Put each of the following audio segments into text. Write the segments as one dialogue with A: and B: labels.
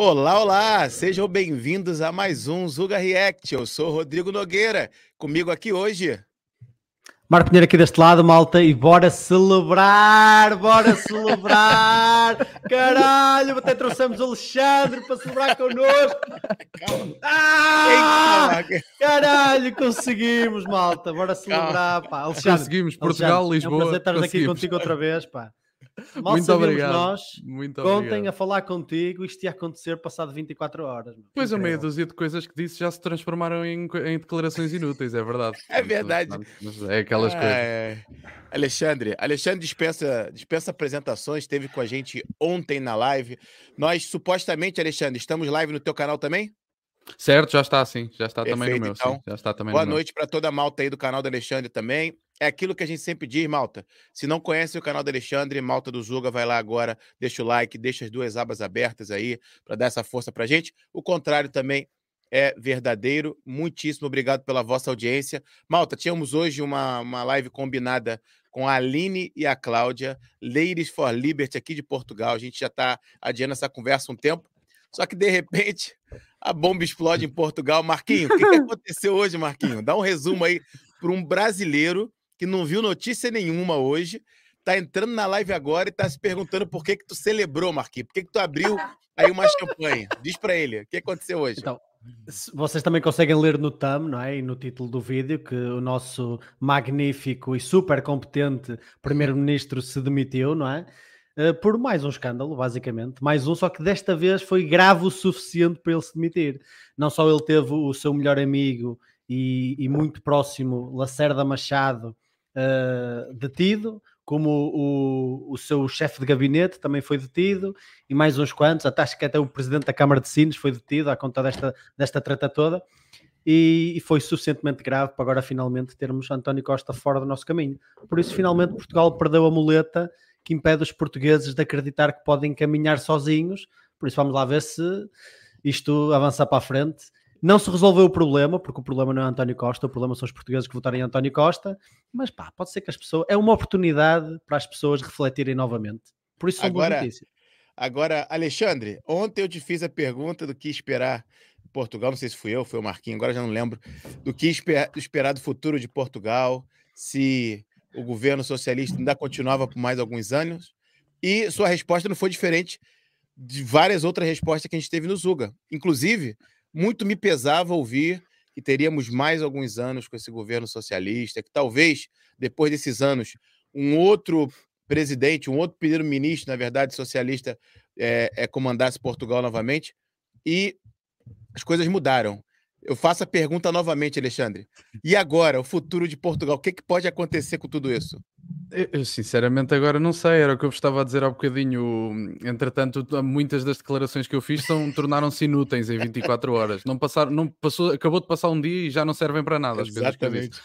A: Olá, olá! Sejam bem-vindos a mais um Zuga React. Eu sou Rodrigo Nogueira. Comigo aqui hoje.
B: Marco Pinheiro aqui deste lado, malta, e bora celebrar! Bora celebrar! Caralho, até trouxemos o Alexandre para celebrar connosco! Ah, caralho, conseguimos, malta! Bora celebrar, pá!
C: Alexandre, conseguimos, Portugal,
B: Alexandre,
C: Lisboa.
B: É um prazer estar aqui contigo outra vez, pá!
C: Mal Muito obrigado.
B: nós,
C: Muito
B: contem
C: obrigado.
B: a falar contigo, isto ia acontecer passado 24 horas. Mano.
C: Pois a meia dúzia de coisas que disse já se transformaram em, em declarações inúteis, é verdade.
A: É verdade.
C: É aquelas
A: ah,
C: coisas.
A: É. Alexandre, Alexandre dispensa, dispensa apresentações, esteve com a gente ontem na live. Nós, supostamente, Alexandre, estamos live no teu canal também?
C: Certo, já está sim, já está
A: Perfeito,
C: também no meu.
A: Então,
C: sim, já está também
A: boa
C: no
A: noite para toda a malta aí do canal do Alexandre também. É aquilo que a gente sempre diz, malta. Se não conhece o canal do Alexandre, malta do Zuga, vai lá agora, deixa o like, deixa as duas abas abertas aí para dar essa força pra gente. O contrário também é verdadeiro. Muitíssimo obrigado pela vossa audiência. Malta, tínhamos hoje uma, uma live combinada com a Aline e a Cláudia, Ladies for Liberty aqui de Portugal. A gente já está adiando essa conversa um tempo. Só que, de repente, a bomba explode em Portugal. Marquinho, o que, que aconteceu hoje, Marquinho? Dá um resumo aí para um brasileiro que não viu notícia nenhuma hoje, tá entrando na live agora e tá se perguntando por que que tu celebrou, Marquinhos, por que que tu abriu aí uma champanhe? Diz para ele, o que aconteceu hoje?
B: Então, vocês também conseguem ler no thumb, não é? E no título do vídeo que o nosso magnífico e super competente primeiro-ministro se demitiu, não é? Por mais um escândalo, basicamente. Mais um, só que desta vez foi grave o suficiente para ele se demitir. Não só ele teve o seu melhor amigo e, e muito próximo, Lacerda Machado, uh, detido, como o, o seu chefe de gabinete também foi detido, e mais uns quantos, até acho que até o presidente da Câmara de Sines foi detido à conta desta, desta treta toda, e, e, foi suficientemente grave para agora finalmente termos António Costa fora do nosso caminho. Por isso, finalmente, Portugal perdeu a muleta que impede os portugueses de acreditar que podem caminhar sozinhos, por isso vamos lá ver se isto avança para a frente não se resolveu o problema, porque o problema não é António Costa, o problema são os portugueses que votaram em António Costa, mas pá, pode ser que as pessoas. É uma oportunidade para as pessoas refletirem novamente. Por isso são
A: agora,
B: boas notícias.
A: Agora, Alexandre, ontem eu te fiz a pergunta do que esperar de Portugal, não sei se fui eu, foi o Marquinhos, agora já não lembro, do que esperar do futuro de Portugal, se o governo socialista ainda continuava por mais alguns anos, e sua resposta não foi diferente de várias outras respostas que a gente teve no Zuga. Inclusive, muito me pesava ouvir que teríamos mais alguns anos com esse governo socialista, que talvez, depois desses anos, um outro presidente, um outro primeiro-ministro, na verdade, socialista, é, é, comandasse Portugal novamente. E as coisas mudaram. Eu faço a pergunta novamente, Alexandre. E agora, o futuro de Portugal? O que, que pode acontecer com tudo isso?
C: Eu, sinceramente agora não sei, era o que eu vos estava a dizer há bocadinho. Entretanto, muitas das declarações que eu fiz são, tornaram-se inúteis em 24 horas. Não passaram, não passou, acabou de passar um dia e já não servem para nada.
A: Exatamente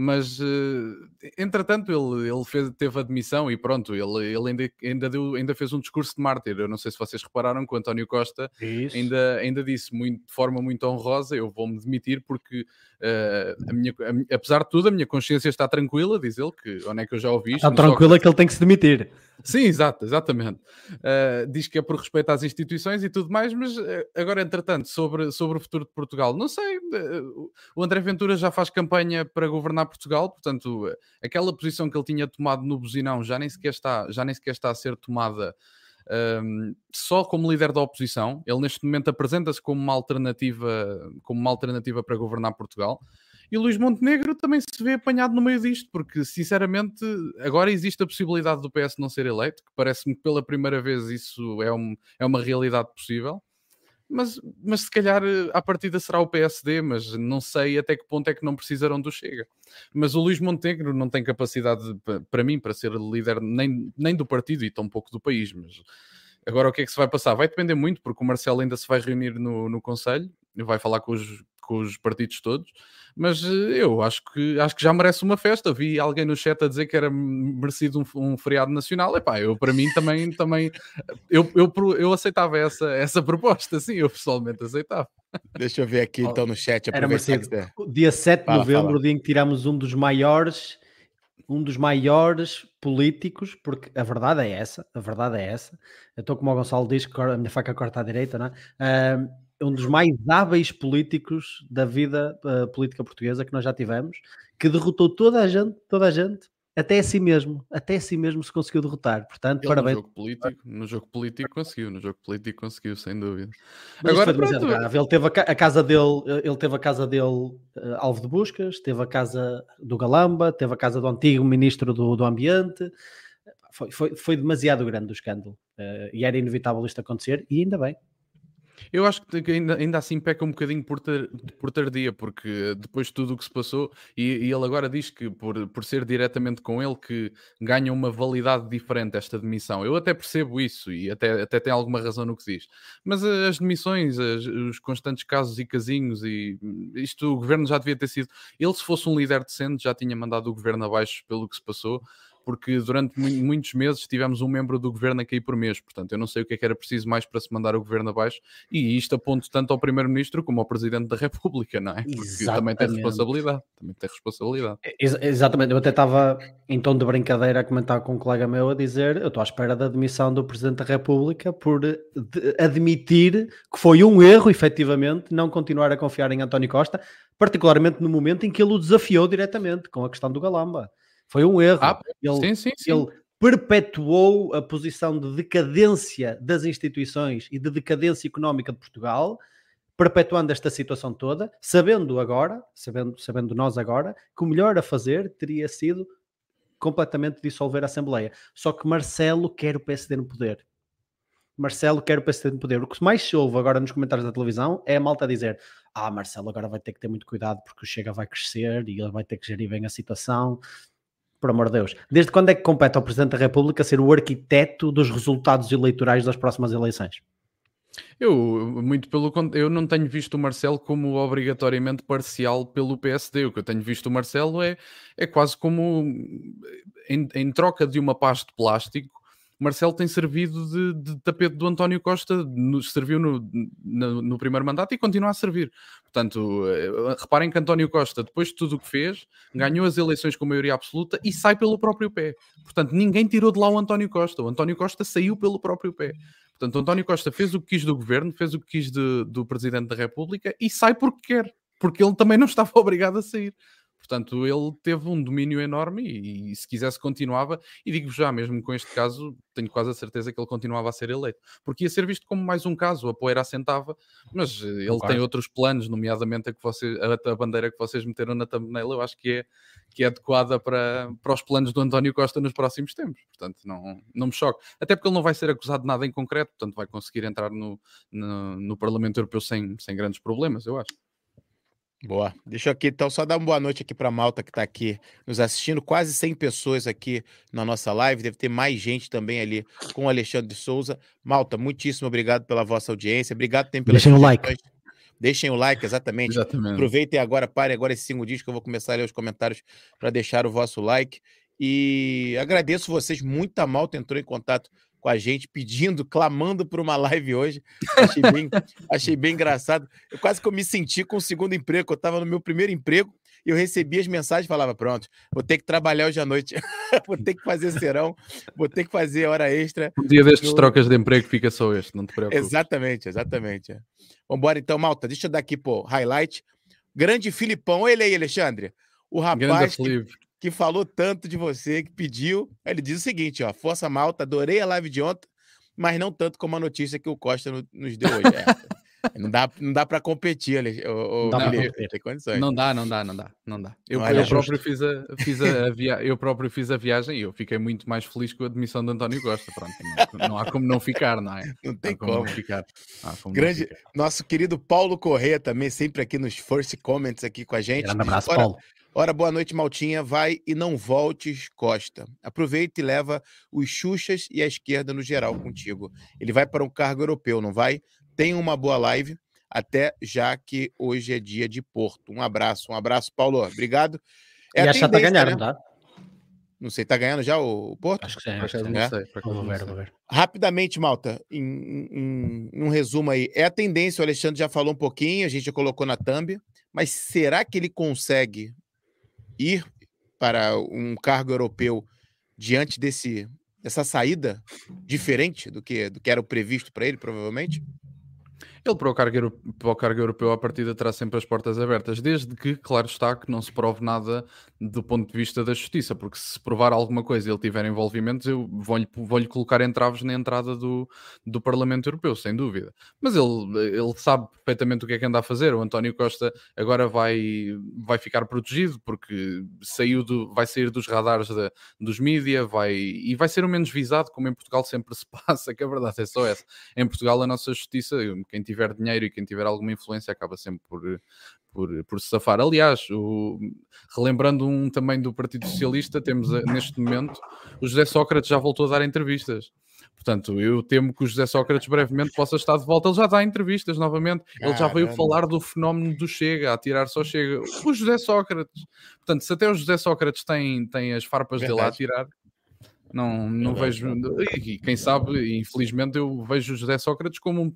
C: mas uh, entretanto ele, ele fez, teve admissão e pronto, ele, ele ainda, ainda, deu, ainda fez um discurso de mártir. Eu não sei se vocês repararam que o António Costa ainda, ainda disse muito, de forma muito honrosa: eu vou-me demitir porque, uh, a minha, a, apesar de tudo, a minha consciência está tranquila. Diz ele que onde é que eu já ouvi isto.
B: Está tranquila que... que ele tem que se demitir.
C: Sim, exato, exatamente. Uh, diz que é por respeito às instituições e tudo mais, mas agora, entretanto, sobre, sobre o futuro de Portugal, não sei. o André Ventura já faz campanha para governar Portugal, portanto, aquela posição que ele tinha tomado no Buzinão já nem sequer está, já nem sequer está a ser tomada um, só como líder da oposição. Ele neste momento apresenta-se como uma alternativa, como uma alternativa para governar Portugal. E Luís Montenegro também se vê apanhado no meio disto, porque sinceramente agora existe a possibilidade do PS não ser eleito, que parece-me que pela primeira vez isso é, um, é uma realidade possível mas, mas se calhar eh, à partida será o PSD, mas não sei até que ponto é que não precisarão do Chega. Mas o Luís Montenegro não tem capacidade, para mim, para ser líder nem, nem do partido e tão pouco do país. Mas agora o que é que se vai passar? Vai depender muito, porque o Marcelo ainda se vai reunir no, no Conselho, vai falar com os, com os partidos todos, mas eh, eu acho que, acho que já merece uma festa. Vi alguém no chat a dizer que era merecido um, um feriado nacional. Epá, eu para mim também, também eu, eu, eu aceitava essa, essa proposta, sim, eu pessoalmente aceitava.
A: Deixa eu ver aqui então no chat.
B: Era merecido. Dia 7 de novembro, fala. dia em que tiramos um dos maiores um dos maiores políticos, porque a verdade é essa, a verdade é essa. Eu estou como o Gonçalo diz, que a minha faca corta à direita, não é? Uh, um dos mais hábeis políticos da vida uh, política portuguesa que nós já tivemos, que derrotou toda a gente, toda a gente, até a si mesmo, até a si mesmo se conseguiu derrotar. Portanto,
C: Ele
B: parabéns.
C: No jogo, político, no jogo político conseguiu, no jogo político conseguiu, sem dúvida.
B: Mas Agora, pronto, ele teve a, a, casa dele, ele teve a casa dele uh, alvo de buscas, teve a casa do Galamba, teve a casa do antigo ministro do, do Ambiente. Foi, foi, foi demasiado grande o escândalo uh, e era inevitável isto acontecer, e ainda bem.
C: Eu acho que ainda, ainda assim peca um bocadinho por, tar, por tardia, porque depois de tudo o que se passou, e, e, ele agora diz que por, por ser diretamente com ele que ganha uma validade diferente esta demissão. Eu até percebo isso e até, até tem alguma razão no que diz. Mas as demissões, as, os constantes casos e casinhos, e isto o governo já devia ter sido. Ele, se fosse um líder decente, já tinha mandado o governo abaixo pelo que se passou porque durante muitos meses tivemos um membro do governo a cair por mês, portanto eu não sei o que é que era preciso mais para se mandar o governo abaixo, e isto aponto tanto ao primeiro-ministro como ao presidente da República, não é? Porque Exatamente. também tem responsabilidade, também tem responsabilidade.
B: Ex exatamente, eu até estava em tom de brincadeira a comentar com um colega meu a dizer, eu estou à espera da demissão do presidente da República por admitir que foi um erro, efetivamente, não continuar a confiar em António Costa, particularmente no momento em que ele o desafiou diretamente com a questão do Galamba. Foi um erro. Ah,
C: ele, sim, sim, sim.
B: ele perpetuou a posição de decadência das instituições e de decadência económica de Portugal, perpetuando esta situação toda, sabendo agora, sabendo, sabendo nós agora, que o melhor a fazer teria sido completamente dissolver a Assembleia. Só que Marcelo quer o PSD no poder. Marcelo quer o PSD no poder. O que mais se ouve agora nos comentários da televisão é a malta dizer: Ah, Marcelo agora vai ter que ter muito cuidado porque o Chega vai crescer e ele vai ter que gerir bem a situação por amor de Deus. Desde quando é que compete ao Presidente da República ser o arquiteto dos resultados eleitorais das próximas eleições?
C: Eu, muito pelo eu não tenho visto o Marcelo como obrigatoriamente parcial pelo PSD. O que eu tenho visto o Marcelo é, é quase como em, em troca de uma paz de plástico Marcelo tem servido de, de tapete do António Costa, no, serviu no, no, no, primeiro mandato e continua a servir. Portanto, eh, reparem que António Costa, depois de tudo o que fez, ganhou as eleições com maioria absoluta e sai pelo próprio pé. Portanto, ninguém tirou de lá o António Costa. O António Costa saiu pelo próprio pé. Portanto, António Costa fez o que quis do governo, fez o que quis de, do Presidente da República e sai porque quer. Porque ele também não estava obrigado a sair. Portanto, ele teve um domínio enorme e, e se quisesse continuava, e digo já, mesmo com este caso, tenho quase a certeza que ele continuava a ser eleito, porque ia ser visto como mais um caso, a poeira assentava, mas eh, ele tem outros planos, nomeadamente a, que você, a, a, bandeira que vocês meteram na thumbnail, eu acho que é, que é adequada para, para os planos do António Costa nos próximos tempos, portanto não, não me choque, até porque ele não vai ser acusado de nada em concreto, portanto vai conseguir entrar no, no, no Parlamento Europeu sem, sem grandes problemas, eu acho.
A: Boa. Deixa eu aqui, então, só dar uma boa noite aqui para a Malta que está aqui nos assistindo. Quase 100 pessoas aqui na nossa live. Deve ter mais gente também ali com o Alexandre Souza. Malta, muitíssimo obrigado pela vossa audiência. Obrigado também
B: pela Deixem o like.
A: Deixem o like, exatamente. exatamente. Aproveitem agora, parem agora esse cinco dias que eu vou começar a ler os comentários para deixar o vosso like. E agradeço vocês, muita malta entrou em contato com a gente, pedindo, clamando por uma live hoje. Achei bem, achei bem engraçado. Eu quase que eu me senti com o segundo emprego, eu estava no meu primeiro emprego e eu recebia as mensagens e falava: pronto, vou ter que trabalhar hoje à noite, vou ter que fazer serão, vou ter que fazer hora extra.
C: Um dia destes trocas de emprego fica só este, não te preocupes.
A: Exatamente, exatamente. É. Vamos embora então, malta. Deixa eu dar aqui, pô, highlight. Grande Filipão, ele aí, Alexandre. O rapaz que, que falou tanto de você, que pediu. Ele diz o seguinte: ó, Força Malta, adorei a live de ontem, mas não tanto como a notícia que o Costa nos deu hoje. É. Não dá, não dá para competir, ali, o,
C: não, tem condições. Não dá, não dá, não dá, não dá. Eu, não eu próprio fiz a, fiz a, via... eu próprio fiz a viagem e eu fiquei muito mais feliz com a admissão de António Costa. Pronto, não, não há como não ficar, não é?
A: Não tem como. como. Não ficar. Como Grande, ficar. nosso querido Paulo Corrêa também sempre aqui nos first comments aqui com a gente.
B: Um abraço, Paulo.
A: Ora, boa noite, Maltinha. Vai e não voltes, Costa. Aproveita e leva os Xuxas e a esquerda no geral contigo. Ele vai para um cargo europeu, não vai? Tenha uma boa live. Até já que hoje é dia de Porto. Um abraço, um abraço, Paulo. Obrigado.
B: É e a tá ganhando, né? tá?
A: Não sei, tá ganhando já o Porto?
B: Acho que sim, acho que sim. É? Vou ver, vou ver.
A: Rapidamente, Malta, em, em, em, um resumo aí. É a tendência, o Alexandre já falou um pouquinho, a gente já colocou na thumb, mas será que ele consegue ir para um cargo europeu diante desse dessa saída diferente do que, do que era o previsto para ele, provavelmente?
C: Ele para o, cargo, para o cargo europeu, à partida, terá sempre as portas abertas, desde que, claro está, que não se prove nada do ponto de vista da justiça, porque se provar alguma coisa e ele tiver envolvimentos, eu vou-lhe vou colocar entraves na entrada do, do Parlamento Europeu, sem dúvida. Mas ele, ele sabe perfeitamente o que é que anda a fazer. O António Costa agora vai, vai ficar protegido, porque saiu do, vai sair dos radares de, dos mídia vai, e vai ser o menos visado, como em Portugal sempre se passa, que a verdade é só essa. Em Portugal, a nossa justiça, quem tiver tiver dinheiro e quem tiver alguma influência acaba sempre por, por, por se safar. Aliás, o, relembrando um também do Partido Socialista, temos eh, neste momento o José Sócrates já voltou a dar entrevistas. Portanto, eu temo que o José Sócrates brevemente possa estar de volta. Ele já dá entrevistas novamente. Ele já veio falar do fenómeno do Chega, a tirar só Chega. O José Sócrates. Portanto, se até o José Sócrates tem, tem as farpas Verdade. dele a tirar, não, não vejo. E quem sabe, infelizmente, eu vejo o José Sócrates como um,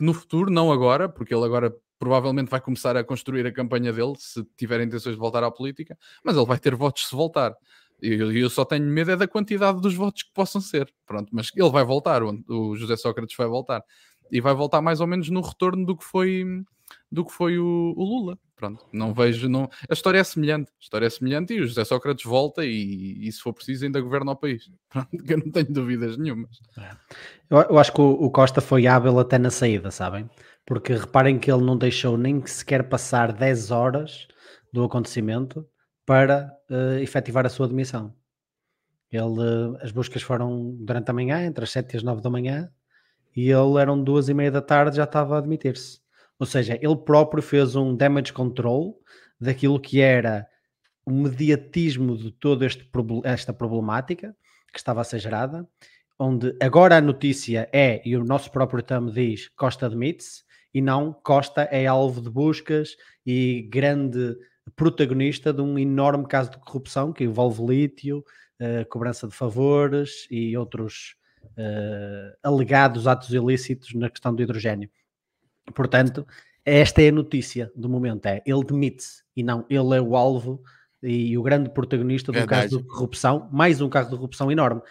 C: no futuro, não agora, porque ele agora provavelmente vai começar a construir a campanha dele se tiver intenções de voltar à política, mas ele vai ter votos se voltar. E eu, eu, só tenho medo é da quantidade dos votos que possam ser. Pronto, mas ele vai voltar, o, o José Sócrates vai voltar. E vai voltar mais ou menos no retorno do que foi, do que foi o, o Lula. Pronto, não vejo. Não... A história é semelhante. A história é semelhante e o José Sócrates volta e, e se for preciso, ainda governa o país. Pronto, que eu não tenho dúvidas nenhumas.
B: É. Eu, eu acho que o, o, Costa foi hábil até na saída, sabem? Porque reparem que ele não deixou nem sequer passar 10 horas do acontecimento para uh, efetivar a sua demissão. Ele, uh, as buscas foram durante a manhã, entre as 7 e as 9 da manhã, e ele eram duas e meia da tarde já estava a admitir-se. Ou seja, ele próprio fez um damage control daquilo que era o mediatismo de toda esta problemática que estava a ser gerada, onde agora a notícia é, e o nosso próprio TAM diz, Costa admite-se, e não Costa é alvo de buscas e grande protagonista de um enorme caso de corrupção que envolve lítio, uh, cobrança de favores e outros uh, alegados atos ilícitos na questão do hidrogênio. Portanto, esta é a notícia do momento: é ele demite-se e não ele é o alvo e o grande protagonista do Verdade. caso de corrupção, mais um caso de corrupção enorme.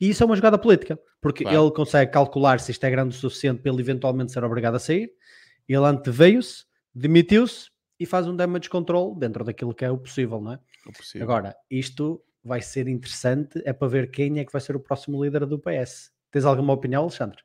B: E isso é uma jogada política, porque claro. ele consegue calcular se isto é grande o suficiente para ele eventualmente ser obrigado a sair. Ele anteveio-se, demitiu-se e faz um damage control dentro daquilo que é o possível, não é? O possível. Agora, isto vai ser interessante, é para ver quem é que vai ser o próximo líder do PS. Tens alguma opinião, Alexandre?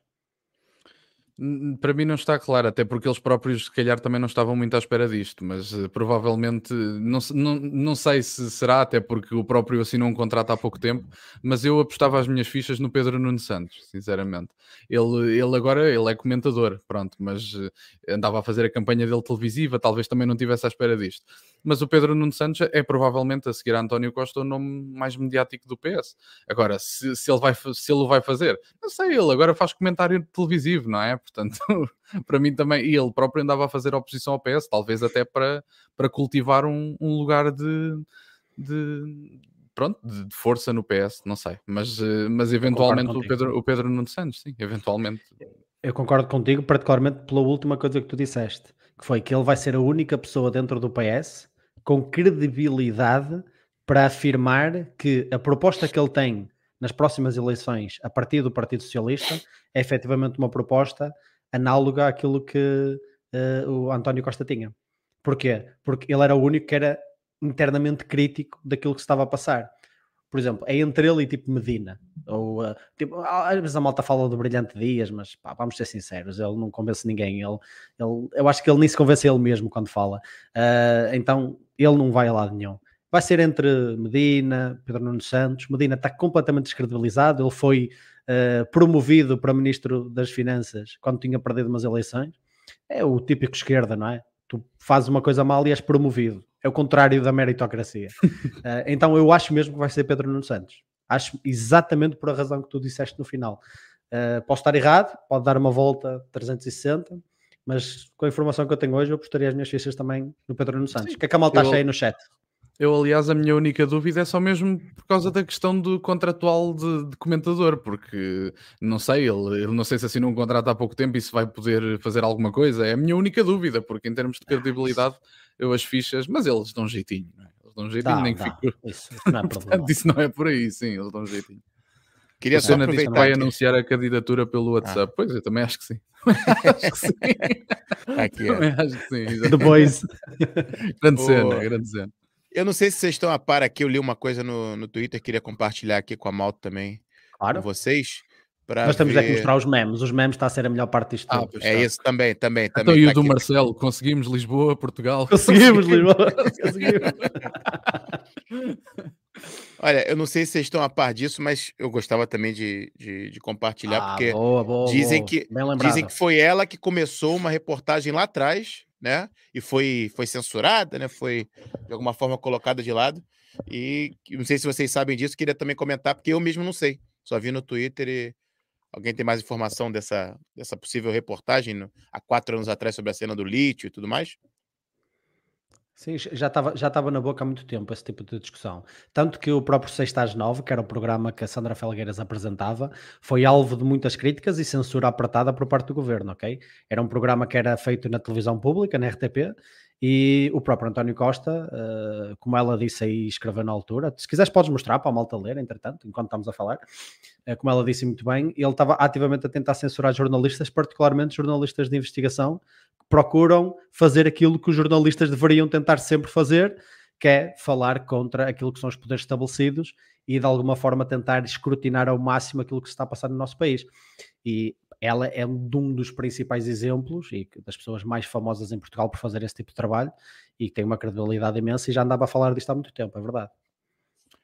C: Para mim não está claro, até porque eles próprios se calhar também não estavam muito à espera disto, mas uh, provavelmente não, não, não sei se será, até porque o próprio assinou um contrato há pouco tempo, mas eu apostava as minhas fichas no Pedro Nuno Santos, sinceramente. Ele, ele agora ele é comentador, pronto, mas uh, andava a fazer a campanha dele televisiva, talvez também não tivesse à espera disto mas o Pedro Nuno Santos é provavelmente a seguir a António Costa o nome mais mediático do PS. Agora, se, se, ele, vai, se ele o vai fazer, não sei, ele agora faz comentário televisivo, não é? Portanto, para mim também, e ele próprio andava a fazer oposição ao PS, talvez até para, para cultivar um, um lugar de, de pronto, de, força no PS, não sei, mas, eh, mas eventualmente o Pedro, o Pedro Nuno Santos, sim, eventualmente.
B: Eu concordo contigo, particularmente pela última coisa que tu disseste que foi que ele vai ser a única pessoa dentro do PS com credibilidade para afirmar que a proposta que ele tem nas próximas eleições a partir do Partido Socialista é efetivamente uma proposta análoga àquilo que uh, o António Costa tinha. Porquê? Porque ele era o único que era internamente crítico daquilo que se estava a passar por exemplo, é entre ele e tipo Medina. Ou, uh, tipo, às vezes a malta fala do Brilhante Dias, mas pá, vamos ser sinceros, ele não convence ninguém. Ele, ele, eu acho que ele nem se convence ele mesmo quando fala. Uh, então ele não vai a lado nenhum. Vai ser entre Medina, Pedro Nuno Santos. Medina está completamente descredibilizado. Ele foi uh, promovido para Ministro das Finanças quando tinha perdido umas eleições. É o típico esquerda, não é? Tu fazes uma coisa mal e és promovido é o contrário da meritocracia. uh, então eu acho mesmo que vai ser Pedro Nuno Santos. Acho exatamente por a razão que tu disseste no final. Uh, posso estar errado, pode dar uma volta 360, mas com a informação que eu tenho hoje, eu apostaria as minhas fichas também no Pedro Nuno Santos. O que é que a malta eu... acha aí no chat?
C: Eu, aliás, a minha única dúvida é só mesmo por causa da questão do contratual de, de comentador, porque não sei, ele, ele, não sei se assinou um contrato há pouco tempo e se vai poder fazer alguma coisa. É a minha única dúvida, porque em termos de credibilidade eu as fichas, mas eles dão jeitinho, é? Eles dão um jeitinho,
B: Dá,
C: nem
B: dá.
C: fico.
B: Isso, isso não é problema.
C: Isso não é por aí, sim, eles dão um jeitinho.
A: Queria
C: A
A: só
C: que
A: aproveitar
C: vai anunciar a candidatura pelo WhatsApp. Pois, eu também acho que sim. acho que sim.
A: aqui, ó.
C: também acho que sim. exato.
B: The Boys.
C: Grande
A: Ô,
C: cena, grande cena.
A: Eu não sei se vocês estão a par aqui, eu li uma coisa no, no Twitter, queria compartilhar aqui com a Malta também, com
B: Claro.
A: vocês. Pra
B: Nós temos é que
A: ver-
B: mostrar os memes. Os memes está a ser a melhor parte disto
C: Ah,
B: tudo.
A: É
C: está.
A: isso também, também, também.
C: Então, e
A: tá
C: o do
A: aqui.
C: Marcelo? Conseguimos Lisboa, Portugal?
B: Conseguimos, Lisboa. Conseguimos.
A: Olha, eu não sei se vocês estão a par disso, mas eu gostava também de, de, de compartilhar,
B: Ah,
A: porque
B: boa, boa,
A: dizem
B: boa.
A: que- dizem que foi ela que começou uma reportagem lá atrás, né? E foi, foi censurada, né? Foi de alguma forma colocada de lado. E não sei se vocês sabem disso, queria também comentar, porque eu mesmo não sei. Só vi no Twitter e alguém tem mais informação dessa, dessa possível reportagem no- há quatro anos atrás sobre a cena do lítio e tudo mais?
B: Sim, já estava já estava na boca há muito tempo esse tipo de discussão. Tanto que o próprio 6 às 9, que era o programa que a Sandra Felgueiras apresentava, foi alvo de muitas críticas e censura apertada por parte do governo, ok? Era um programa que era feito na televisão pública, na RTP, e o próprio António Costa, eh, como ela disse aí, escreveu na altura, se quiseres podes mostrar para a malta ler, entretanto, enquanto estamos a falar, eh, como ela disse muito bem, ele estava ativamente a tentar censurar jornalistas, particularmente jornalistas de investigação, procuram fazer aquilo que os jornalistas deveriam tentar sempre fazer, que é falar contra aquilo que são os poderes estabelecidos e de alguma forma tentar escrutinar ao máximo aquilo que se está a passar no nosso país. E ela é um de um dos principais exemplos e das pessoas mais famosas em Portugal por fazer esse tipo de trabalho e que tem uma credibilidade imensa e já andava a falar disto há muito tempo, é verdade.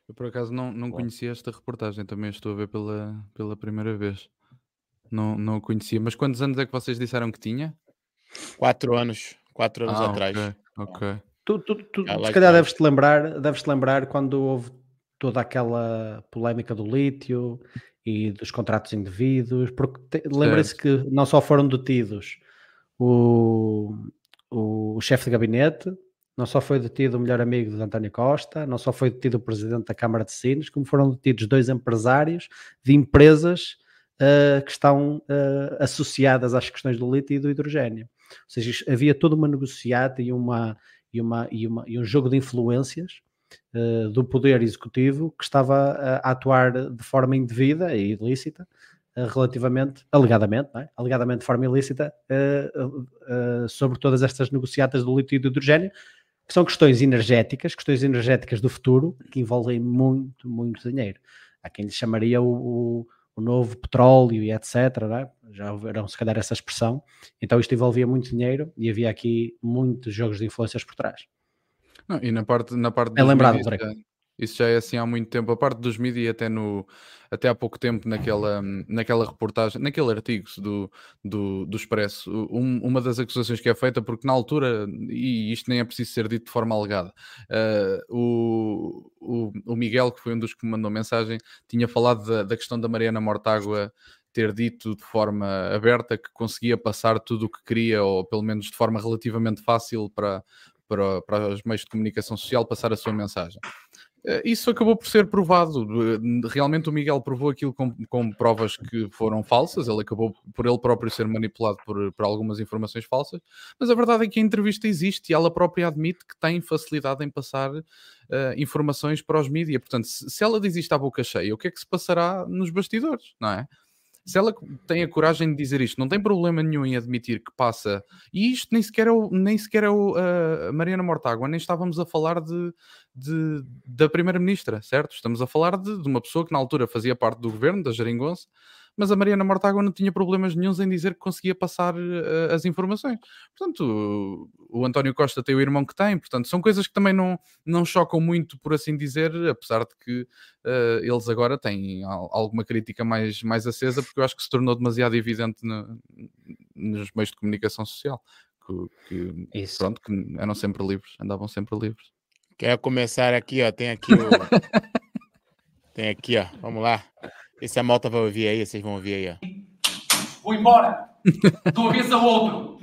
C: Eu por acaso não, não
A: Bom.
C: conhecia esta reportagem, também estou a ver pela, pela primeira vez. Não, não a conhecia. Mas quantos anos é que vocês disseram que tinha?
A: Quatro anos, quatro anos
C: Ah,
A: atrás.
C: ok, ok.
B: Tu, tu, tu, se calhar
A: está.
B: deves-te lembrar, deves-te lembrar quando houve toda aquela polémica do lítio e dos contratos indevidos, porque te- lembrem-se que não só foram detidos o, o, chefe de gabinete, não só foi detido o melhor amigo de António Costa, não só foi detido o presidente da Câmara de Sines, como foram detidos dois empresários de empresas ah, que estão ah, associadas às questões do lítio e do hidrogênio. Ou seja, havia toda uma negociata e, uma, e, uma, e, uma, e um jogo de influências eh, do poder executivo que estava a, atuar de forma indevida e ilícita eh, relativamente, alegadamente, é? alegadamente de forma ilícita, eh, sobre todas estas negociatas do lítio e do hidrogênio, que são questões energéticas, questões energéticas do futuro, que envolvem muito, muito dinheiro. Há quem lhe chamaria o, o, o novo petróleo e etc. é? Já ouviram se calhar essa expressão. Então isto envolvia muito dinheiro e havia aqui muitos jogos de influências por trás.
C: Não, e na parte, na parte
B: É lembrado,
C: já- isso já é assim há muito tempo. A parte dos mídias, até, no, até há pouco tempo, naquela, naquela reportagem, naquele artigo do, do, do Expresso, um- uma das acusações que é feita, porque na altura, e isto nem é preciso ser dito de forma alegada, eh, o, o, o Miguel, que foi um dos que me mandou mensagem, tinha falado da, da questão da Mariana Mortágua ter dito de forma aberta que conseguia passar tudo o que queria, ou pelo menos de forma relativamente fácil para, para, para os meios de comunicação social passar a sua mensagem. Eh, Isso acabou por ser provado. Eh, Realmente o Miguel provou aquilo com, com provas que foram falsas. Ele acabou por ele próprio ser manipulado por, por algumas informações falsas. Mas a verdade é que a entrevista existe e ela própria admite que tem facilidade em passar eh, informações para os mídias. Portanto, se, se ela diz isto à boca cheia, o que é que se passará nos bastidores, não é? Se ela tem a coragem de dizer isto, não tem problema nenhum em admitir que passa. E isto nem sequer é, o, nem sequer é o, Mariana Mortágua, nem estávamos a falar de, de- da Primeira-Ministra, certo? Estamos a falar de, de uma pessoa que na altura fazia parte do governo, da Jeringonça, mas a Mariana Mortágua não tinha problemas nenhums em dizer que conseguia passar eh, as informações. Portanto, o, o António Costa tem o irmão que tem, portanto, são coisas que também não, não chocam muito, por assim dizer, apesar de que eh, eles agora têm al- alguma crítica mais, mais acesa, porque eu acho que se tornou demasiado evidente no- nos meios de comunicação social. Que, que, pronto, que eram sempre livres, andavam sempre livres.
A: Quer começar aqui, ó? Tem aqui o. Tem aqui, ó. Vamos lá. Esse a malta vai ouvir aí, vocês vão ouvir aí, ó.
D: Vou embora. De uma vez a outro.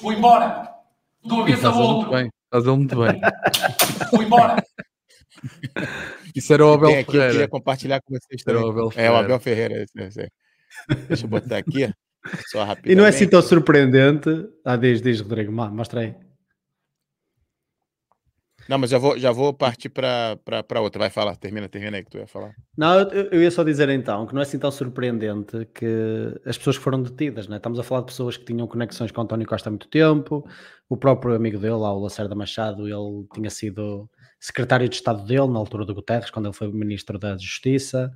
D: Vou embora. De uma vez a outro.
C: bem, faz ele muito bem.
D: Vou embora.
C: Isso era o Abel
A: Tem aqui, eu queria
C: Ferreira.
A: compartilhar com vocês
C: Era
A: também.
C: o Abel
A: É, o
C: Ferreira.
A: Abel Ferreira. esse, esse. Deixa eu botar aqui. Só rapidamente.
B: E não é assim tão surpreendente. Ah, diz, diz, Rodrigo, mostra aí.
A: Não, mas já vou, já vou partir para outra. Vai falar, termina, termina aí que tu ia falar.
B: Não, eu, eu, ia só dizer então que não é assim tão surpreendente que as pessoas foram detidas, né? estamos a falar de pessoas que tinham conexões com António Costa há muito tempo, o próprio amigo dele, lá, o Lacerda Machado, ele tinha sido secretário de Estado dele na altura do Guterres, quando ele foi ministro da Justiça,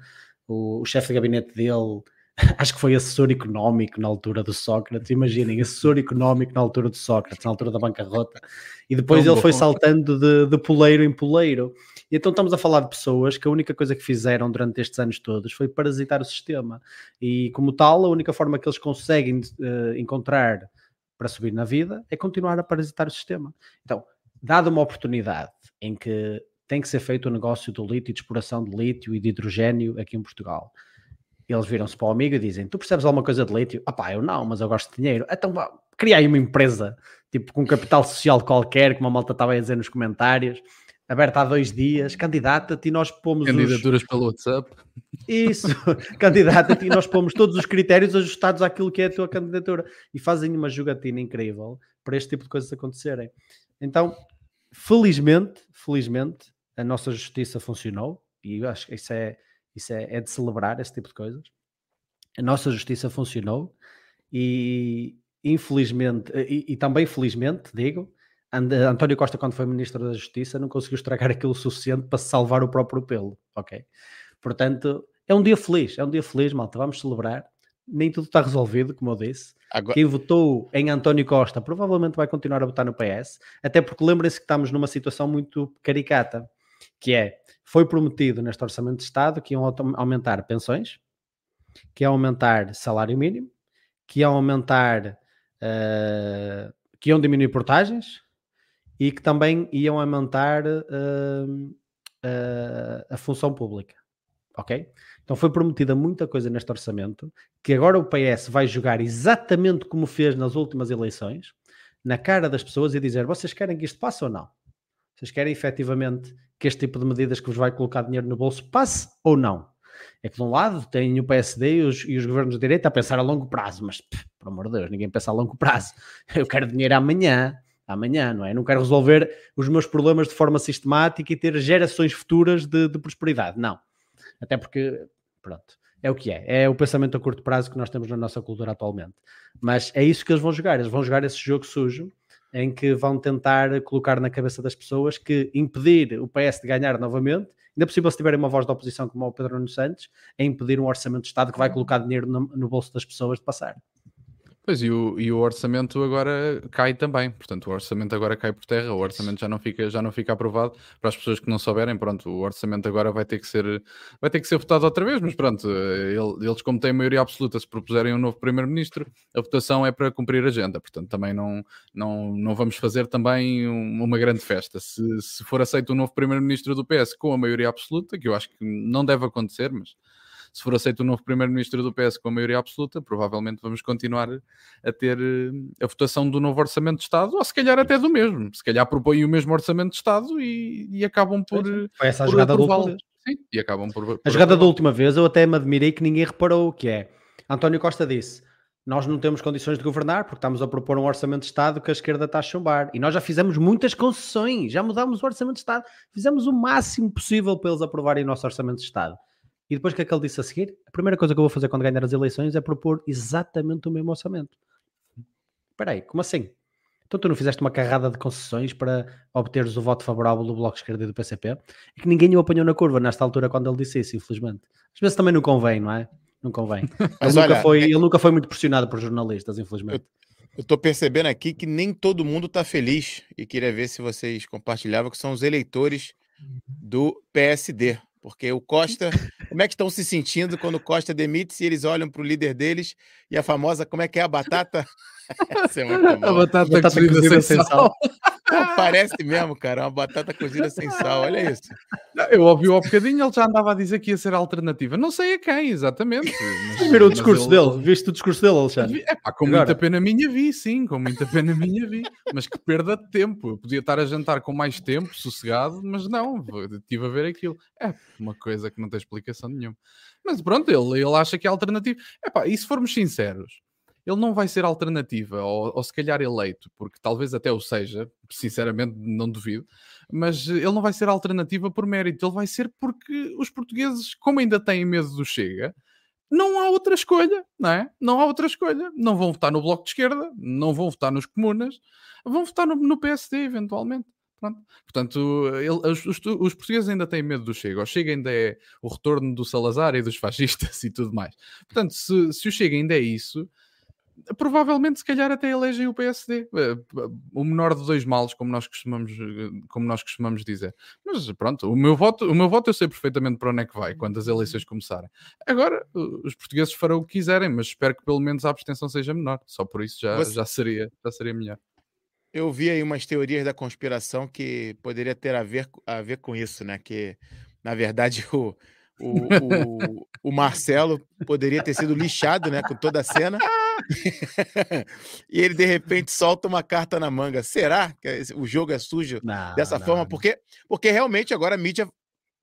B: o, o chefe de gabinete dele acho que foi assessor económico na altura do Sócrates. Imaginem, assessor económico na altura do Sócrates, na altura da bancarrota, e depois ele foi saltando de, de poleiro em poleiro. E então estamos a falar de pessoas que a única coisa que fizeram durante estes anos todos foi parasitar o sistema. E como tal, a única forma que eles conseguem uh, encontrar para subir na vida é continuar a parasitar o sistema. Então, dada uma oportunidade em que tem que ser feito o negócio do lítio, de exploração de lítio e de hidrogênio aqui em Portugal eles viram-se para o amigo e dizem: Tu percebes alguma coisa de lítio? Ah pá, eu não, mas eu gosto de dinheiro. Então cria aí uma empresa, tipo com capital social qualquer, como a malta estava a dizer nos comentários, aberta há dois dias, candidata-te e nós pomos.
C: Candidaturas os... pelo WhatsApp.
B: Isso, candidata-te e nós pomos todos os critérios ajustados àquilo que é a tua candidatura e fazem uma jogatina incrível para este tipo de coisas acontecerem. Então, felizmente, felizmente, a nossa justiça funcionou e eu acho que isso é isso é, é de celebrar, esse tipo de coisas. A nossa justiça funcionou e, infelizmente, e, e também felizmente, digo, António Costa, quando foi Ministro da Justiça, não conseguiu estragar aquilo suficiente para salvar o próprio pelo, ok? Portanto, é um dia feliz, é um dia feliz, malta, vamos celebrar. Nem tudo está resolvido, como eu disse. Agora... Quem votou em António Costa provavelmente vai continuar a votar no PS, até porque lembrem-se que estamos numa situação muito caricata, que é foi prometido neste Orçamento de Estado que iam aumentar pensões, que iam aumentar salário mínimo, que iam aumentar, uh, que iam diminuir portagens e que também iam aumentar uh, uh, a função pública. Ok? Então foi prometida muita coisa neste orçamento que agora o PS vai jogar exatamente como fez nas últimas eleições, na cara das pessoas e dizer: vocês querem que isto passe ou não? Vocês querem efetivamente que este tipo de medidas que vos vai colocar dinheiro no bolso passe ou não? É que de um lado tem o PSD e os, e os governos de direita a pensar a longo prazo, mas pff, por amor de Deus, ninguém pensa a longo prazo. Eu quero dinheiro amanhã, amanhã, não é? Não quero resolver os meus problemas de forma sistemática e ter gerações futuras de, de prosperidade, não. Até porque, pronto, é o que é. É o pensamento a curto prazo que nós temos na nossa cultura atualmente. Mas é isso que eles vão jogar. Eles vão jogar esse jogo sujo em que vão tentar colocar na cabeça das pessoas que impedir o PS de ganhar novamente, ainda possível se tiverem uma voz da oposição como o Pedro Nuno Santos, é impedir um orçamento de Estado que vai colocar dinheiro no, no bolso das pessoas de passar.
C: Pois, e o, e o orçamento agora cai também, portanto, o orçamento agora cai por terra, o orçamento já não fica, já não fica aprovado. Para as pessoas que não souberem, pronto, o orçamento agora vai ter que ser, vai ter que ser votado outra vez, mas pronto, eles, como têm maioria absoluta, se propuserem um novo primeiro-ministro, a votação é para cumprir a agenda, portanto, também não, não, não vamos fazer também uma grande festa. Se, se for aceito um novo primeiro-ministro do PS com a maioria absoluta, que eu acho que não deve acontecer, mas se for aceito o novo primeiro-ministro do PS com a maioria absoluta, provavelmente vamos continuar a ter eh, a votação do novo orçamento de Estado, ou se calhar até do mesmo. Se calhar propõem o mesmo orçamento de Estado e, e acabam por.
B: Foi essa a jogada da última vez.
C: Sim, e acabam por. por
B: a jogada da última vez eu até me admirei que ninguém reparou, que é António Costa disse nós não temos condições de governar porque estamos a propor um orçamento de Estado que a esquerda está a chumbar. E nós já fizemos muitas concessões, já mudámos o orçamento de Estado, fizemos o máximo possível para eles aprovarem o nosso orçamento de Estado. E depois que é que ele disse a seguir? A primeira coisa que eu vou fazer quando ganhar as eleições é propor exatamente o mesmo orçamento. Espera aí, como assim? Então tu não fizeste uma carrada de concessões para obteres o voto favorável do Bloco Esquerdo e do PCP? É que ninguém o apanhou na curva nesta altura quando ele disse isso, infelizmente. Às vezes também não convém, não é? Não convém. Ele, nunca, foi, é ele nunca foi muito pressionado por jornalistas, infelizmente.
A: Eu estou percebendo aqui que nem todo mundo está feliz e queria ver se vocês compartilhavam que são os eleitores do PSD. Porque o Costa, como é que estão se sentindo quando o Costa demite se eles olham para o líder deles e a famosa, como é que é a batata?
C: Essa é muito A batata, batata cozida, cozida sem, sal. sal.
A: parece mesmo, cara, uma batata cozida sem sal, olha isso.
C: Eu ouvi um bocadinho, ele já andava a dizer que ia ser a alternativa. Não sei a quem, exatamente.
B: Mas, Virou o discurso ele... dele, viste o discurso dele, Alexandre?
C: É pá, com Agora. muita pena minha vi, sim, com muita pena minha vi. Mas que perda de tempo. Eu podia estar a jantar com mais tempo, sossegado, mas não, estive a ver aquilo. É uma coisa que não tem explicação nenhuma. Mas pronto, ele, ele acha que é a alternativa. É pá, e se formos sinceros, ele não vai ser alternativa, ou, ou se calhar eleito, porque talvez até o seja, sinceramente não duvido, mas ele não vai ser alternativa por mérito, ele vai ser porque os portugueses, como ainda têm medo do Chega, não há outra escolha, não é? Não há outra escolha. Não vão votar no Bloco de Esquerda, não vão votar nos comunas, vão votar no, no PSD, eventualmente. Pronto. Portanto, ele, os, os, os, portugueses ainda têm medo do Chega. O Chega ainda é o retorno do Salazar e dos fascistas e tudo mais. Portanto, se, se o Chega ainda é isso, provavelmente se calhar até elegem o PSD. Eh, o menor de dois males, como nós costumamos, como nós costumamos dizer. Mas pronto, o meu voto, o meu voto eu sei perfeitamente para onde é que vai quando as eleições começarem. Agora, os portugueses farão o que quiserem, mas espero que pelo menos a abstenção seja menor. Só por isso já, Você... já, seria, já seria melhor.
A: Eu vi aí umas teorias da conspiração que poderia ter a ver, a ver com isso, né? Que, na verdade, o, o, o, o Marcelo poderia ter sido lixado, né? Com toda a cena. e ele de repente solta uma carta na manga. Será que o jogo é sujo não, dessa não, forma? Não. Porque, porque realmente agora a mídia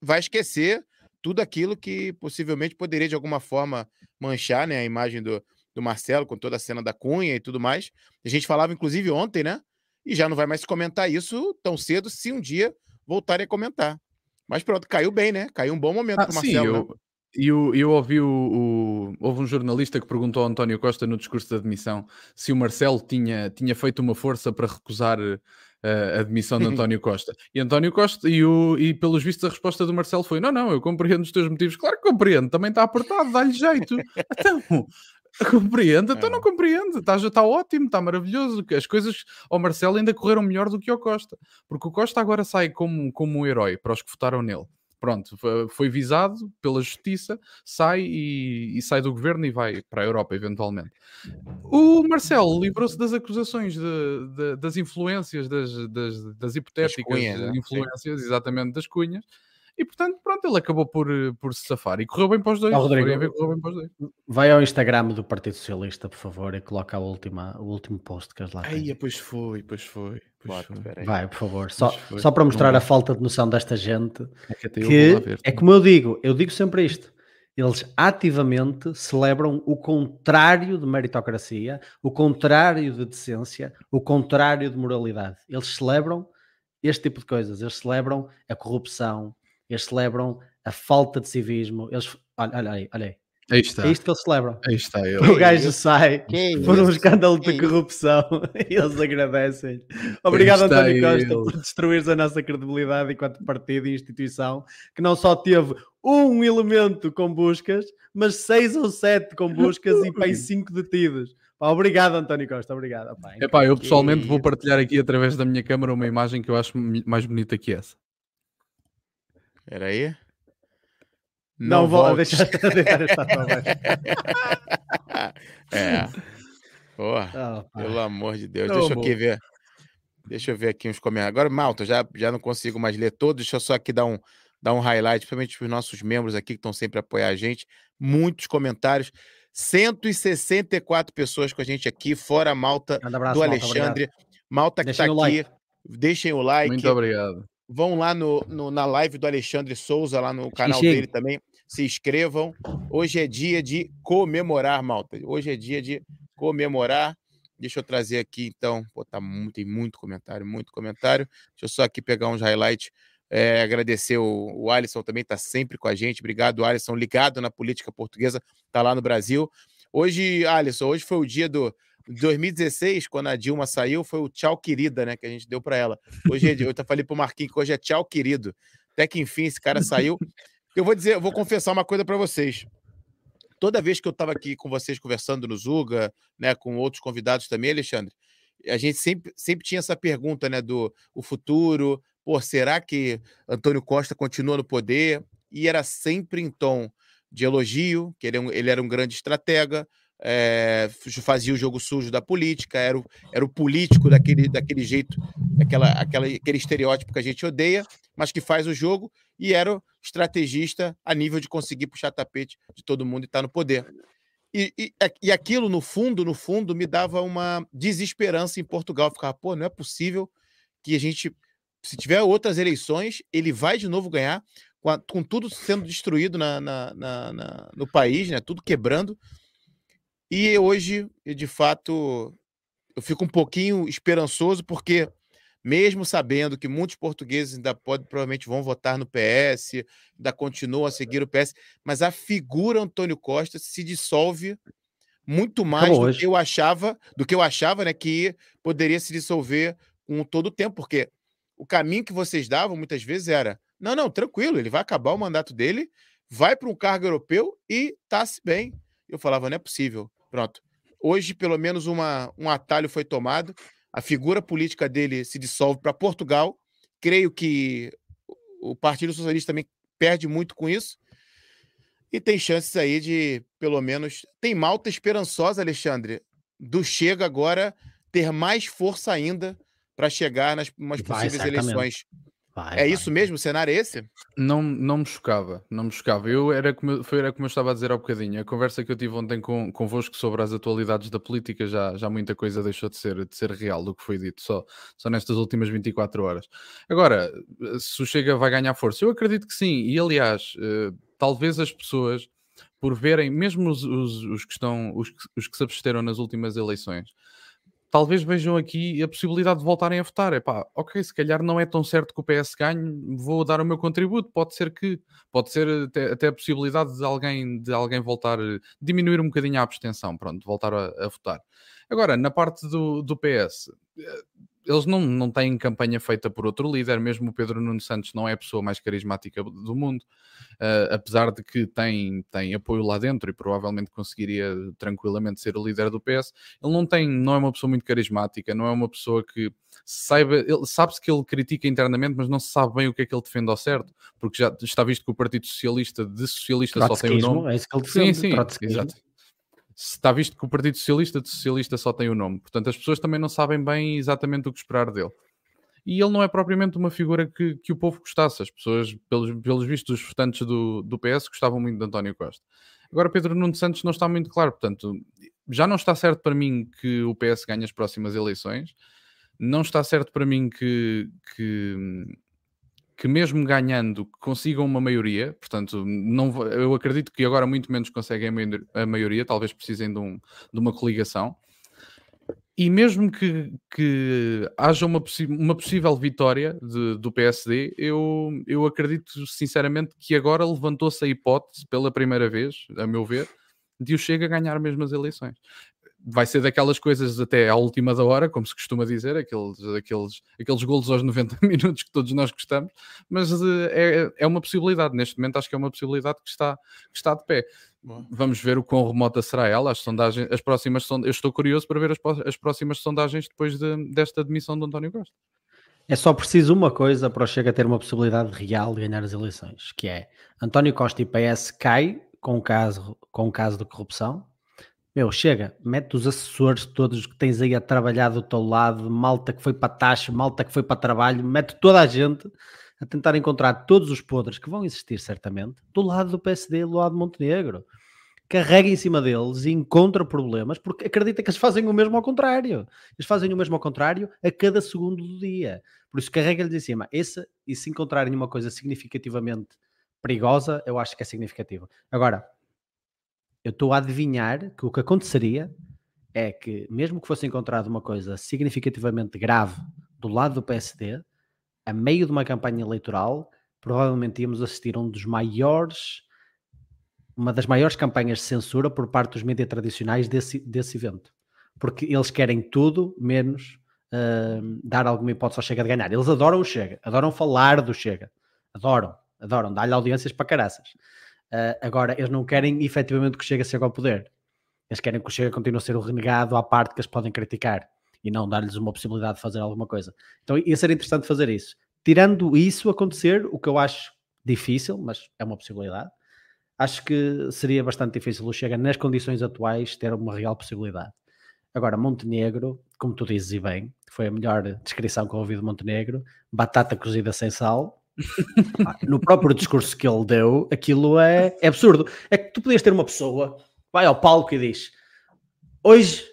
A: vai esquecer tudo aquilo que possivelmente poderia de alguma forma manchar né, a imagem do, do Marcelo com toda a cena da Cunha e tudo mais. A gente falava inclusive ontem, né? E já não vai mais comentar isso tão cedo se um dia voltarem a comentar. Mas pronto, caiu bem, né? Caiu um bom momento ah,
C: para Marcelo. Sim, eu, né? E eu, eu ouvi o, o, Houve um jornalista que perguntou ao António Costa no discurso de admissão se o Marcelo tinha, tinha feito uma força para recusar uh, a admissão de António Costa. E António Costa, e, o, e pelos vistos, a resposta do Marcelo foi: Não, não, eu compreendo os teus motivos. Claro que compreendo, também está apertado, dá-lhe jeito. Então. Compreendo, então não é. compreendo, está, está ótimo, está maravilhoso. As coisas ao Marcelo ainda correram melhor do que ao Costa, porque o Costa agora sai como, como um herói para os que votaram nele pronto, foi visado pela justiça, sai e, e, sai do governo e vai para a Europa, eventualmente. O Marcelo livrou-se das acusações de, de, das influências, das, das, das hipotéticas cunhas, né? influências, sim. exatamente, das cunhas. E portanto, pronto, ele acabou por, por se safar e correu bem para os dois. Oh, Rodrigo, correu bem para os dois.
B: Vai ao Instagram do Partido Socialista, por favor, e coloca a última, o último post que eles lá
C: têm. Aí, pois foi, pois foi.
B: Vai, por favor. Só, só para mostrar a falta de noção desta gente. É que, que é como eu digo, eu digo sempre isto. Eles ativamente celebram o contrário de meritocracia, o contrário de decência, o contrário de moralidade. Eles celebram este tipo de coisas. Eles celebram a corrupção, eles celebram a falta de civismo. Eles, olha, olha aí, olha aí.
C: Aí está.
B: É isto que eles celebram.
C: Aí está ele.
B: O gajo sai por um escândalo de corrupção e eles agradecem. Obrigado, António Costa, ele. por destruires a nossa credibilidade enquanto partido e instituição, que não só teve um elemento com buscas, mas seis ou sete com buscas e pai cinco detidos. Pá, obrigado, António Costa, obrigado. Pá,
C: Epá, eu pessoalmente vou partilhar aqui através da minha câmera uma imagem que eu acho mais bonita que essa.
A: Espera aí.
B: Não, não vou deixar, deixar esta
A: É. Oh, pelo amor de Deus. Não, Deixa eu aqui ver. Deixa eu ver aqui uns comentários. Agora, Malta, já, já não consigo mais ler todos. Deixa eu só aqui dar um, dar um highlight, principalmente para os nossos membros aqui que estão sempre a apoiar a gente. Muitos comentários. 164 pessoas com a gente aqui, fora a Malta um abraço, do Alexandre. Malta, Malta que está aqui. Like. Deixem o like.
C: Muito obrigado.
A: Vão lá no, no, na live do Alexandre Souza, lá no canal dele também. Se inscrevam. Hoje é dia de comemorar, malta. Hoje é dia de comemorar. Deixa eu trazer aqui, então. Pô, tá muito, tem muito comentário, muito comentário. Deixa eu só aqui pegar uns highlights. É, agradecer o, o Alisson também, está sempre com a gente. Obrigado, Alisson, ligado na política portuguesa, está lá no Brasil. Hoje, Alisson, hoje foi o dia do, 2016, quando a Dilma saiu, foi o tchau querida, né? Que a gente deu para ela. Hoje, é, eu falei pro Marquinhos que hoje é tchau querido. Até que enfim esse cara saiu. Eu vou dizer, eu vou confessar uma coisa para vocês. Toda vez que eu estava aqui com vocês conversando no Zuga, né, com outros convidados também, Alexandre, a gente sempre, sempre tinha essa pergunta, né, do o futuro, pô, será que Antônio Costa continua no poder? E era sempre em tom de elogio, que ele, é ele era um grande estratega, é, fazia o jogo sujo da política, era o, era o político daquele, daquele jeito, aquela, aquele estereótipo que a gente odeia, mas que faz o jogo, e era o estrategista a nível de conseguir puxar tapete de todo mundo e estar tá no poder. E, e, e aquilo, no fundo, no fundo, me dava uma desesperança em Portugal. Eu ficava, pô, não é possível que a gente, se tiver outras eleições, ele vai de novo ganhar, com, a, com tudo sendo destruído na, na, na, na no país, né? tudo quebrando E hoje, de fato, eu fico um pouquinho esperançoso, porque mesmo sabendo que muitos portugueses ainda podem, provavelmente vão votar no PS, ainda continuam a seguir o PS, mas a figura Antônio Costa se dissolve muito mais do
B: hoje.
A: que eu achava, do que eu achava, né, que poderia se dissolver com todo o tempo, porque o caminho que vocês davam muitas vezes era: não, não, tranquilo, ele vai acabar o mandato dele, vai para um cargo europeu e tá-se bem. Eu falava, não é possível. Pronto. Hoje, pelo menos, uma, um atalho foi tomado. A figura política dele se dissolve para Portugal. Creio que o Partido Socialista também perde muito com isso. E tem chances aí de, pelo menos. Tem malta esperançosa, Alexandre, do Chega agora ter mais força ainda para chegar nas umas
B: Vai,
A: possíveis eleições.
B: Vai,
A: É
B: vai.
A: isso mesmo? O cenário é esse?
C: Não, não me chocava, não me chocava. Eu era como, eu- foi, era como eu estava a dizer há bocadinho. A conversa que eu tive ontem com, convosco sobre as atualidades da política, já, já muita coisa deixou de ser, de ser real do que foi dito, só, só nestas últimas 24 horas. Agora, se o Chega vai ganhar força, eu acredito que sim. E aliás, eh, talvez as pessoas, por verem, mesmo os, os, os que estão, os, que- os que se absteram nas últimas eleições, talvez vejam aqui a possibilidade de voltarem a votar. É pá, ok, se calhar não é tão certo que o PS ganhe, vou dar o meu contributo. Pode ser que, pode ser até, até a possibilidade de alguém, de alguém voltar, diminuir um bocadinho a abstenção, pronto, voltar a, a votar. Agora, na parte do, do PS, eh, eles não, não têm campanha feita por outro líder, mesmo o Pedro Nuno Santos não é a pessoa mais carismática do mundo, eh, apesar de que tem, tem apoio lá dentro e provavelmente conseguiria tranquilamente ser o líder do PS, ele não tem, não é uma pessoa muito carismática, não é uma pessoa que saiba, ele- sabe-se que ele critica internamente, mas não se sabe bem o que é que ele defende ao certo, porque já está visto que o Partido Socialista de socialista só tem o nome.
B: é isso que ele
C: Sim,
B: defende.
C: sim,
B: trotskismo.
C: exato. Está visto que o Partido Socialista de socialista só tem o nome, portanto as pessoas também não sabem bem exatamente o que esperar dele. E ele não é propriamente uma figura que, que o povo gostasse. As pessoas, pelos, pelos vistos, os votantes do, do PS gostavam muito de António Costa. Agora, Pedro Nuno Santos não está muito claro, portanto, já não está certo para mim que o PS ganhe as próximas eleições, não está certo para mim que, que, que mesmo ganhando consigam uma maioria, portanto, não, eu acredito que agora muito menos conseguem a maio- a maioria, talvez precisem de, um- de uma coligação. E mesmo que, que haja uma, uma possível vitória de- do PSD, eu, eu acredito sinceramente que agora levantou-se a hipótese, pela primeira vez, a meu ver, de o Chega ganhar mesmo as eleições. Vai ser daquelas coisas até à última da hora, como se costuma dizer, aqueles, aqueles, aqueles golos aos 90 minutos que todos nós gostamos, mas eh, é, é uma possibilidade. Neste momento acho que é uma possibilidade que está, que está de pé. Vamos ver o quão remota será ela. As sondagens, as próximas sondagens. Eu estou curioso para ver as, as próximas sondagens depois de- desta demissão de António Costa.
B: É só preciso uma coisa para o Chega ter uma possibilidade real de ganhar as eleições, que é António Costa e PS cai com o caso, com o caso de corrupção. Meu, chega, mete os assessores todos que tens aí a trabalhar do teu lado, malta que foi para taxa, malta que foi para trabalho, mete toda a gente a tentar encontrar todos os podres que vão existir certamente do lado do PSD, do lado de Montenegro. Carrega em cima deles e encontra problemas, porque acredita que eles fazem o mesmo ao contrário. Eles fazem o mesmo ao contrário a cada segundo do dia. Por isso, carrega-lhes em cima. Esse, e se encontrarem uma coisa significativamente perigosa, eu acho que é significativo. Agora, eu estou a adivinhar que o que aconteceria é que, mesmo que fosse encontrado uma coisa significativamente grave do lado do PSD, a meio de uma campanha eleitoral, provavelmente íamos assistir a um dos maiores, uma das maiores campanhas de censura por parte dos mídias tradicionais desse, desse evento. Porque eles querem tudo menos hum, dar alguma hipótese ao Chega de ganhar. Eles adoram o Chega, adoram falar do Chega, adoram, adoram, dar-lhe audiências para caraças. Uh, agora, eles não querem efetivamente que o Chega chegue ao poder. Eles querem que o Chega continue a ser o renegado à parte que eles podem criticar e não dar-lhes uma possibilidade de fazer alguma coisa. Então ia ser interessante fazer isso. Tirando isso acontecer, o que eu acho difícil, mas é uma possibilidade, acho que seria bastante difícil o Chega, nas condições atuais, ter uma real possibilidade. Agora, Montenegro, como tu dizes e bem, foi a melhor descrição que eu ouvi de Montenegro, batata cozida sem sal. No próprio discurso que ele deu, aquilo é, é absurdo. É que tu podias ter uma pessoa, vai ao palco e diz: Hoje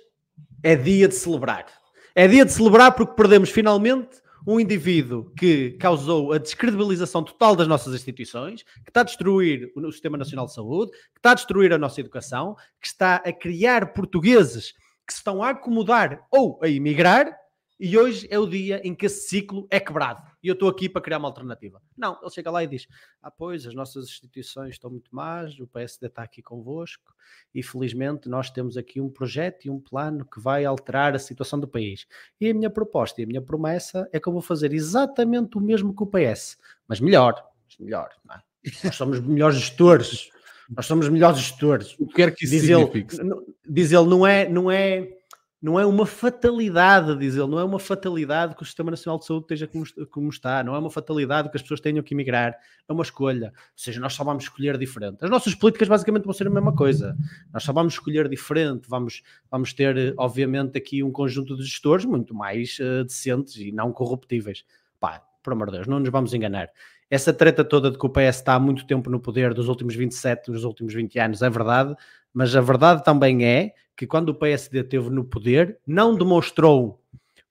B: é dia de celebrar. É dia de celebrar porque perdemos finalmente um indivíduo que causou a descredibilização total das nossas instituições, que está a destruir o Sistema Nacional de Saúde, que está a destruir a nossa educação, que está a criar portugueses que se estão a acomodar ou a emigrar, e hoje é o dia em que esse ciclo é quebrado. E eu estou aqui para criar uma alternativa. Não, ele chega lá e diz: Ah, pois, as nossas instituições estão muito más, o PSD está aqui convosco, e felizmente nós temos aqui um projeto e um plano que vai alterar a situação do país. E a minha proposta e a minha promessa é que eu vou fazer exatamente o mesmo que o PS, mas melhor. Mas melhor, não é? Nós somos melhores gestores. Nós somos melhores gestores.
C: O que quer que isso
B: Diz
C: signifique.
B: ele, diz ele, não é, não é, não é uma fatalidade, diz ele, não é uma fatalidade que o Sistema Nacional de Saúde esteja como, est- como está, não é uma fatalidade que as pessoas tenham que emigrar, é uma escolha. Ou seja, nós só vamos escolher diferente. As nossas políticas basicamente vão ser a mesma coisa. Nós só vamos escolher diferente, vamos, vamos ter, obviamente, aqui um conjunto de gestores muito mais eh, decentes e não corruptíveis. Pá, por amor de Deus, não nos vamos enganar. Essa treta toda de que o PS está há muito tempo no poder, dos últimos 27, dos últimos 20 anos, é verdade, mas a verdade também é que quando o PSD esteve no poder, não demonstrou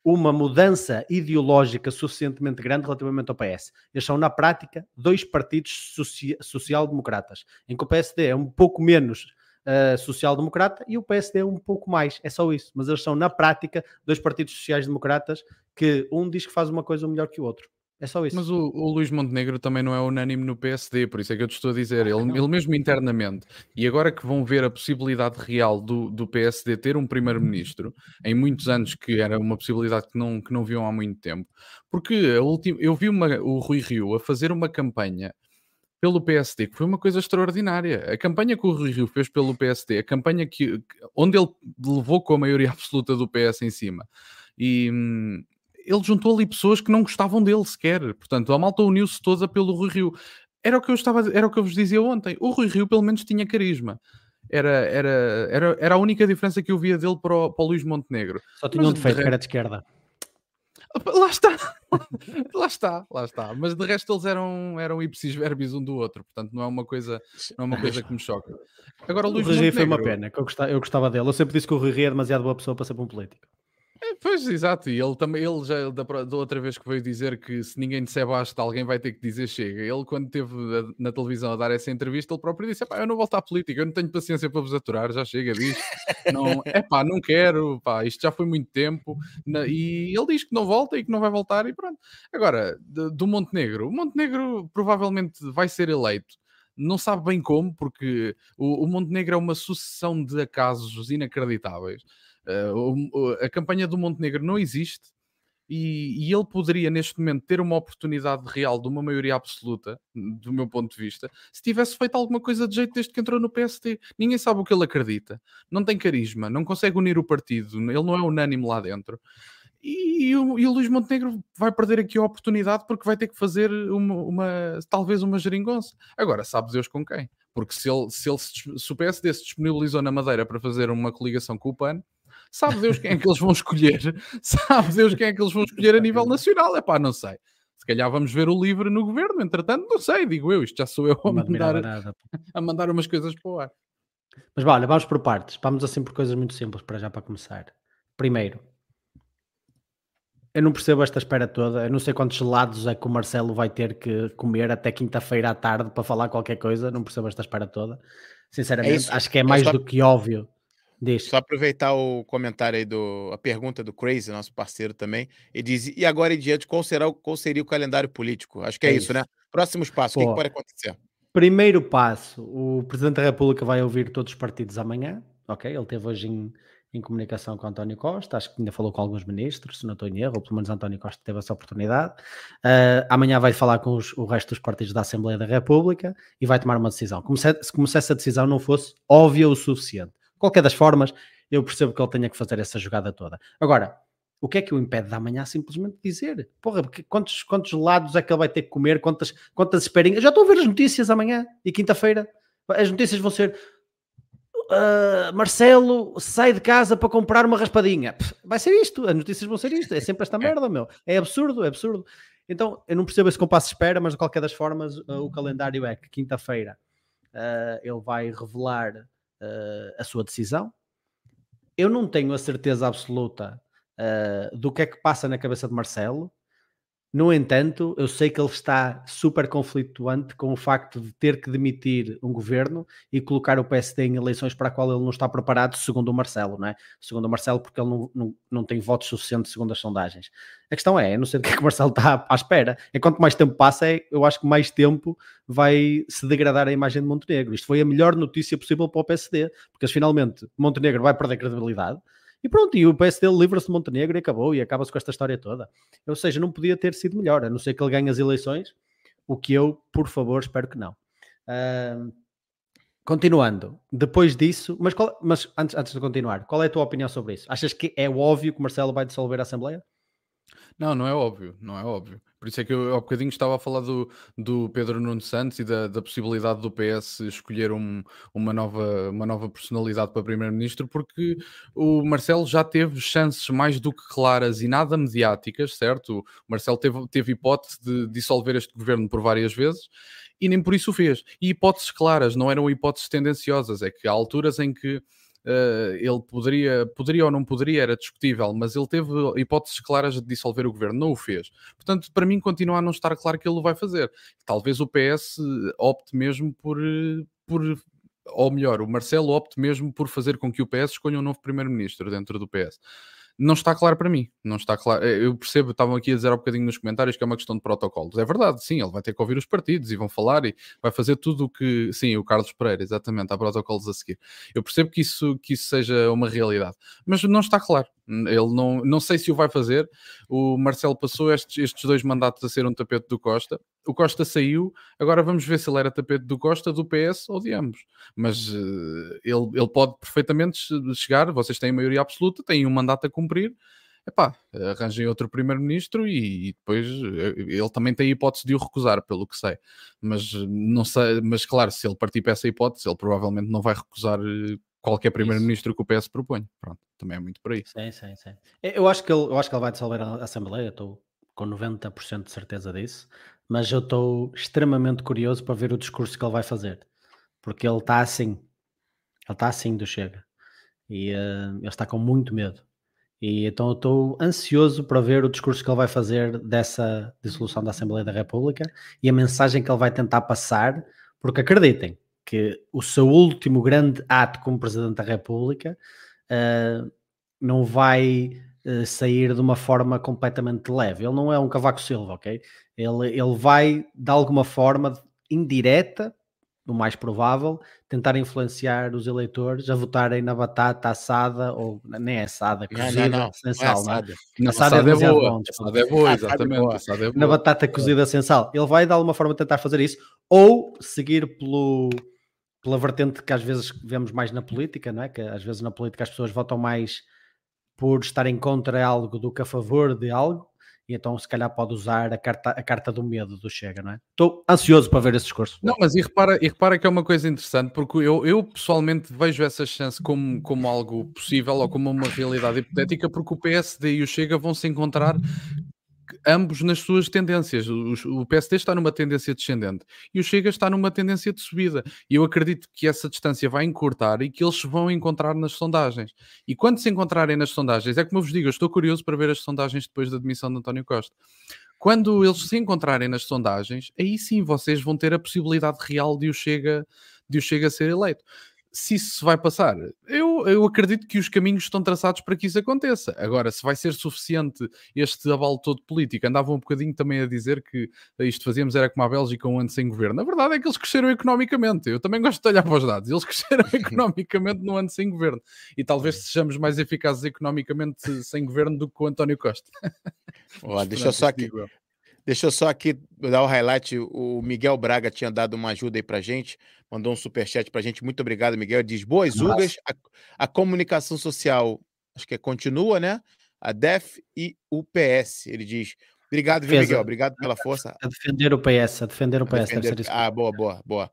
B: uma mudança ideológica suficientemente grande relativamente ao PS. Eles são, na prática, dois partidos socia- social-democratas, em que o PSD é um pouco menos uh, social-democrata e o PSD é um pouco mais. É só isso. Mas eles são, na prática, dois partidos sociais-democratas que um diz que faz uma coisa melhor que o outro. É só isso.
C: Mas o, o Luís Montenegro também não é unânime no PSD, por isso é que eu te estou a dizer, ele, ele mesmo internamente, e agora que vão ver a possibilidade real do, do PSD ter um primeiro-ministro, em muitos anos que era uma possibilidade que não, que não viam há muito tempo, porque a última, eu vi uma, o Rui Rio a fazer uma campanha pelo PSD, que foi uma coisa extraordinária. A campanha que o Rui Rio fez pelo PSD, a campanha que, que- onde ele levou com a maioria absoluta do PS em cima, e hum, ele juntou ali pessoas que não gostavam dele sequer. Portanto, a malta uniu-se toda pelo Rui Rio. Era o que eu estava, era o que eu vos dizia ontem. O Rui Rio pelo menos tinha carisma. Era, era, era, era a única diferença que eu via dele para o, para o Luís Montenegro.
B: Só tinha
C: mas
B: um
C: de
B: defeito,
C: re-
B: que era de esquerda.
C: Opa, Lá está, lá está, lá está. Mas de resto eles eram, eram ipsis verbis um do outro, portanto não é uma coisa, não é uma coisa que me choca. Agora o
B: O
C: Luís
B: Rui Rio foi uma
C: Montenegro-
B: pena, que eu gostava, eu gostava dele. Eu sempre disse que o Rui Rio é demasiado boa pessoa para ser um político.
C: É, Pois, exato, e ele também, ele já da, da outra vez que veio dizer que se ninguém disser basta, alguém vai ter que dizer chega. Ele, quando esteve a- na televisão a dar essa entrevista, ele próprio disse: "Epá, eu não volto à política, eu não tenho paciência para vos aturar, já chega disto. Não, é pá, não quero, pá, isto já foi muito tempo. Na- e ele diz que não volta e que não vai voltar, e pronto. Agora, do Montenegro, o Montenegro provavelmente vai ser eleito. Não sabe bem como, porque o, o Montenegro é uma sucessão de acasos inacreditáveis. O- a campanha do Montenegro não existe e, e ele poderia neste momento ter uma oportunidade real de uma maioria absoluta, do meu ponto de vista, se tivesse feito alguma coisa de jeito desde que entrou no PST. Ninguém sabe o que ele acredita, não tem carisma, não consegue unir o partido, ele não é unânime lá dentro. E, o, e o Luís Montenegro vai perder aqui a oportunidade porque vai ter que fazer uma, uma- talvez uma geringonça. Agora, sabe Deus com quem? Porque se, ele, se, ele se o PSD se disponibilizou na Madeira para fazer uma coligação com o PAN, sabe Deus quem é que eles vão escolher? Sabe Deus quem é que eles vão escolher a nível nacional? É pá, não sei. Se calhar vamos ver o livre no governo, entretanto, não sei, digo eu, isto já sou eu a mandar, a mandar umas coisas para o ar.
B: Mas olha, vamos por partes. Vamos assim por coisas muito simples para já para começar. Primeiro, eu não percebo esta espera toda. Eu não sei quantos gelados é que o Marcelo vai ter que comer até quinta-feira à tarde para falar qualquer coisa. Não percebo esta espera toda. Sinceramente,
A: isso.
B: acho que é mais
A: só-
B: do que óbvio. Diz.
A: Só aproveitar o comentário aí do a pergunta do Crazy, nosso parceiro também. Ele diz: "E agora em diante qual será qual seria o calendário político?" Acho que é,
B: É
A: isso,
B: isso.
A: né? Próximos passos, o que, que
B: Pô.
A: pode acontecer?
B: Primeiro passo, o Presidente da República vai ouvir todos os partidos amanhã, ok? Ele teve hoje em, em comunicação com António Costa, acho que ainda falou com alguns ministros, se não estou em erro, ou pelo menos António Costa teve essa oportunidade. Ah, amanhã vai falar com os- o resto dos partidos da Assembleia da República e vai tomar uma decisão. Como se, como se essa decisão não fosse óbvia o suficiente. Qualquer das formas, eu percebo que ele tenha que fazer essa jogada toda. Agora, o que é que o impede de amanhã simplesmente dizer? Porra, porque quantos, quantos lados é que ele vai ter que comer? Quantas, quantas esperinhas? Já estou a ver as notícias amanhã e quinta-feira. As notícias vão ser "Ah, Marcelo sai de casa para comprar uma raspadinha. Pff, vai ser isto, as notícias vão ser isto. É sempre esta merda, meu. É absurdo, é absurdo. Então, eu não percebo esse compasso de espera, mas de qualquer das formas, ah, o calendário é que quinta-feira ah, ele vai revelar ah, a sua decisão. Eu não tenho a certeza absoluta uh, do que é que passa na cabeça de Marcelo, No entanto, eu sei que ele está super conflituante com o facto de ter que demitir um governo e colocar o PSD em eleições para a qual ele não está preparado, segundo o Marcelo, não é? Segundo o Marcelo, porque ele não, não, não tem votos suficientes segundo as sondagens. A questão é, eu não sei do que é que o Marcelo está à espera. Enquanto mais tempo passa, é, eu acho que mais tempo vai se degradar a imagem de Montenegro. Isto foi a melhor notícia possível para o PSD, porque finalmente Montenegro vai perder credibilidade e pronto, e o PSD livra-se de Montenegro e acabou, e acaba-se com esta história toda. Ou seja, não podia ter sido melhor, a não ser que ele ganhe as eleições, o que eu, por favor, espero que não. Uh, continuando, depois disso, mas, qual, mas antes, antes de continuar, qual é a tua opinião sobre isso? Achas que é óbvio que Marcelo vai dissolver a Assembleia?
C: Não, não é óbvio, não é óbvio. Por isso é que eu há bocadinho estava a falar do, do Pedro Nuno Santos e da, da possibilidade do PS escolher um, uma, nova, uma nova personalidade para Primeiro-Ministro, porque o Marcelo já teve chances mais do que claras e nada mediáticas, certo? O Marcelo teve, teve hipótese de dissolver este governo por várias vezes e nem por isso o fez. E hipóteses claras, não eram hipóteses tendenciosas, é que há alturas em que Uh, ele poderia, poderia ou não poderia, era discutível, mas ele teve hipóteses claras de dissolver o governo, não o fez. Portanto, para mim, continua a não estar claro que ele o vai fazer. Talvez o PS opte mesmo por, por ou melhor, o Marcelo opte mesmo por fazer com que o PS escolha um novo primeiro-ministro dentro do PS não está claro para mim. Não está claro. Eh, eu percebo, estavam aqui a dizer há um bocadinho nos comentários que é uma questão de protocolos. É verdade, sim, ele vai ter que ouvir os partidos e vão falar e vai fazer tudo o que. Sim, o Carlos Pereira, exatamente, há protocolos a seguir. Eu percebo que isso, que isso seja uma realidade, mas não está claro. Ele não, não sei se o vai fazer. O Marcelo passou estes, estes dois mandatos a ser um tapete do Costa. O Costa saiu, agora vamos ver se ele era tapete do Costa, do PS ou de ambos. Mas uh, ele, ele pode perfeitamente chegar. Vocês têm maioria absoluta, têm um mandato a cumprir. Epá, arranjem outro primeiro-ministro e, e, depois eh, ele também tem a hipótese de o recusar, pelo que sei. Mas não sei, mas claro, se ele partir para essa hipótese, ele provavelmente não vai recusar eh, qualquer primeiro-ministro que o PS propõe. Pronto, também é muito por aí.
B: Sim, sim, sim. Eu acho que ele, eu acho que ele vai dissolver a Assembleia, estou com 90% de certeza disso, mas eu estou extremamente curioso para ver o discurso que ele vai fazer, porque ele está assim, ele está assim do Chega, e uh, ele está com muito medo. E então eu estou ansioso para ver o discurso que ele vai fazer dessa dissolução da Assembleia da República e a mensagem que ele vai tentar passar, porque acreditem, que o seu último grande ato como Presidente da República uh, não vai uh, sair de uma forma completamente leve. Ele não é um Cavaco Silva, ok? Ele, ele vai, de alguma forma indireta, o mais provável, tentar influenciar os eleitores a votarem na batata assada ou nem é assada, cozida, não, não, não. sem é sal. Não é? assada.
C: Não, assada, assada é, é boa. Bom, assada é boa, exatamente.
B: Assada é boa. Na batata cozida sem sal. Ele vai de alguma forma tentar fazer isso ou seguir pelo pela vertente que às vezes vemos mais na política, não é? Que às vezes na política as pessoas votam mais por estarem contra algo do que a favor de algo, e então se calhar pode usar a carta, a carta do medo do Chega, não é? Estou ansioso para ver esse discurso.
C: Não, mas e repara, e repara que é uma coisa interessante, porque eu, eu pessoalmente vejo essa chance como, como algo possível ou como uma realidade hipotética, porque o PSD e o Chega vão se encontrar ambos nas suas tendências. O, PSD está numa tendência descendente e o Chega está numa tendência de subida. E eu acredito que essa distância vai encurtar e que eles se vão encontrar nas sondagens. E quando se encontrarem nas sondagens, é como eu vos digo, eu estou curioso para ver as sondagens depois da demissão de António Costa. Quando eles se encontrarem nas sondagens, aí sim vocês vão ter a possibilidade real de o Chega, de o Chega ser eleito se isso vai passar, eu, eu acredito que os caminhos estão traçados para que isso aconteça. Agora, se vai ser suficiente este abalo todo político, andavam um bocadinho também a dizer que isto fazíamos era como a Bélgica um ano sem governo. A verdade é que eles cresceram economicamente. Eu também gosto de olhar para os dados. Eles cresceram economicamente no ano sem governo. E talvez sejamos mais eficazes economicamente sem governo do que o António Costa.
A: Ó, deixa eu só aqui. Deixa eu só aqui dar o highlight. O Miguel Braga tinha dado uma ajuda aí pra gente, mandou um superchat pra gente. Muito obrigado, Miguel. Diz: Boas Ugas, a, a, comunicação social, acho que é, continua, né? A DEF e o PS. Ele diz: Obrigado, viu, Miguel? Obrigado pela força.
B: A defender o PS, a defender o PS. Defender...
A: Ah, boa, boa, boa.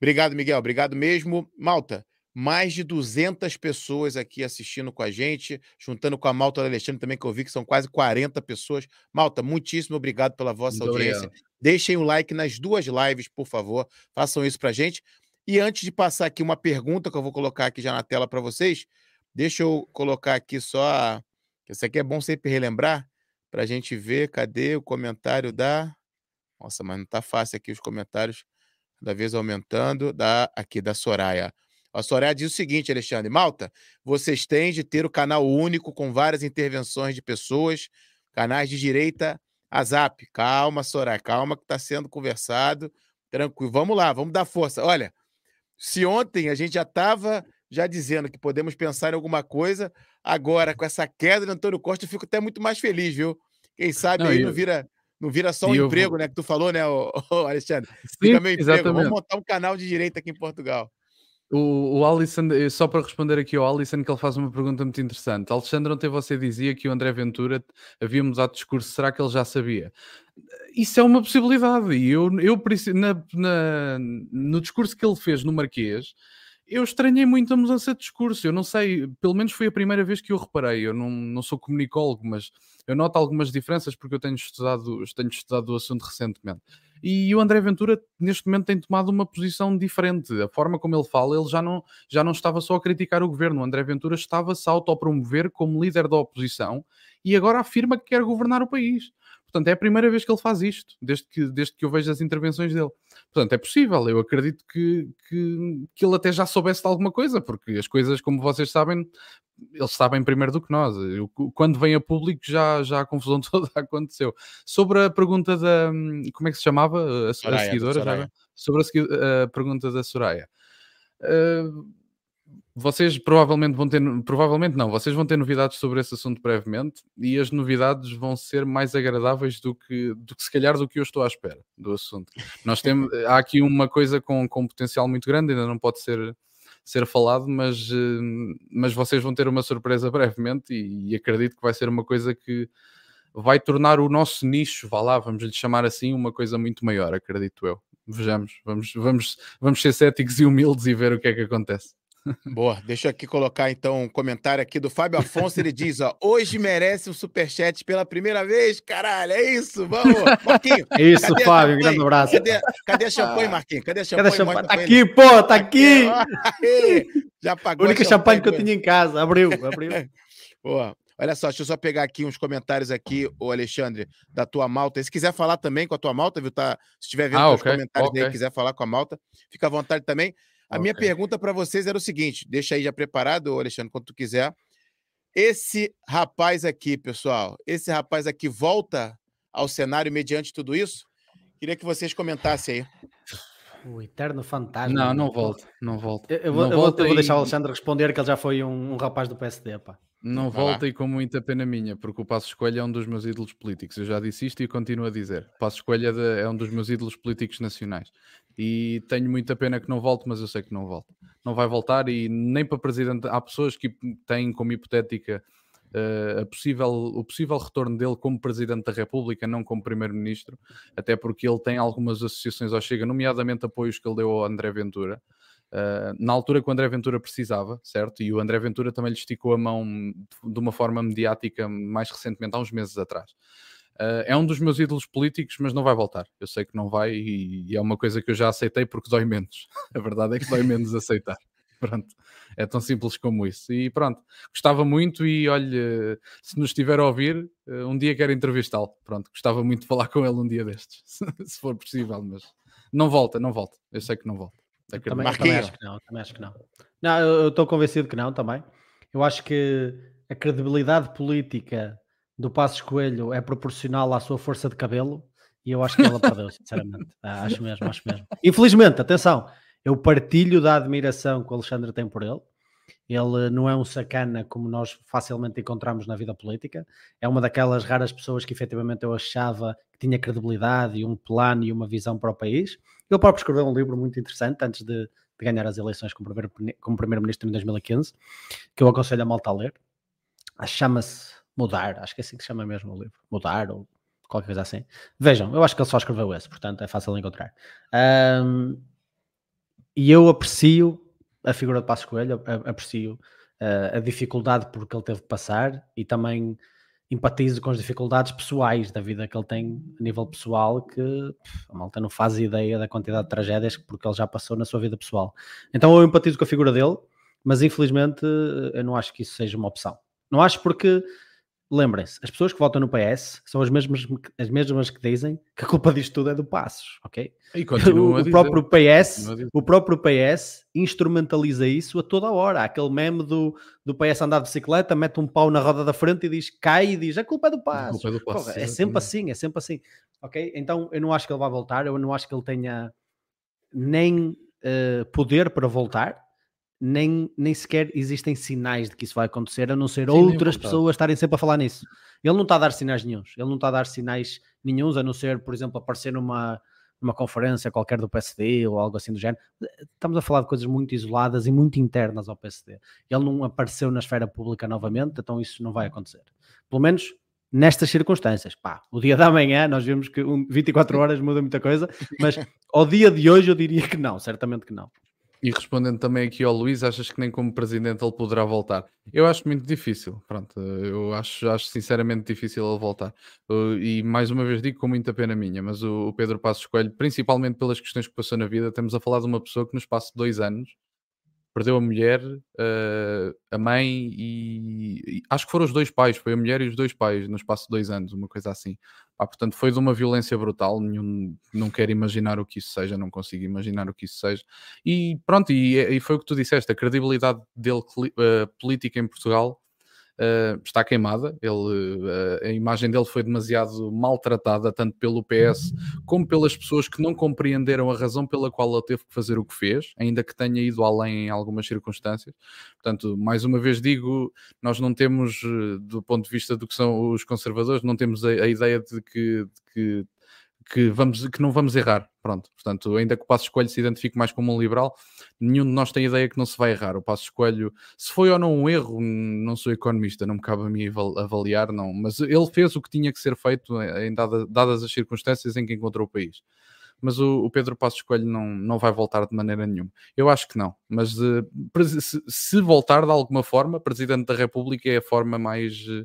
A: Obrigado, Miguel. Obrigado mesmo. Malta, mais de 200 pessoas aqui assistindo com a gente, juntando com a Malta do Alexandre também, que eu vi que são quase 40 pessoas. Malta, muitíssimo obrigado pela vossa Muito audiência. Obrigado. Deixem o like nas duas lives, por favor. Façam isso pra gente. E antes de passar aqui uma pergunta que eu vou colocar aqui já na tela para vocês, deixa eu colocar aqui só. Isso aqui é bom sempre relembrar. para a gente ver. Cadê o comentário da. Nossa, mas não tá fácil aqui os comentários, cada vez aumentando. Da aqui da Soraya. A Soraya diz o seguinte, Alexandre: Malta, vocês têm de ter o canal único com várias intervenções de pessoas, canais de direita a zap. Calma, Soraya, calma que está sendo conversado. Tranquilo, vamos lá, vamos dar força. Olha, se ontem a gente já estava já dizendo que podemos pensar em alguma coisa, agora com essa queda de Antônio Costa, eu fico até muito mais feliz, viu? Quem sabe não, aí eu... não vira não vira só um emprego, vou... né? Que tu falou, né, Alexandre? Sim, Fica meu emprego. Exatamente. Vamos montar um canal de direita aqui em Portugal.
C: O, o Alisson, eh, só para responder aqui ao Alisson, que ele faz uma pergunta muito interessante. Alexandre, ontem você dizia que o André Ventura havia mudado de discurso, será que ele já sabia? Isso é uma possibilidade, e eu, eu na, na, no discurso que ele fez no Marquês, eu estranhei muito a mudança de discurso. Eu não sei, pelo menos foi a primeira vez que eu reparei. Eu não, não sou comunicólogo, mas eu noto algumas diferenças porque eu tenho estudado, tenho estudado o assunto recentemente. E o André Ventura, neste momento, tem tomado uma posição diferente. A forma como ele fala, ele já não, já não estava só a criticar o governo. O André Ventura estava-se a autopromover como líder da oposição e agora afirma que quer governar o país. Portanto, é a primeira vez que ele faz isto, desde que, desde que eu vejo as intervenções dele. Portanto, é possível. Eu acredito que, que, que ele até já soubesse de alguma coisa, porque as coisas, como vocês sabem, eles sabem primeiro do que nós. Eu, quando vem a público, já, já a confusão toda aconteceu. Sobre a pergunta da. Como é que se chamava? A, Soraya, a seguidora? Já, sobre a, a, pergunta da Soraya. Uh, vocês provavelmente vão ter, provavelmente não, vocês vão ter novidades sobre esse assunto brevemente e as novidades vão ser mais agradáveis do que, do que se calhar do que eu estou à espera do assunto. Nós temos, há aqui uma coisa com, com potencial muito grande, ainda não pode ser, ser falado, mas, eh, mas vocês vão ter uma surpresa brevemente e, e acredito que vai ser uma coisa que vai tornar o nosso nicho, vá lá, vamos lhe chamar assim, uma coisa muito maior, acredito eu. Vejamos, vamos, vamos, vamos ser céticos e humildes e ver o que é que acontece.
A: Boa, deixa eu aqui colocar então um comentário aqui do Fábio Afonso. Ele diz: ó, hoje merece um superchat pela primeira vez. Caralho, é isso, vamos, Marquinho.
B: É isso, Fábio, um grande abraço.
A: Cadê, cadê a champanhe, ah. Marquinho? Cadê a champanhe? Cadê a champanhe?
B: Tá aqui, pô, tá aqui.
A: Já pagou.
B: A única champanhe que eu tinha em casa. Abriu, abriu.
A: Boa. Olha só, deixa eu só pegar aqui uns comentários aqui, o Alexandre, da tua malta. E se quiser falar também com a tua malta, viu? Tá, se estiver vendo ah, os okay, comentários okay. aí, quiser falar com a malta, fica à vontade também. A okay. minha pergunta para vocês era o seguinte: deixa aí já preparado, Alexandre, quando tu quiser. Esse rapaz aqui, pessoal, esse rapaz aqui volta ao cenário mediante tudo isso? Queria que vocês comentassem aí.
B: O eterno fantasma.
C: Não, não volta, não volta.
B: Eu, vou,
C: não
B: eu volta vou, eu vou deixar o Alexandre responder que ele já foi um, um rapaz do PSD, pá.
C: Não volta e com muita pena minha, porque o Passo Escolha é um dos meus ídolos políticos. Eu já disse isto e continuo a dizer. O Passo Escolha é, é um dos meus ídolos políticos nacionais. E tenho muita pena que não volte, mas eu sei que não volta. Não vai voltar e nem para presidente. Há pessoas que têm como hipotética uh, possível, o possível retorno dele como presidente da República, não como primeiro-ministro, até porque ele tem algumas associações ao Chega, nomeadamente apoios que ele deu ao André Ventura Uh, na altura que o André Ventura precisava, certo? E o André Ventura também lhe esticou a mão de uma forma mediática mais recentemente, há uns meses atrás. Uh, é um dos meus ídolos políticos, mas não vai voltar. Eu sei que não vai e, e, é uma coisa que eu já aceitei porque dói menos. A verdade é que dói menos aceitar. Pronto, é tão simples como isso. E pronto, gostava muito e olha, se nos estiver a ouvir, uh, um dia quero entrevistá-lo. Pronto, gostava muito de falar com ele um dia destes, se for possível, mas não volta, não volta. Eu sei que não volta.
B: Também, também, acho que não, também acho que não. Não, eu estou convencido que não também. Eu acho que a credibilidade política do Passos Coelho é proporcional à sua força de cabelo e eu acho que ela perdeu, sinceramente. Ah, acho mesmo, acho mesmo. Infelizmente, atenção, eu partilho da admiração que o Alexandre tem por ele. Ele não é um sacana como nós facilmente encontramos na vida política. É uma daquelas raras pessoas que efetivamente eu achava que tinha credibilidade e um plano e uma visão para o país. Ele próprio escreveu um livro muito interessante antes de, de ganhar as eleições como primeiro-ministro em 2015, que eu aconselho a malta a ler. Chama-se Mudar, acho que é assim que se chama mesmo o livro. Mudar ou qualquer coisa assim. Vejam, eu acho que ele só escreveu esse, portanto é fácil de encontrar. Um, e eu aprecio a figura de Passos Coelho, aprecio uh, a dificuldade por que ele teve que passar e também empatizo com as dificuldades pessoais da vida que ele tem a nível pessoal, que a malta não faz ideia da quantidade de tragédias porque ele já passou na sua vida pessoal. Então eu empatizo com a figura dele, mas infelizmente eu não acho que isso seja uma opção. Não acho porque lembrem-se, as pessoas que votam no PS são as mesmas, as mesmas que dizem que a culpa disto tudo é do Passos, ok?
C: E
B: O, o próprio PS, o próprio PS instrumentaliza isso a toda hora. Há aquele meme do, do PS andar de bicicleta, mete um pau na roda da frente e diz, cai e diz, a culpa é do Passos.
C: culpa é do Passos,
B: Porra, é sempre assim, é sempre assim. Ok? Então eu não acho que ele vai voltar, eu não acho que ele tenha nem eh, poder para voltar, nem, nem sequer existem sinais de que isso vai acontecer, a não ser
C: Sim,
B: outras pessoas estarem sempre a falar nisso. Ele não está a dar sinais nenhuns, ele não está a dar sinais nenhuns, a não ser, por exemplo, aparecer numa, numa conferência qualquer do PSD ou algo assim do género. Estamos a falar de coisas muito isoladas e muito internas ao PSD. Ele não apareceu na esfera pública novamente, então isso não vai acontecer. Pelo menos nestas circunstâncias. Pá, o dia da manhã nós vimos que um, 24 horas muda muita coisa, mas ao dia de hoje eu diria que não, certamente que não.
C: E respondendo também aqui ao Luís, achas que nem como presidente ele poderá voltar? Eu acho muito difícil, pronto, eu acho, acho sinceramente difícil ele voltar. Uh, E mais uma vez digo com muita pena minha, mas o, Pedro Passos Coelho, principalmente pelas questões que passou na vida, estamos a falar de uma pessoa que no espaço de dois anos perdeu a mulher, uh, a mãe e, e acho que foram os dois pais, foi a mulher e os dois pais no espaço de dois anos, uma coisa assim. Pá, portanto, foi de uma violência brutal, nenhum, não quero imaginar o que isso seja, não consigo imaginar o que isso seja. E pronto, e, e foi o que tu disseste, a credibilidade dele eh, política em Portugal eh, está queimada. Ele, eh, a imagem dele foi demasiado maltratada, tanto pelo PS como pelas pessoas que não compreenderam a razão pela qual ele teve que fazer o que fez, ainda que tenha ido além em algumas circunstâncias. Portanto, mais uma vez digo, nós não temos, eh, do ponto de vista do que são os conservadores, não temos a, a ideia de que, de que que, vamos, que não vamos errar. Pronto, portanto, ainda que o Passo Escolho se identifique mais como um liberal, nenhum de nós tem ideia que não se vai errar. O Passo Escolho, se foi ou não um erro, não sou economista, não me cabe a mim aval- avaliar, não. Mas ele fez o que tinha que ser feito em dada- dadas as circunstâncias em que encontrou o país. Mas o, o Pedro Passos Coelho não, não vai voltar de maneira nenhuma. Eu acho que não. Mas eh, se, se voltar de alguma forma, Presidente da República é a forma mais, eh,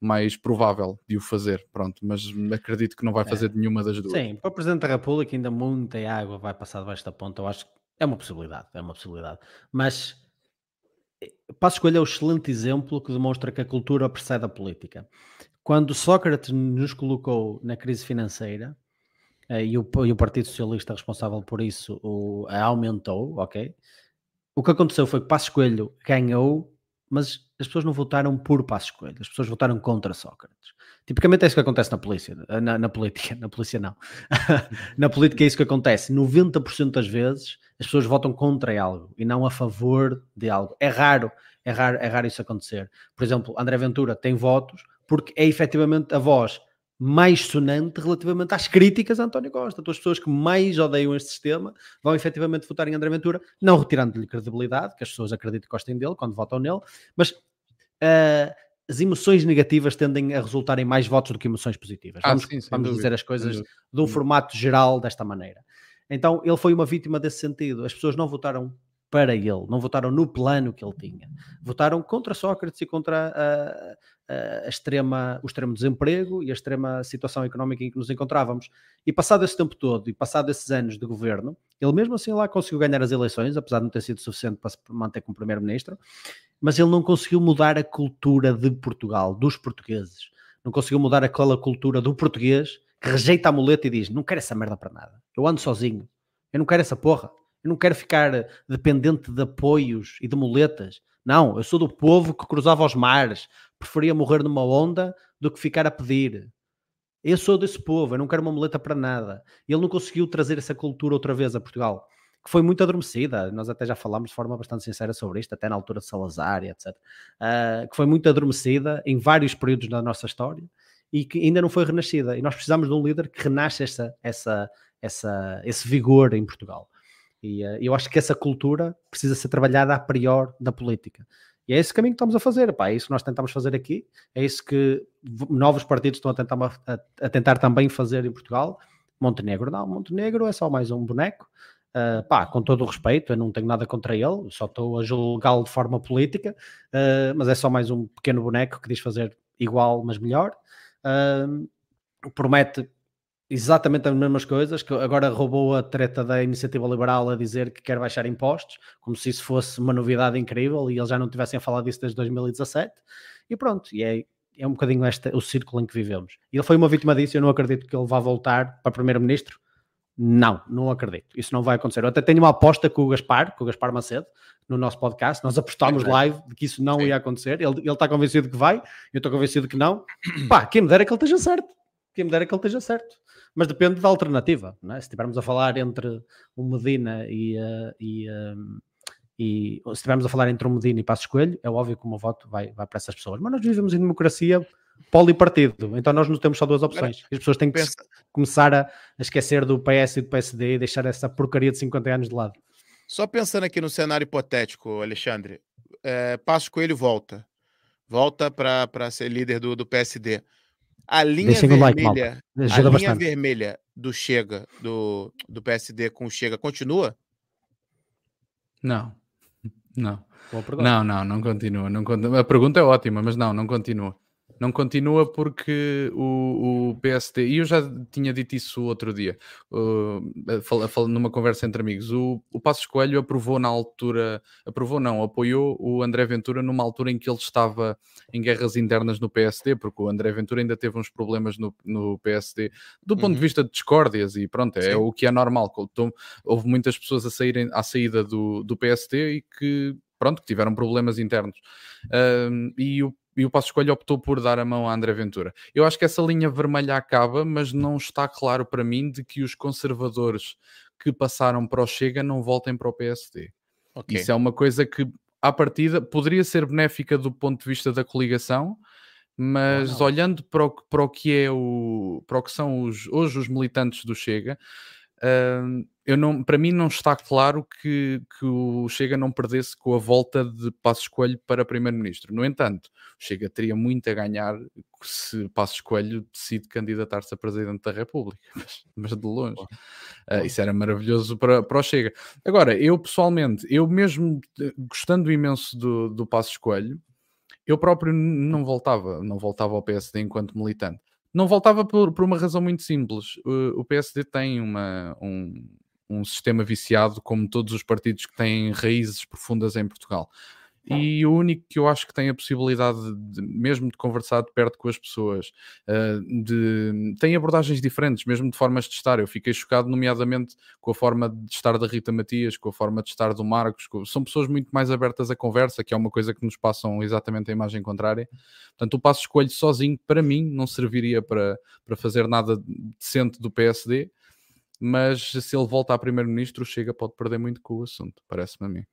C: mais provável de o fazer. Pronto, mas acredito que não vai fazer de nenhuma das duas.
B: Sim, para o Presidente da República ainda muita água vai passar debaixo da ponta. Eu acho que é uma possibilidade, é uma possibilidade. Mas eh, Passo Escolha é o excelente exemplo que demonstra que a cultura precede a política. Quando Sócrates nos colocou na crise financeira, eh, e o, e o Partido Socialista responsável por isso o, aumentou, ok? O que aconteceu foi que Passos Coelho ganhou, mas as pessoas não votaram por Passos Coelho, as pessoas votaram contra Sócrates. Tipicamente é isso que acontece na polícia, na, na política, na polícia não. na política é isso que acontece. 90% das vezes as pessoas votam contra algo e não a favor de algo. É raro, é raro, é raro isso acontecer. Por exemplo, André Ventura tem votos porque é efetivamente a voz mais sonante relativamente às críticas a António Costa. Então, as pessoas que mais odeiam este sistema vão efetivamente votar em André Ventura, não retirando-lhe credibilidade, que as pessoas acreditam que gostem dele quando votam nele, mas ah, as emoções negativas tendem a resultar em mais votos do que emoções positivas.
C: Ah,
B: vamos
C: sim,
B: vamos
C: dúvida,
B: dizer as coisas de um formato geral desta maneira. Então, ele foi uma vítima desse sentido. As pessoas não votaram para ele, não votaram no plano que ele tinha. Votaram contra Sócrates e contra a, a- a extrema, o extremo desemprego e a extrema situação económica em que nos encontrávamos. E passado esse tempo todo e passado esses anos de governo, ele mesmo assim lá conseguiu ganhar as eleições, apesar de não ter sido suficiente para se manter como primeiro-ministro, mas ele não conseguiu mudar a cultura de Portugal, dos portugueses. Não conseguiu mudar aquela cultura do português que rejeita a muleta e diz: Não quero essa merda para nada. Eu ando sozinho. Eu não quero essa porra. Eu não quero ficar dependente de apoios e de muletas. Não, eu sou do povo que cruzava os mares. Preferia morrer numa onda do que ficar a pedir. Eu sou desse povo, eu não quero uma muleta para nada. Ele não conseguiu trazer essa cultura outra vez a Portugal, que foi muito adormecida. Nós até já falámos de forma bastante sincera sobre isto, até na altura de Salazar e etc. Ah, que foi muito adormecida em vários períodos da nossa história e que ainda não foi renascida. E nós precisamos de um líder que renasce essa, essa, essa, esse vigor em Portugal. E ah, eu acho que essa cultura precisa ser trabalhada a priori da política. E é esse caminho que estamos a fazer, pá, é isso que nós tentamos fazer aqui, é isso que novos partidos estão a tentar, a, a tentar também fazer em Portugal. Montenegro não, Montenegro é só mais um boneco, Uh, pá, com todo o respeito, eu não tenho nada contra ele, só estou a julgá-lo de forma política, uh, mas é só mais um pequeno boneco que diz fazer igual, mas melhor. Uh, promete exatamente as mesmas coisas, que agora roubou a treta da iniciativa liberal a dizer que quer baixar impostos, como se isso fosse uma novidade incrível e eles já não tivessem falado disso desde 2017, e pronto, e é, é um bocadinho este, o círculo em que vivemos. Ele foi uma vítima disso, eu não acredito que ele vá voltar para primeiro-ministro. Não, não acredito. Isso não vai acontecer. Eu até tenho uma aposta com o Gaspar, com o Gaspar Macedo, no nosso podcast. Nós apostámos live de que isso não Sim. ia acontecer. Ele, ele está convencido que vai, eu estou convencido que não. Pá, quem me dera que ele esteja certo. Quem me dera que ele esteja certo. Mas depende da alternativa. É? Se estivermos a falar entre o Medina e, uh, e, uh, e se estivermos a falar entre o Medina e Passo Escolho, é óbvio que o meu voto vai, vai para essas pessoas. Mas nós vivemos em democracia polipartido, então nós não temos só duas opções. As pessoas têm que Pensa. começar a, esquecer do PS e do PSD e deixar essa porcaria de 50 anos de lado.
A: Só pensando aqui no cenário hipotético, Alexandre, é, Passo Coelho volta. Volta para ser líder do, do PSD. A linha vermelha, like, a linha bastante. vermelha do Chega, do, do PSD com o Chega, continua?
C: Não. Não. Não, não, não continua, não continua. A pergunta é ótima, mas não, não continua. Não continua porque o, o PSD, e eu já tinha dito isso outro dia, uh, numa conversa entre amigos, o, o Passos Coelho aprovou na altura, aprovou não, apoiou o André Ventura numa altura em que ele estava em guerras internas no PSD, porque o André Ventura ainda teve uns problemas no, no PSD, do ponto uhum. de vista de discórdias, e pronto, é Sim. o que é normal. Então, houve muitas pessoas a saírem à saída do, do PSD e que pronto, que tiveram problemas internos. E o e o Passo Escolha optou por dar a mão a André Ventura. Eu acho que essa linha vermelha acaba, mas não está claro para mim de que os conservadores que passaram para o Chega não voltem para o PSD. Okay. Isso é uma coisa que, à partida, poderia ser benéfica do ponto de vista da coligação, mas olhando para o, para o que é o para o que são os, hoje os militantes do Chega, uh, eu não, para mim não está claro que, que o Chega não perdesse com a volta de Passos Coelho para Primeiro-Ministro. No entanto, o Chega teria muito a ganhar se Passos Coelho decide candidatar-se a Presidente da República, mas, mas de longe. Uh, isso era maravilhoso para, para o Chega. Agora, eu pessoalmente, eu mesmo eh, gostando imenso do, do Passos Coelho, eu próprio não voltava, não voltava ao PSD enquanto militante. Não voltava por, por uma razão muito simples. O, o PSD tem uma, um, um sistema viciado, como todos os partidos que têm raízes profundas em Portugal. E o único que eu acho que tem a possibilidade, de, mesmo de conversar de perto com as pessoas, uh, de, tem abordagens diferentes, mesmo de formas de estar. Eu fiquei chocado, nomeadamente, com a forma de estar da Rita Matias, com a forma de estar do Marcos. Com, são pessoas muito mais abertas à conversa, que é uma coisa que nos passam exatamente a imagem contrária. Portanto, o passo escolho sozinho, para mim, não serviria para, para fazer nada decente do PSD mas se ele volta a primeiro-ministro, chega, pode perder muito com o assunto, parece-me a mim.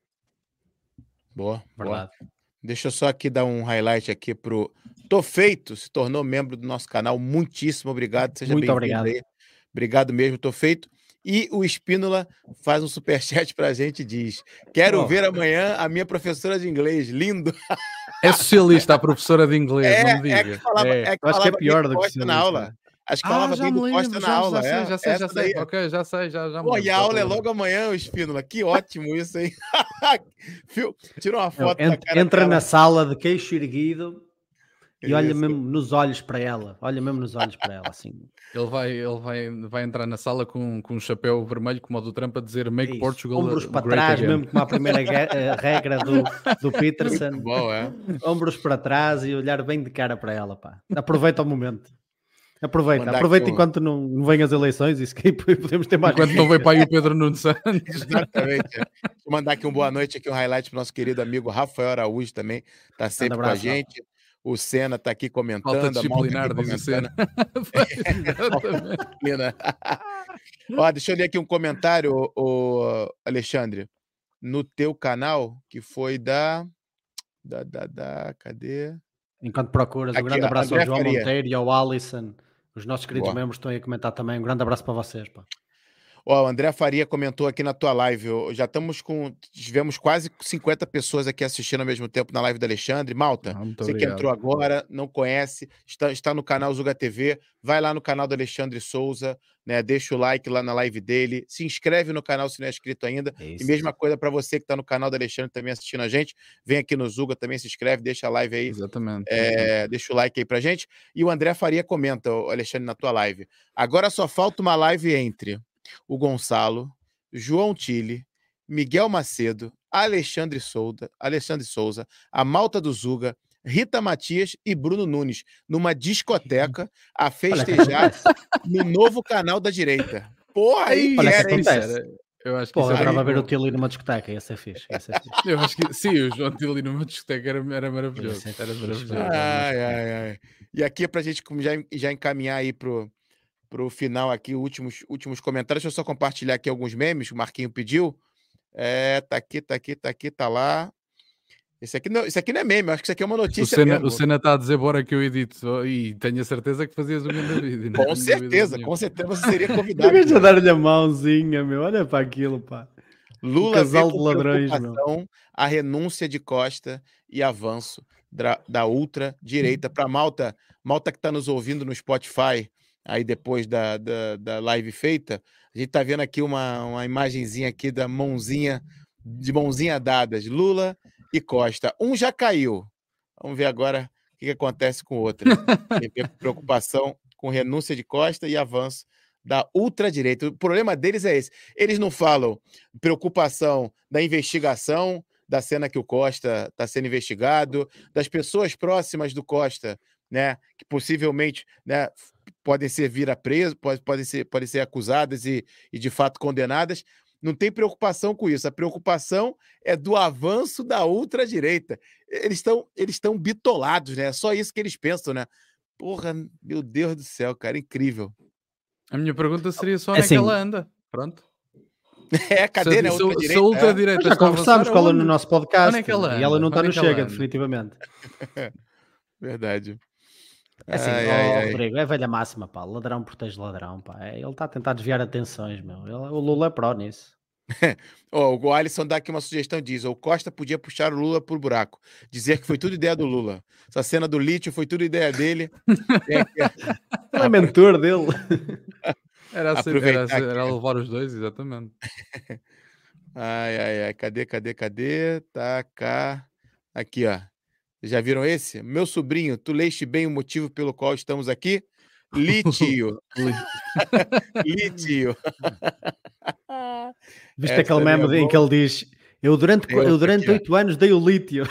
A: Boa, verdade. Boa. Deixa eu só aqui dar um highlight aqui pro Tô Feito, se tornou membro do nosso canal. Muitíssimo obrigado. Seja
B: Muito obrigado. Aí.
A: Obrigado mesmo, Tô Feito. E o Espínola faz um superchat pra gente e diz: Quero oh. ver amanhã a minha professora de inglês. Lindo.
C: É socialista a professora de inglês, é, não diga. É
A: que falava, é. É que
B: acho que é pior do que
A: na aula. Acho que falava ah, bem do Costa na aula.
C: Já, é, já sei, já sei. Ok, já sei, já, já
A: Pô, e a aula é logo amanhã, Espínola. Que ótimo isso aí. Tira uma foto
B: Ent, Entra na sala de queixo erguido e olha mesmo nos olhos para ela. Olha mesmo nos olhos para ela, assim.
C: Ele vai, ele vai, vai entrar na sala com, com um chapéu vermelho como o do Trump a dizer Make Isso. Portugal
B: Ombros para trás, again. mesmo como a primeira eh, regra do, do Peterson.
A: Bom, é?
B: Ombros para trás e olhar bem de cara para ela, pá. Aproveita o momento. Aproveita, aproveita enquanto não, não vêm as eleições e que podemos ter mais.
C: Enquanto não vem para aí o Pedro Nunes Santos.
A: Exatamente. Vou mandar aqui um boa noite, aqui um highlight para o nosso querido amigo Rafael Araújo também, está sempre com a gente. O Senna está aqui comentando. Falta
C: disciplinar, diz o Senna.
A: Ó, deixa eu ler aqui um comentário, o Alexandre, no teu canal, que foi da, da, da, da cadê?
B: Enquanto procuras, um grande abraço ao João Faria. Monteiro e ao Alisson. Os nossos queridos Boa. membros estão aí a comentar também. Um grande abraço para vocês. Pá.
A: Ó, o André Faria comentou aqui na tua live. Já estamos com. Tivemos quase 50 pessoas aqui assistindo ao mesmo tempo na live do Alexandre. Malta, ah, você obrigado. que entrou agora, não conhece, está, está no canal Zuga TV, vai lá no canal do Alexandre Souza, né? Deixa o like lá na live dele, se inscreve no canal se não é inscrito ainda. Isso. E mesma coisa para você que está no canal do Alexandre também assistindo a gente. Vem aqui no Zuga, também se inscreve, deixa a live aí.
C: Exatamente.
A: É, deixa o like aí pra gente. E o André Faria comenta, Alexandre, na tua live. Agora só falta uma live entre o Gonçalo, João Tille, Miguel Macedo, Alexandre Souza, Alexandre Souza, a Malta do Zuga, Rita Matias e Bruno Nunes numa discoteca a festejar no novo canal da direita. Porra, aí
B: Olha,
A: era,
B: acontece.
C: Eu acho que
B: Pô, eu
C: isso é muito
B: ver o. Tilly numa discoteca, esse é fixe. É.
C: Eu acho que sim, o João Tilly numa discoteca era, era maravilhoso.
B: Isso é
C: Era maravilhoso.
A: Ai, ai, ai. E aqui é pra gente como já, já encaminhar aí pro, pro final aqui, últimos, últimos comentários. Deixa eu só compartilhar aqui alguns memes que o Marquinho pediu. É, tá aqui, tá aqui, tá aqui, tá lá. Esse aqui não, esse aqui não é meme, eu acho que isso aqui é uma
C: O
A: notícia
C: Senna,
A: mesmo.
C: o Senna está a dizer bora que eu edito e tenho a certeza que fazias o grande vídeo. não
A: Com certeza, com certeza você seria convidado.
B: vejo a dar-lhe a mãozinha, meu. Olha para aquilo, pá.
A: Lula
B: casal de ladrões, meu.
A: preocupação a renúncia de Costa e avanço da, da ultra-direita. Para Malta, Malta que está nos ouvindo no Spotify, aí depois da, da, da live feita, a gente está vendo aqui uma, uma imagenzinha aqui da mãozinha, de mãozinha dadas, Lula e Costa. Um já caiu. Vamos ver agora o que, acontece com o outro. Com preocupação com renúncia de Costa e avanço da ultradireita. O problema deles é esse. Eles não falam preocupação da investigação, da cena que o Costa está sendo investigado, das pessoas próximas do Costa, né, que possivelmente, né, podem ser vir a preso, pode, podem ser, podem ser acusadas e, e de fato condenadas. Não tem preocupação com isso. A preocupação é do avanço da ultradireita. Eles estão eles estão bitolados, né? É só isso que eles pensam, né? Porra, meu Deus do céu, cara, incrível.
C: A minha pergunta seria só
B: É
C: onde é que
B: assim-
C: ela anda. Pronto.
A: É, cadê, né?
C: se, se, se
A: Ultradireita?
C: a ultradireita
B: Já
C: está a
B: conversámos com ela
C: aonde?
B: no nosso podcast.
C: É que ela
B: e ela não está no
C: é
B: Chega,
C: anda?
B: definitivamente.
A: É, Verdade.
B: É assim,
A: Ai,
B: ó,
A: ai, ai.
B: Rodrigo, é velha máxima, pá. Ladrão protege ladrão, pá. É, Ele está a tentar desviar atenções, meu. Ele- o Lula é pró nisso.
A: Ó, o Alisson dá aqui uma sugestão, diz, o Costa podia puxar o Lula pro buraco, dizer que foi tudo ideia do Lula. Essa cena do lítio foi tudo ideia dele. Aqui,
B: Ele é mentor dele.
C: Era, assim,
A: Aproveitar
C: era, assim, era levar os dois, exatamente.
A: Ai, ai, ai, cadê, cadê, cadê? Tá cá. Aqui, ó. Já viram esse? Meu sobrinho, tu leste bem o motivo pelo qual estamos aqui? Lítio. Lítio.
B: Viste
A: Essa
B: aquele
A: é
B: meme em que ele diz: Eu durante,
A: Tem
B: eu durante oito anos dei o lítio.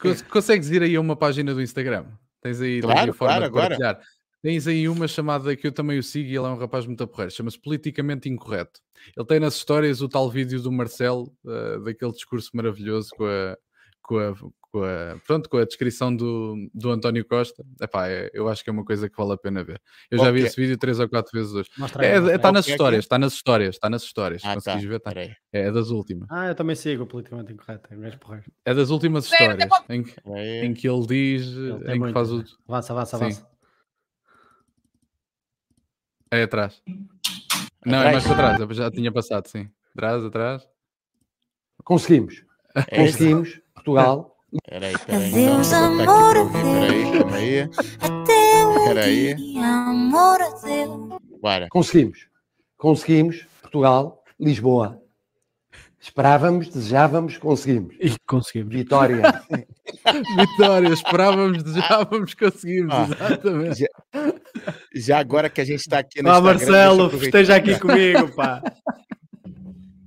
C: Cons- Consegues ir aí a uma página do Instagram? Tens aí, tens aí
A: Claro,
C: a forma
A: claro,
C: de
A: agora.
C: partilhar. Tens aí uma chamada que eu também o sigo e ele é um rapaz muito porreiro. Chama-se Politicamente Incorreto. Ele tem nas histórias o tal vídeo do Marcelo, eh, daquele discurso maravilhoso com a, com a, com a- pronto, com a descrição do, do António Costa. Epá, é- eu acho que é uma coisa que vale a pena ver. Eu já vi
A: é?
C: esse vídeo três ou quatro vezes hoje.
B: Mostra
C: É, está nas
A: é que é?
C: histórias, está nas histórias, está nas histórias.
A: Ah, tá.
C: Conseguis ver? Tá.
A: Peraí,
C: É das últimas.
B: Ah, eu também sigo o politicamente incorreto. É.
C: É das últimas histórias em que, em que ele diz,
B: Ele
C: em que
B: muito.
C: faz o.
B: Avança, avança,
C: Sim.
B: avança.
C: É atrás. Não, é mais para trás, eu já tinha passado, sim. Atrás, atrás.
E: Conseguimos.
A: É?
E: Conseguimos. Portugal.
A: Peraí, peraí.
F: Adeus,
A: Então,
F: amor,
A: ouvir. Peraí, calma aí.
F: Até o
A: Peraí.
F: dia, amor, adeus.
A: Bora.
E: Conseguimos. Conseguimos. Portugal. Lisboa. Esperávamos, desejávamos, conseguimos.
B: E conseguimos.
E: Vitória.
C: Vitória, esperávamos, desejávamos, conseguimos,
A: Ah.
C: exatamente.
A: Já agora que a gente está aqui no
B: Ah,
A: Instagram,
B: Marcelo, esteja aqui comigo, pá.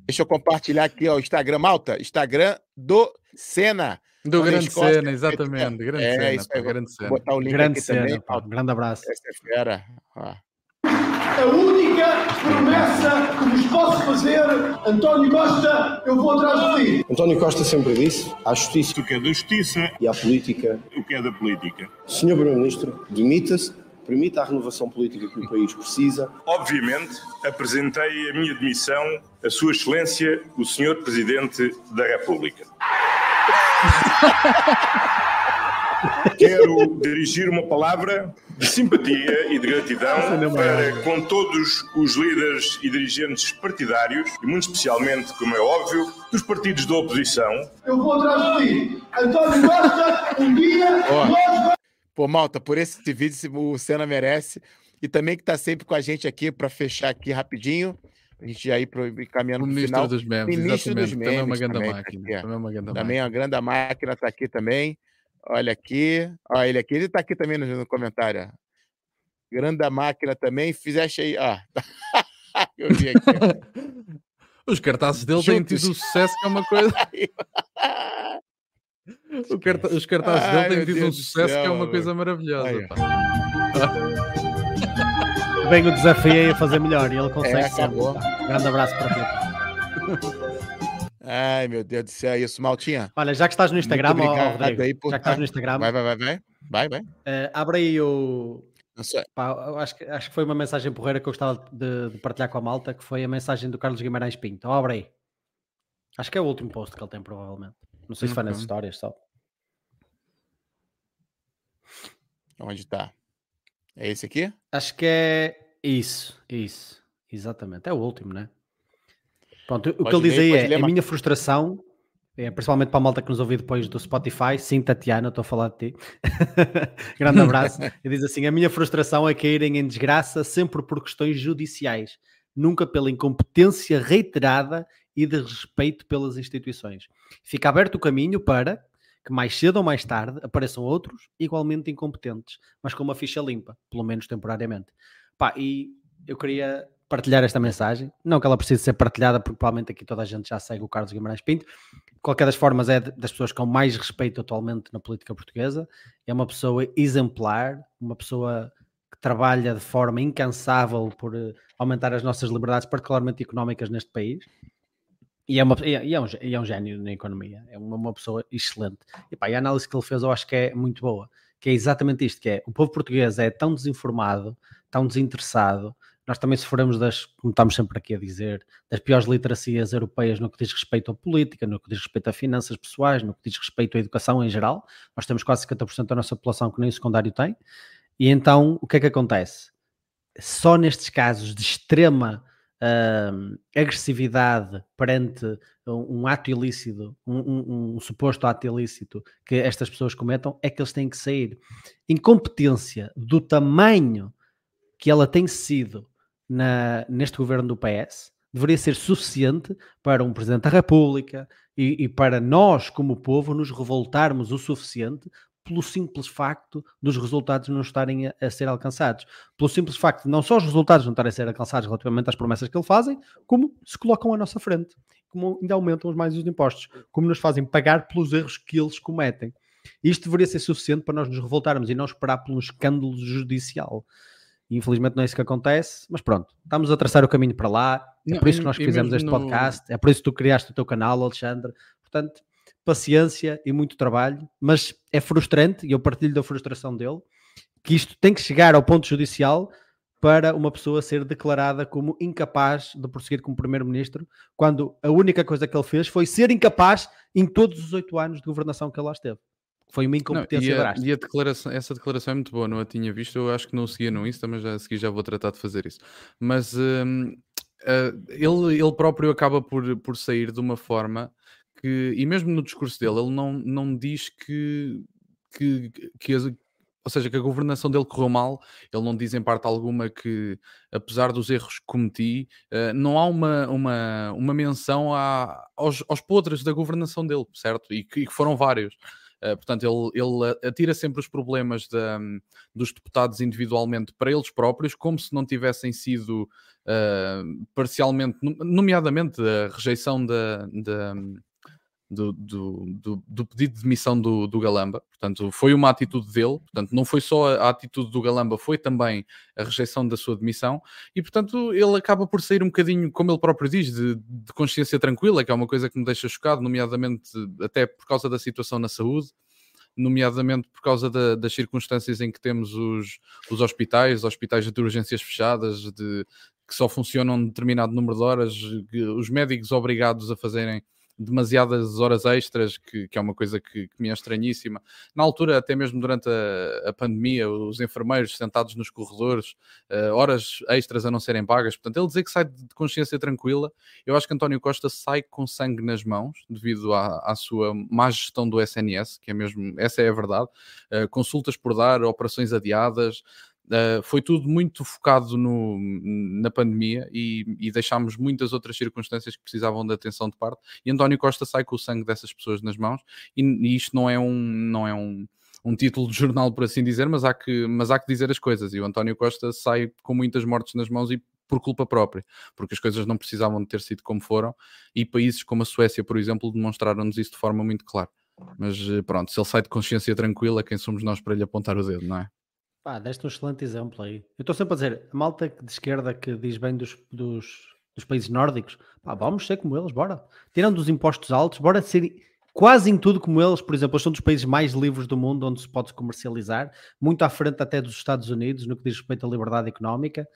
A: Deixa eu compartilhar aqui, ó, o Instagram, Malta, Instagram do Senna.
C: Do
A: Quando
C: grande cena, exatamente. Grande
A: É, isso aí,
C: grande
A: Vou
C: cena.
A: botar o link
B: Grande
A: aqui também.
B: cena, pá.
A: Malta.
B: Grande abraço.
A: Essa é fera. Ó.
G: A única promessa que vos posso fazer, António Costa, eu vou atrás de ti.
H: António Costa sempre disse à justiça
I: o que é da justiça,
H: e à política.
I: o que é da política.
H: Senhor Primeiro-Ministro, demita-se, permita a renovação política que o país precisa.
I: Obviamente, apresentei a minha demissão a Sua Excelência, o Senhor Presidente da República. Quero dirigir uma palavra de simpatia e de gratidão para com todos os líderes e dirigentes partidários e muito especialmente, como é óbvio, dos partidos da oposição,
G: Eu vou atrás de ti. António Costa, um dia
A: Ó.
G: nós
A: Pô, Malta, por esse vídeo o Senna merece. E também que tá sempre com a gente aqui para fechar aqui rapidinho. A gente já ir pro, caminhando
C: O
A: pro
C: ministro
A: final.
C: dos memes,
A: Ministro dos
C: exatamente. também é uma
A: memes
C: grande
A: também, tá
C: máquina. também é uma grande
A: Também
C: máquina.
A: a grande máquina tá aqui também. Olha aqui. Olha ele aqui. Ele tá aqui também no, no comentário. Grande máquina também. Fizeste aí. Ó. Eu vi aqui.
C: Os cartazes dele têm
A: Juntos.
C: tido um sucesso que é uma coisa. Carta- os cartazes
A: Ai,
C: dele têm tido um sucesso que é
A: céu,
C: uma coisa maravilhosa.
A: Ai,
C: pá.
B: Bem, o desafiei a fazer melhor e ele consegue
A: É, acabou.
B: Tá. Grande abraço para ti.
A: Ai, meu Deus do céu, é isso, Maltinha.
B: Olha, já que estás no Instagram, ó, Rodrigo,
A: aí por
B: já que estás
A: tá-
B: no Instagram,
A: Vai, vai, vai, vai. Vai, vai.
B: eh, abre aí o.
A: Não sei.
B: Pá, eu acho, que, acho que foi uma mensagem porreira que eu gostava de, de partilhar com a malta, que foi a mensagem do Carlos Guimarães Pinto. Abre aí. Acho que é o último post que ele tem, provavelmente. Não sei se foi nas
C: Ok.
B: histórias só.
A: Onde tá? É esse aqui?
B: Acho que é isso, isso, exatamente. É o último, né? Pronto, o que
A: Pode
B: ele diz aí é
A: ler,
B: a minha frustração, é, principalmente para a malta que nos ouviu depois do Spotify, sim, Tatiana, estou a falar de ti. Grande abraço. E diz assim: a minha frustração é caírem em desgraça sempre por questões judiciais, nunca pela incompetência reiterada e de respeito pelas instituições. Fica aberto o caminho para que mais cedo ou mais tarde apareçam outros igualmente incompetentes, mas com uma ficha limpa, pelo menos temporariamente. Pá, e eu queria partilhar esta mensagem, não que ela precise ser partilhada, porque provavelmente aqui toda a gente já segue o Carlos Guimarães Pinto. De qualquer das formas, é das pessoas com mais respeito atualmente na política portuguesa. É uma pessoa exemplar, uma pessoa que trabalha de forma incansável por eh, aumentar as nossas liberdades, particularmente económicas neste país. E é, uma, e é, é um, e é um gênio na economia, é uma, uma pessoa excelente. E, pá, e a análise que ele fez eu acho que é muito boa, que é exatamente isto, que é o povo português é tão desinformado, tão desinteressado, nós também sofremos das, como estamos sempre aqui a dizer, das piores literacias europeias no que diz respeito à política, no que diz respeito a finanças pessoais, no que diz respeito à educação em geral. Nós temos quase 50% da nossa população que nem o secundário tem. E então, o que é que acontece? Só nestes casos de extrema hum, agressividade perante um, um ato ilícito, um, um- um suposto ato ilícito que estas pessoas cometam, é que eles têm que sair. Incompetência do tamanho que ela tem sido na- neste governo do PS deveria ser suficiente para um Presidente da República e, e para nós, como povo, nos revoltarmos o suficiente pelo simples facto dos resultados não estarem a, a ser alcançados. Pelo simples facto de não só os resultados não estarem a ser alcançados relativamente às promessas que ele fazem, como se colocam à nossa frente, como ainda aumentam mais os impostos, como nos fazem pagar pelos erros que eles cometem. Isto deveria ser suficiente para nós nos revoltarmos e não esperar por um escândalo judicial. Infelizmente não é isso que acontece, mas pronto, estamos a traçar o caminho para lá, é
C: Não,
B: por isso que nós fizemos este
C: no-
B: podcast, é por isso que tu criaste o teu canal, Alexandre. Portanto, paciência e muito trabalho, mas é frustrante, e eu partilho da frustração dele, que isto tem que chegar ao ponto judicial para uma pessoa ser declarada como incapaz de prosseguir como primeiro-ministro, quando a única coisa que ele fez foi ser incapaz em todos os oito anos de governação que ele lá esteve. Foi uma
C: Não,
B: incompetência
C: e a,
B: drástica.
C: e a declaração, essa declaração é muito boa, não a tinha visto, eu acho que não seguia no Insta, mas já a seguir já vou tratar de fazer isso. Mas hum, ah, ele, ele próprio acaba por, por sair de uma forma que, e mesmo no discurso dele, ele não, não diz que, que, que ou seja, que a governação dele correu mal, ele não diz em parte alguma que, apesar dos erros que cometi, ah, não há uma, uma, uma menção à- aos, aos podres da governação dele, certo? E que, e que foram vários. Uh, portanto, ele, ele atira sempre os problemas da- dos deputados individualmente para eles próprios, como se não tivessem sido uh, parcialmente, nom- nomeadamente a rejeição da, da- do, do- do- do pedido de demissão do, do Galamba. Portanto, foi uma atitude dele. Portanto, não foi só a atitude do Galamba, foi também a rejeição da sua demissão. E, portanto, ele acaba por sair um bocadinho, como ele próprio diz, de, de consciência tranquila, que é uma coisa que me deixa chocado, nomeadamente até por causa da situação na saúde nomeadamente por causa da- das circunstâncias em que temos os, os hospitais, hospitais de urgências fechadas, de, que só funcionam um determinado número de horas, os médicos obrigados a fazerem demasiadas horas extras, que, que é uma coisa que, que me é estranhíssima. Na altura, até mesmo durante a, a pandemia, os enfermeiros sentados nos corredores, eh, horas extras a não serem pagas. Portanto, ele dizer que sai de consciência tranquila, eu acho que António Costa sai com sangue nas mãos, devido à, à sua má gestão do SNS, que é mesmo, essa é a verdade. Eh, consultas por dar, operações adiadas, Uh, foi tudo muito focado no, na pandemia e, e deixámos muitas outras circunstâncias que precisavam de atenção de parte. E António Costa sai com o sangue dessas pessoas nas mãos, e, e isto não é um. Não é um um título de jornal, por assim dizer, mas há, que, mas há que dizer as coisas. E o António Costa sai com muitas mortes nas mãos e por culpa própria, porque as coisas não precisavam de ter sido como foram, e países como a Suécia, por exemplo, demonstraram-nos isso de forma muito clara. Mas eh, pronto, se ele sai de consciência tranquila, quem somos nós para lhe apontar o dedo, não é?
B: Pá, deste um excelente exemplo aí. Eu estou sempre a dizer, a malta de esquerda que diz bem dos, dos, dos países nórdicos, pá, vamos ser como eles, bora. Tirando os impostos altos, bora ser quase em tudo como eles. Por exemplo, eles são dos países mais livres do mundo, onde se pode comercializar, muito à frente até dos Estados Unidos, no que diz respeito à liberdade económica,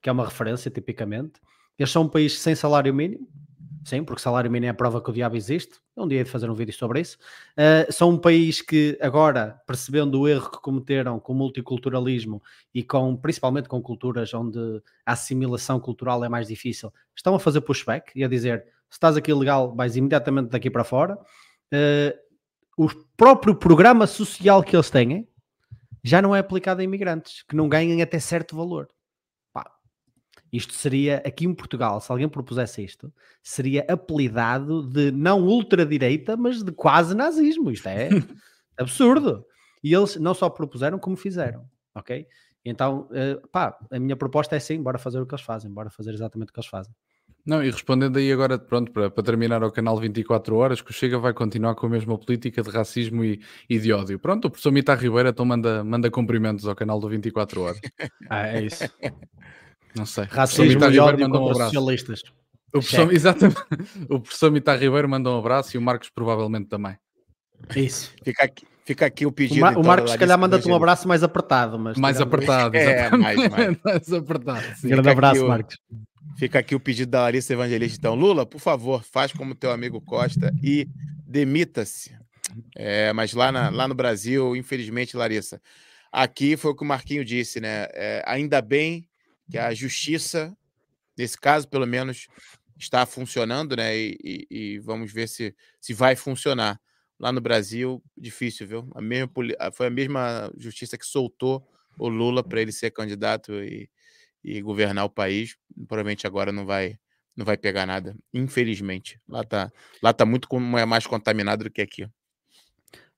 B: que é uma referência tipicamente. Eles são um país sem salário mínimo, Sim, porque salário mínimo é a prova que o diabo existe. Um dia de fazer um vídeo sobre isso. Uh, são um país que agora, percebendo o erro que cometeram com o multiculturalismo e com, principalmente com culturas onde a assimilação cultural é mais difícil, estão a fazer pushback e a dizer: se estás aqui legal, vais imediatamente daqui para fora. Uh, o próprio programa social que eles têm já não é aplicado a imigrantes, que não ganhem até certo valor. Isto seria, aqui em Portugal, se alguém propusesse isto, seria apelidado de não ultradireita, mas de quase nazismo. Isto é absurdo. E eles não só propuseram, como fizeram. Ok? Então, uh, pá, a minha proposta é sim, bora fazer o que eles fazem, bora fazer exatamente o que eles fazem.
C: Não, e respondendo aí agora, pronto, para, para terminar ao canal 24 horas, que o Chega vai continuar com a mesma política de racismo e, e de ódio. Pronto, o professor Mita Ribeiro então manda, manda cumprimentos ao canal do 24 horas.
B: ah, é isso.
C: Não sei.
B: Racismo e ódio contra um socialistas.
C: O professor, exatamente. O professor Mitar Ribeiro manda um abraço e o Marcos provavelmente também.
B: Isso.
A: Fica aqui, fica aqui o pedido.
B: O, Mar, então, o Marcos, se calhar, manda-te um abraço mais apertado. Mas
C: mais apertado,
A: é, mais, mais.
C: mais apertado.
B: Sim. Grande abraço,
A: o,
B: Marcos.
A: Fica aqui o pedido da Larissa Evangelista. Então, Lula, por favor, faz como teu amigo Costa e demita-se. É, mas lá, na, lá no Brasil, infelizmente, Larissa, aqui foi o que o Marquinho disse, né? É, ainda bem que a justiça, nesse caso, pelo menos, está funcionando, né? E, e, e, vamos ver se, se vai funcionar. Lá no Brasil, difícil, viu? A mesma, foi a mesma justiça que soltou o Lula para ele ser candidato e, e governar o país. Provavelmente agora não vai não vai pegar nada, infelizmente. Lá tá, lá tá muito é mais contaminado do que aqui.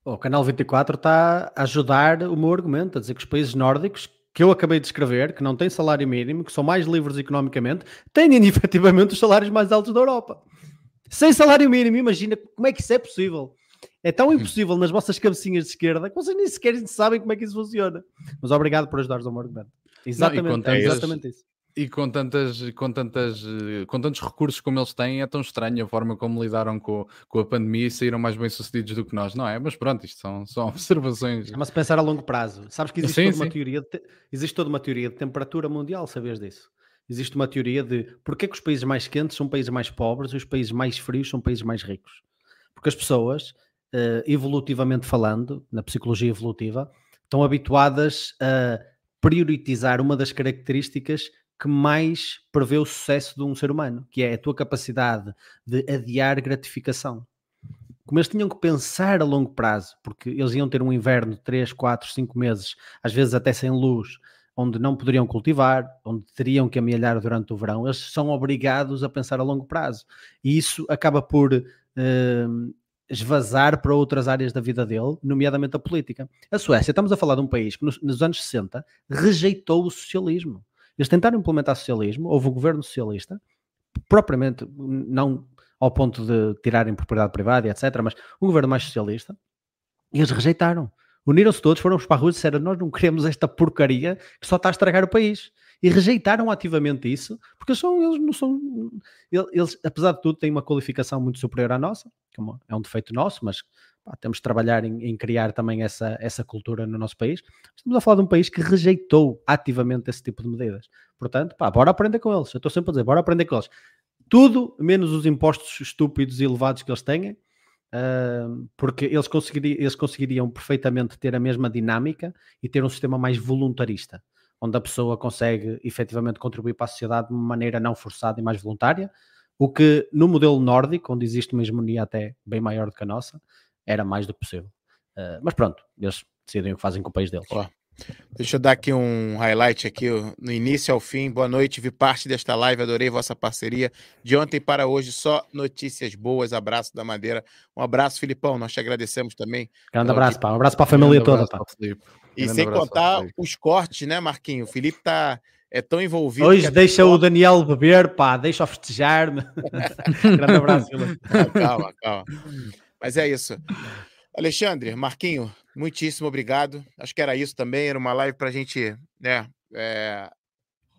B: O Canal 24 está a ajudar o meu argumento, a dizer que os países nórdicos que eu acabei de escrever, que não têm salário mínimo, que são mais livres economicamente, têm efetivamente os salários mais altos da Europa. Sem salário mínimo, imagina como é que isso é possível. É tão impossível nas vossas cabecinhas de esquerda que vocês nem sequer sabem como é que isso funciona. Mas obrigado por ajudares ao meu argumento. Exatamente, não, é exatamente isso.
C: E com, tantas, com, tantas, com tantos recursos como eles têm, é tão estranho a forma como lidaram com, com a pandemia e saíram mais bem sucedidos do que nós, não é? Mas pronto, isto são, são observações.
B: Mas pensar a longo prazo. Sabes que existe, sim, toda, sim. Uma teoria de, existe toda uma teoria de temperatura mundial, sabes disso? Existe uma teoria de porque é que os países mais quentes são países mais pobres e os países mais frios são países mais ricos. Porque as pessoas, uh, evolutivamente falando, na psicologia evolutiva, estão habituadas a prioritizar uma das características que mais prevê o sucesso de um ser humano, que é a tua capacidade de adiar gratificação. Como eles tinham que pensar a longo prazo, porque eles iam ter um inverno de 3, 4, 5 meses, às vezes até sem luz, onde não poderiam cultivar, onde teriam que amealhar durante o verão, eles são obrigados a pensar a longo prazo. E isso acaba por uh, esvazar para outras áreas da vida dele, nomeadamente a política. A Suécia, estamos a falar de um país que nos, nos anos 60 rejeitou o socialismo eles tentaram implementar socialismo, houve um governo socialista, propriamente não ao ponto de tirarem propriedade privada etc., mas um governo mais socialista, e eles rejeitaram. Uniram-se todos, foram para a rua e disseram: Nós não queremos esta porcaria que só está a estragar o país. E rejeitaram ativamente isso, porque são, eles não são. Eles, apesar de tudo, têm uma qualificação muito superior à nossa, que é um defeito nosso, mas pá, temos de trabalhar em, em, criar também essa, essa cultura no nosso país. Estamos a falar de um país que rejeitou ativamente esse tipo de medidas. Portanto, pá, bora aprender com eles. Eu estou sempre a dizer, bora aprender com eles. Tudo menos os impostos estúpidos e elevados que eles têm, uh, porque eles conseguiriam, eles conseguiriam perfeitamente ter a mesma dinâmica e ter um sistema mais voluntarista, onde a pessoa consegue efetivamente contribuir para a sociedade de uma maneira não forçada e mais voluntária. O que no modelo nórdico, onde existe uma hegemonia até bem maior do que a nossa, era mais do que possível. Uh, mas pronto, eles decidem o que fazem com o país deles.
A: Deixa eu dar aqui um highlight aqui no início ao fim. Boa noite, vi parte desta live, adorei vossa parceria. De ontem para hoje, só notícias boas. Abraço da Madeira. Um abraço, Filipão. Nós te agradecemos também.
B: Grande abraço, pá. Um abraço para a família toda, pá.
A: E sem contar os cortes, né, Marquinho? O Felipe tá é tão envolvido.
B: Hoje deixa o Daniel beber, pá, deixa-o festejar-me. Grande abraço.
A: Calma, calma. Mas é isso. Alexandre, Marquinho, muitíssimo obrigado. Acho que era isso também. Era uma live para a gente né, é,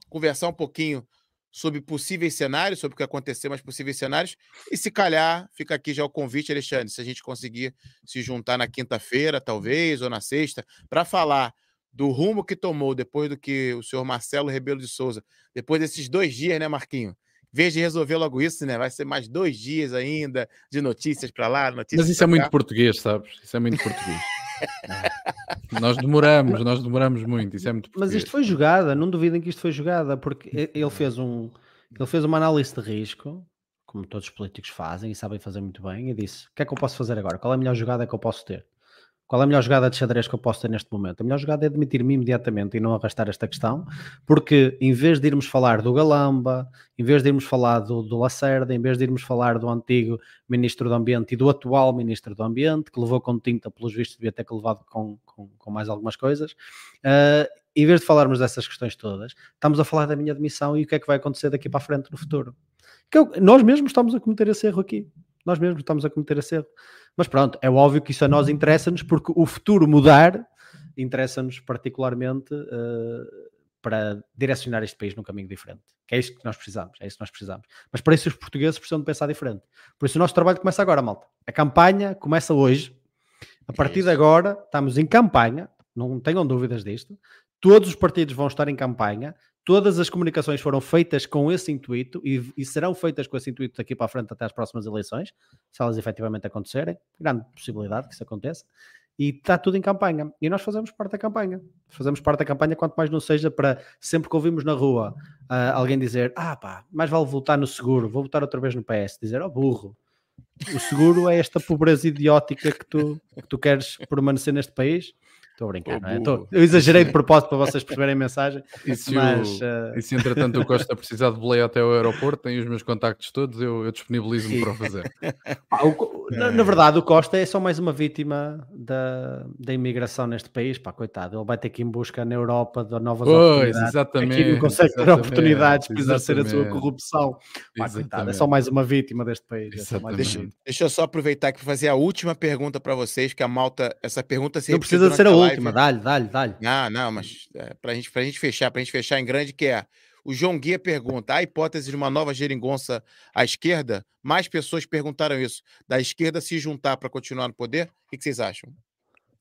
A: conversar um pouquinho sobre possíveis cenários, sobre o que aconteceu, mas possíveis cenários. E se calhar, fica aqui já o convite, Alexandre, se a gente conseguir se juntar na quinta-feira, talvez, ou na sexta, para falar do rumo que tomou depois do que o senhor Marcelo Rebelo de Souza, depois desses dois dias, né, Marquinho? Vez de resolver logo isso, né? Vai ser mais dois dias ainda de notícias para lá, notícias
C: Mas isso é
A: cá.
C: muito português, sabes? Isso é muito português. Nós demoramos, nós demoramos muito. Isso é muito
B: Mas isto foi jogada, não duvidem que isto foi jogada, porque ele fez um ele fez uma análise de risco, como todos os políticos fazem e sabem fazer muito bem, e disse: o que é que eu posso fazer agora? Qual é a melhor jogada que eu posso ter? Qual é a melhor jogada de xadrez que eu posso ter neste momento? A melhor jogada é admitir-me imediatamente e não arrastar esta questão, porque em vez de irmos falar do Galamba, em vez de irmos falar do, do Lacerda, em vez de irmos falar do antigo Ministro do Ambiente e do atual Ministro do Ambiente, que levou com tinta, pelos vistos, devia ter que levado com, com, com mais algumas coisas, ah, em vez de falarmos dessas questões todas, estamos a falar da minha demissão e o que é que vai acontecer daqui para a frente no futuro. Eu- nós mesmos estamos a cometer esse erro aqui. Nós mesmos estamos a cometer esse erro. Mas pronto, é óbvio que isso a nós interessa-nos porque o futuro mudar interessa-nos particularmente eh, para direcionar este país num caminho diferente. Que é isso que nós precisamos, é isso que nós precisamos. Mas para isso os portugueses precisam de pensar diferente. Por isso o nosso trabalho começa agora, malta. A campanha começa hoje. A partir de agora estamos em campanha, não tenham dúvidas disto. Todos os partidos vão estar em campanha. Todas as comunicações foram feitas com esse intuito e, e serão feitas com esse intuito daqui para a frente até às próximas eleições, se elas efetivamente acontecerem. Grande possibilidade que isso aconteça. E está tudo em campanha. E nós fazemos parte da campanha. Fazemos parte da campanha, quanto mais não seja para sempre que ouvimos na rua ah, alguém dizer: Ah, pá, mais vale votar no seguro, vou votar outra vez no PS. Dizer: Oh, burro, o seguro é esta pobreza idiótica que tu, que tu queres permanecer neste país. Estou a brincar,
C: Oh,
B: não é? Tô- eu exagerei de propósito para vocês perceberem a mensagem,
C: E se,
B: mas
C: o-
B: ah,
C: e se entretanto o Costa precisar de boleia até ao aeroporto, tem os meus contactos todos, eu, eu disponibilizo-me para o fazer.
B: o na, na verdade o Costa é só mais uma vítima da, da imigração neste país. Pá, coitado, ele vai ter que ir em busca na Europa de novas
C: Pois,
B: oportunidades.
C: exatamente.
B: Aqui não consegue ter oportunidades para exercer a sua corrupção. Pá, coitado, é só mais uma vítima deste país. é vítima.
A: Deixa eu só aproveitar aqui para fazer a última pergunta para vocês, que a malta, essa pergunta se
B: Não precisa de ser a
A: live.
B: última, dá-lhe, dá-lhe, dá-lhe.
A: Não, não, mas é, para gente, a gente fechar, para a gente fechar em grande, que é o João Guia pergunta: há hipótese de uma nova geringonça à esquerda? Mais pessoas perguntaram isso. Da esquerda se juntar para continuar no poder? O que, vocês acham?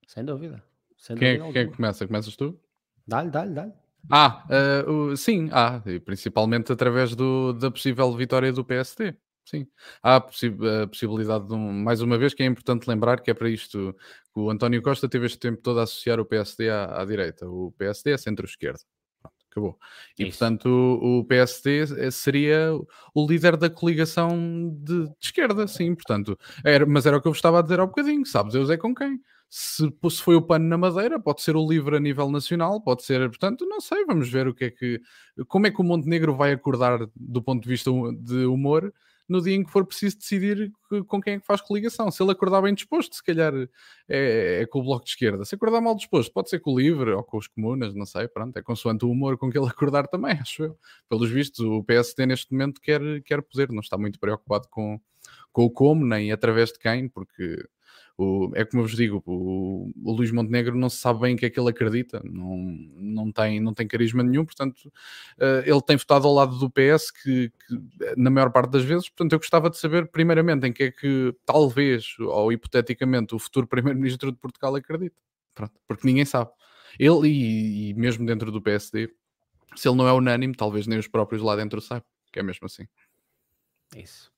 B: Sem dúvida. Sem
C: Quem é,
B: dúvida
C: quem é que começa? Começas tu?
B: Dá-lhe, dá-lhe, dá-lhe.
C: Ah, o- sim, há, e principalmente através do- da possível vitória do PSD. Sim, há a, possi- a possibilidade de um, mais uma vez que é importante lembrar que é para isto que o António Costa teve este tempo todo a associar o PSD à, à direita. O PSD é centro-esquerda. Acabou. E
B: Isso.
C: portanto o, o PSD seria o líder da coligação de, de esquerda, sim. Portanto, era, mas era o que eu estava a dizer há um bocadinho. Sabe Deus é com quem? Se, se foi o pano na madeira, pode ser o livre a nível nacional, pode ser, portanto, não sei, vamos ver o que é que, como é que o Montenegro vai acordar do ponto de vista de humor no dia em que for preciso decidir com quem é que faz coligação. Se ele acordar bem disposto, se calhar é, é com o Bloco de Esquerda. Se acordar mal disposto, pode ser com o Livre ou com os comunas, não sei, pronto, é consoante o humor com que ele acordar também, acho eu. Pelos vistos, o PSD neste momento quer, quer poder, não está muito preocupado com, com o como, nem através de quem, porque o, é como eu vos digo, o, o Luís Montenegro não se sabe bem o que é que ele acredita, não, não, tem, não tem carisma nenhum, portanto, eh, ele tem votado ao lado do PS, que, que, na maior parte das vezes, portanto, eu gostava de saber, primeiramente, em que é que talvez, ou hipoteticamente, o futuro Primeiro-Ministro de Portugal acredita, Pronto, porque ninguém sabe. Ele, e, e mesmo dentro do PSD, se ele não é unânime, talvez nem os próprios lá dentro saibam, que é mesmo assim.
B: Isso.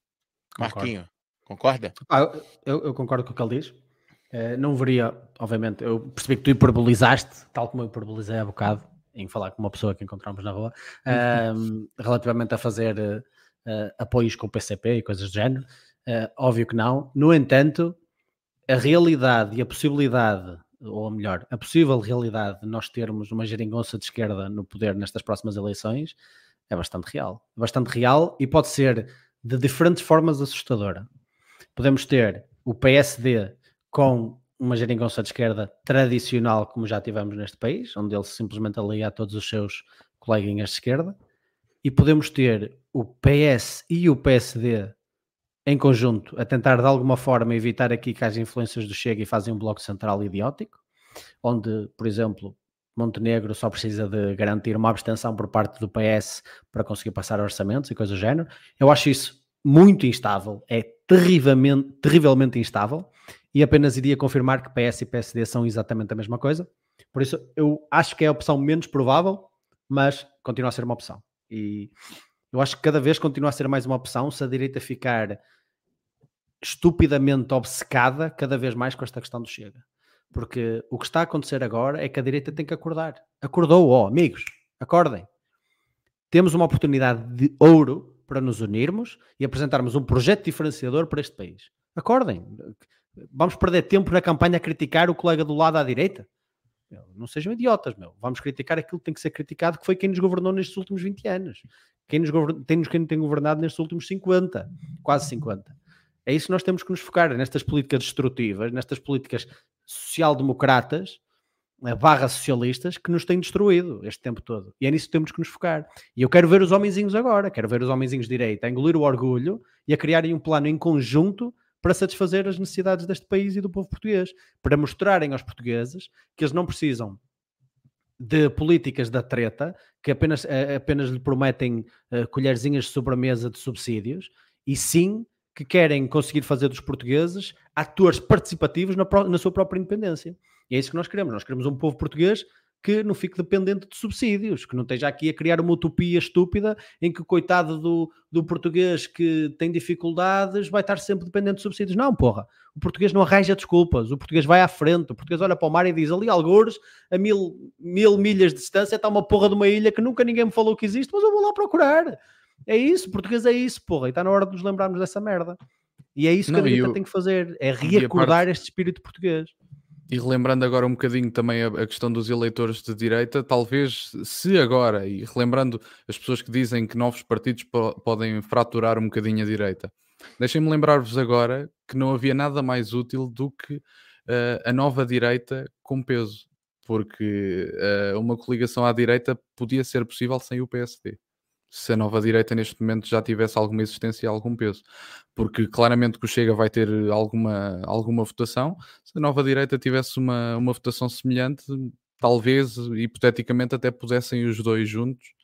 B: Concordo.
A: Marquinho, concorda?
B: Ah, eu, eu concordo com o que ele diz. Eh, não veria, obviamente, eu percebi que tu hiperbolizaste, tal como eu hiperbolizei há bocado, em falar com uma pessoa que encontramos na rua, ehm, relativamente a fazer eh, apoios com o PCP e coisas do género. Eh, óbvio que não. No entanto, a realidade e a possibilidade, ou melhor, a possível realidade de nós termos uma geringonça de esquerda no poder nestas próximas eleições é bastante real. Bastante real e pode ser de diferentes formas assustadora. Podemos ter o PSD com uma geringonça de esquerda tradicional, como já tivemos neste país, onde ele simplesmente alia a todos os seus coleguinhas de esquerda, e podemos ter o PS e o PSD em conjunto, a tentar de alguma forma evitar aqui que haja influências do Chega e fazem um bloco central idiótico, onde, por exemplo, Montenegro só precisa de garantir uma abstenção por parte do PS para conseguir passar orçamentos e coisas do género. Eu acho isso muito instável, é terrivelmente, terrivelmente instável e apenas iria confirmar que PS e PSD são exatamente a mesma coisa. Por isso, eu acho que é a opção menos provável, mas continua a ser uma opção. E eu acho que cada vez continua a ser mais uma opção se a direita ficar estupidamente obcecada cada vez mais com esta questão do Chega. Porque o que está a acontecer agora é que a direita tem que acordar. Acordou, ó, amigos, acordem. Temos uma oportunidade de ouro para nos unirmos e apresentarmos um projeto diferenciador para este país. Acordem. Vamos perder tempo na campanha a criticar o colega do lado à direita? Não sejam idiotas, meu. Vamos criticar aquilo que tem que ser criticado, que foi quem nos governou nestes últimos 20 anos. Quem nos, quem tem governado nestes últimos 50, quase 50. É isso que nós temos que nos focar, nestas políticas destrutivas, nestas políticas social-democratas, barra socialistas, que nos têm destruído este tempo todo. E é nisso que temos que nos focar. E eu quero ver os homenzinhos agora, quero ver os homenzinhos de direita a engolir o orgulho e a criarem um plano em conjunto para satisfazer as necessidades deste país e do povo português, para mostrarem aos portugueses que eles não precisam de políticas da treta, que apenas, eh, apenas lhe prometem uh, colherzinhas de sobremesa de subsídios, e sim que querem conseguir fazer dos portugueses atores participativos na, na, sua própria independência. E é isso que nós queremos. Nós queremos um povo português que não fique dependente de subsídios, que não esteja aqui a criar uma utopia estúpida em que o coitado do, do português que tem dificuldades vai estar sempre dependente de subsídios. Não, porra. O português não arranja desculpas. O português vai à frente. O português olha para o mar e diz ali, algures, a mil, mil milhas de distância está uma porra de uma ilha que nunca ninguém me falou que existe, mas eu vou lá procurar. É isso, português é isso, porra. E está na hora de nos lembrarmos dessa merda. E é isso que Não, a direita eu... tem que fazer, é reacordar parte... este espírito português.
C: E relembrando agora um bocadinho também a, a, questão dos eleitores de direita, talvez se agora, e relembrando as pessoas que dizem que novos partidos po podem fraturar um bocadinho a direita, deixem-me lembrar-vos agora que não havia nada mais útil do que uh, a nova direita com peso, porque uh, uma coligação à direita podia ser possível sem o PSD se a nova direita neste momento já tivesse alguma existência e algum peso. Porque claramente que o Chega vai ter alguma, alguma votação. Se a nova direita tivesse uma, uma votação semelhante, talvez, hipoteticamente, até pudessem os dois juntos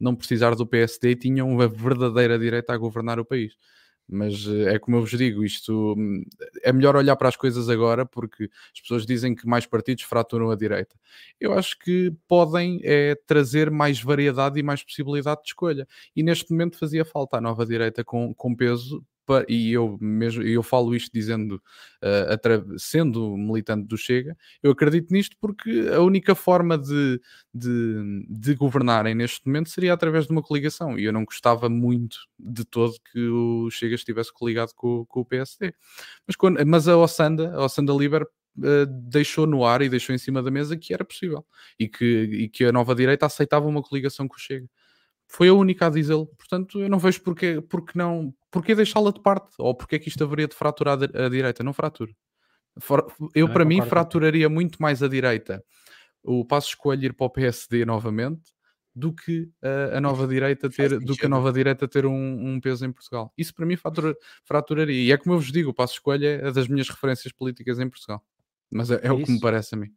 C: não precisar do PSD e tinham uma verdadeira direita a governar o país. Mas eh, é como eu vos digo, isto hum, é melhor olhar para as coisas agora porque as pessoas dizem que mais partidos fraturam a direita. Eu acho que podem é, trazer mais variedade e mais possibilidade de escolha. E neste momento fazia falta a nova direita com, com peso e eu mesmo eu falo isto dizendo, uh, sendo militante do Chega, eu acredito nisto porque a única forma de, de, de, governarem neste momento seria através de uma coligação e eu não gostava muito de todo que o Chega estivesse coligado com, com o PSD. Mas, quando, mas a Ossanda, a Ossanda Liber Uh, deixou no ar e deixou em cima da mesa que era possível e que, e que a nova direita aceitava uma coligação com o Chega. Foi a única a dizê-lo. Portanto, eu não vejo porque, porque não, porque deixá-la de parte ou porque é que isto haveria de fraturar a, direita. Não fratura. Eu, para mim, fraturaria muito mais a direita o passo escolher ir para o PSD novamente do que uh, a nova direita ter do que a nova direita ter um, um, peso em Portugal. Isso para mim fratura, fraturaria. E é como eu vos digo, o passo escolha é das minhas referências políticas em Portugal. Mas é, é, é o que me parece a mim.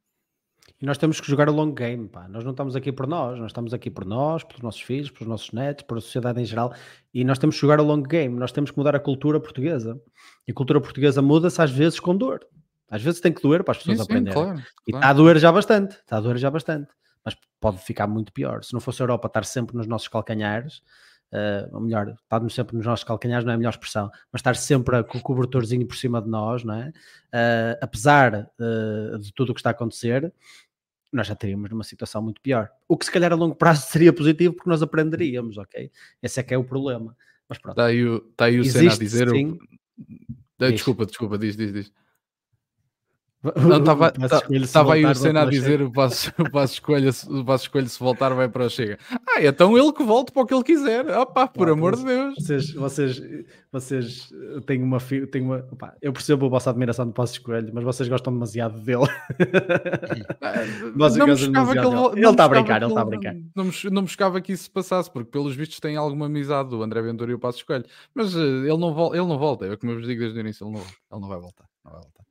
B: E nós temos que jogar o long game, pá. Nós não estamos aqui por nós, nós estamos aqui por nós, pelos nossos filhos, pelos nossos netos, pela sociedade em geral. E nós temos que jogar o long game, nós temos que mudar a cultura portuguesa. E a cultura portuguesa muda-se às vezes com dor. Às vezes tem que doer para as pessoas sim, aprenderem. Sim, claro, e está a doer já bastante, está a doer já bastante. Mas pode ficar muito pior. Se não fosse a Europa estar sempre nos nossos calcanhares, uh, ou melhor, estarmos sempre nos nossos calcanhares não é a melhor expressão, mas estar sempre com o cobertorzinho por cima de nós, não é? Uh, apesar uh, de tudo o que está a acontecer, nós já teríamos numa situação muito pior. O que se calhar a longo prazo seria positivo porque nós aprenderíamos, ok? Esse é que é o problema. Mas pronto.
C: Está aí o, está aí o Senna a dizer. Sim. Desculpa, desculpa, diz, diz, diz. Não, estava aí o Senna a dizer o passo, o escolha, o escolha se voltar vai para o Chega. Ah, então ele que volte para o que ele quiser. Opá, por
B: Pá,
C: amor
B: mas
C: de Deus.
B: Vocês, vocês, vocês eh, têm uma, têm uma opá, eu percebo a vossa admiração de Passos Coelho, mas vocês gostam demasiado dele. Vocês
C: Não
B: gostam demasiado
C: ele,
B: dele. está a brincar, ele está a brincar.
C: Não não me chocava que isso se passasse, porque pelos vistos tem alguma amizade do André Ventura e o Passo Escolho. Mas eh, ele, não ele não volta, é como eu vos digo desde o início, ele não, ele não vai voltar. Não vai voltar.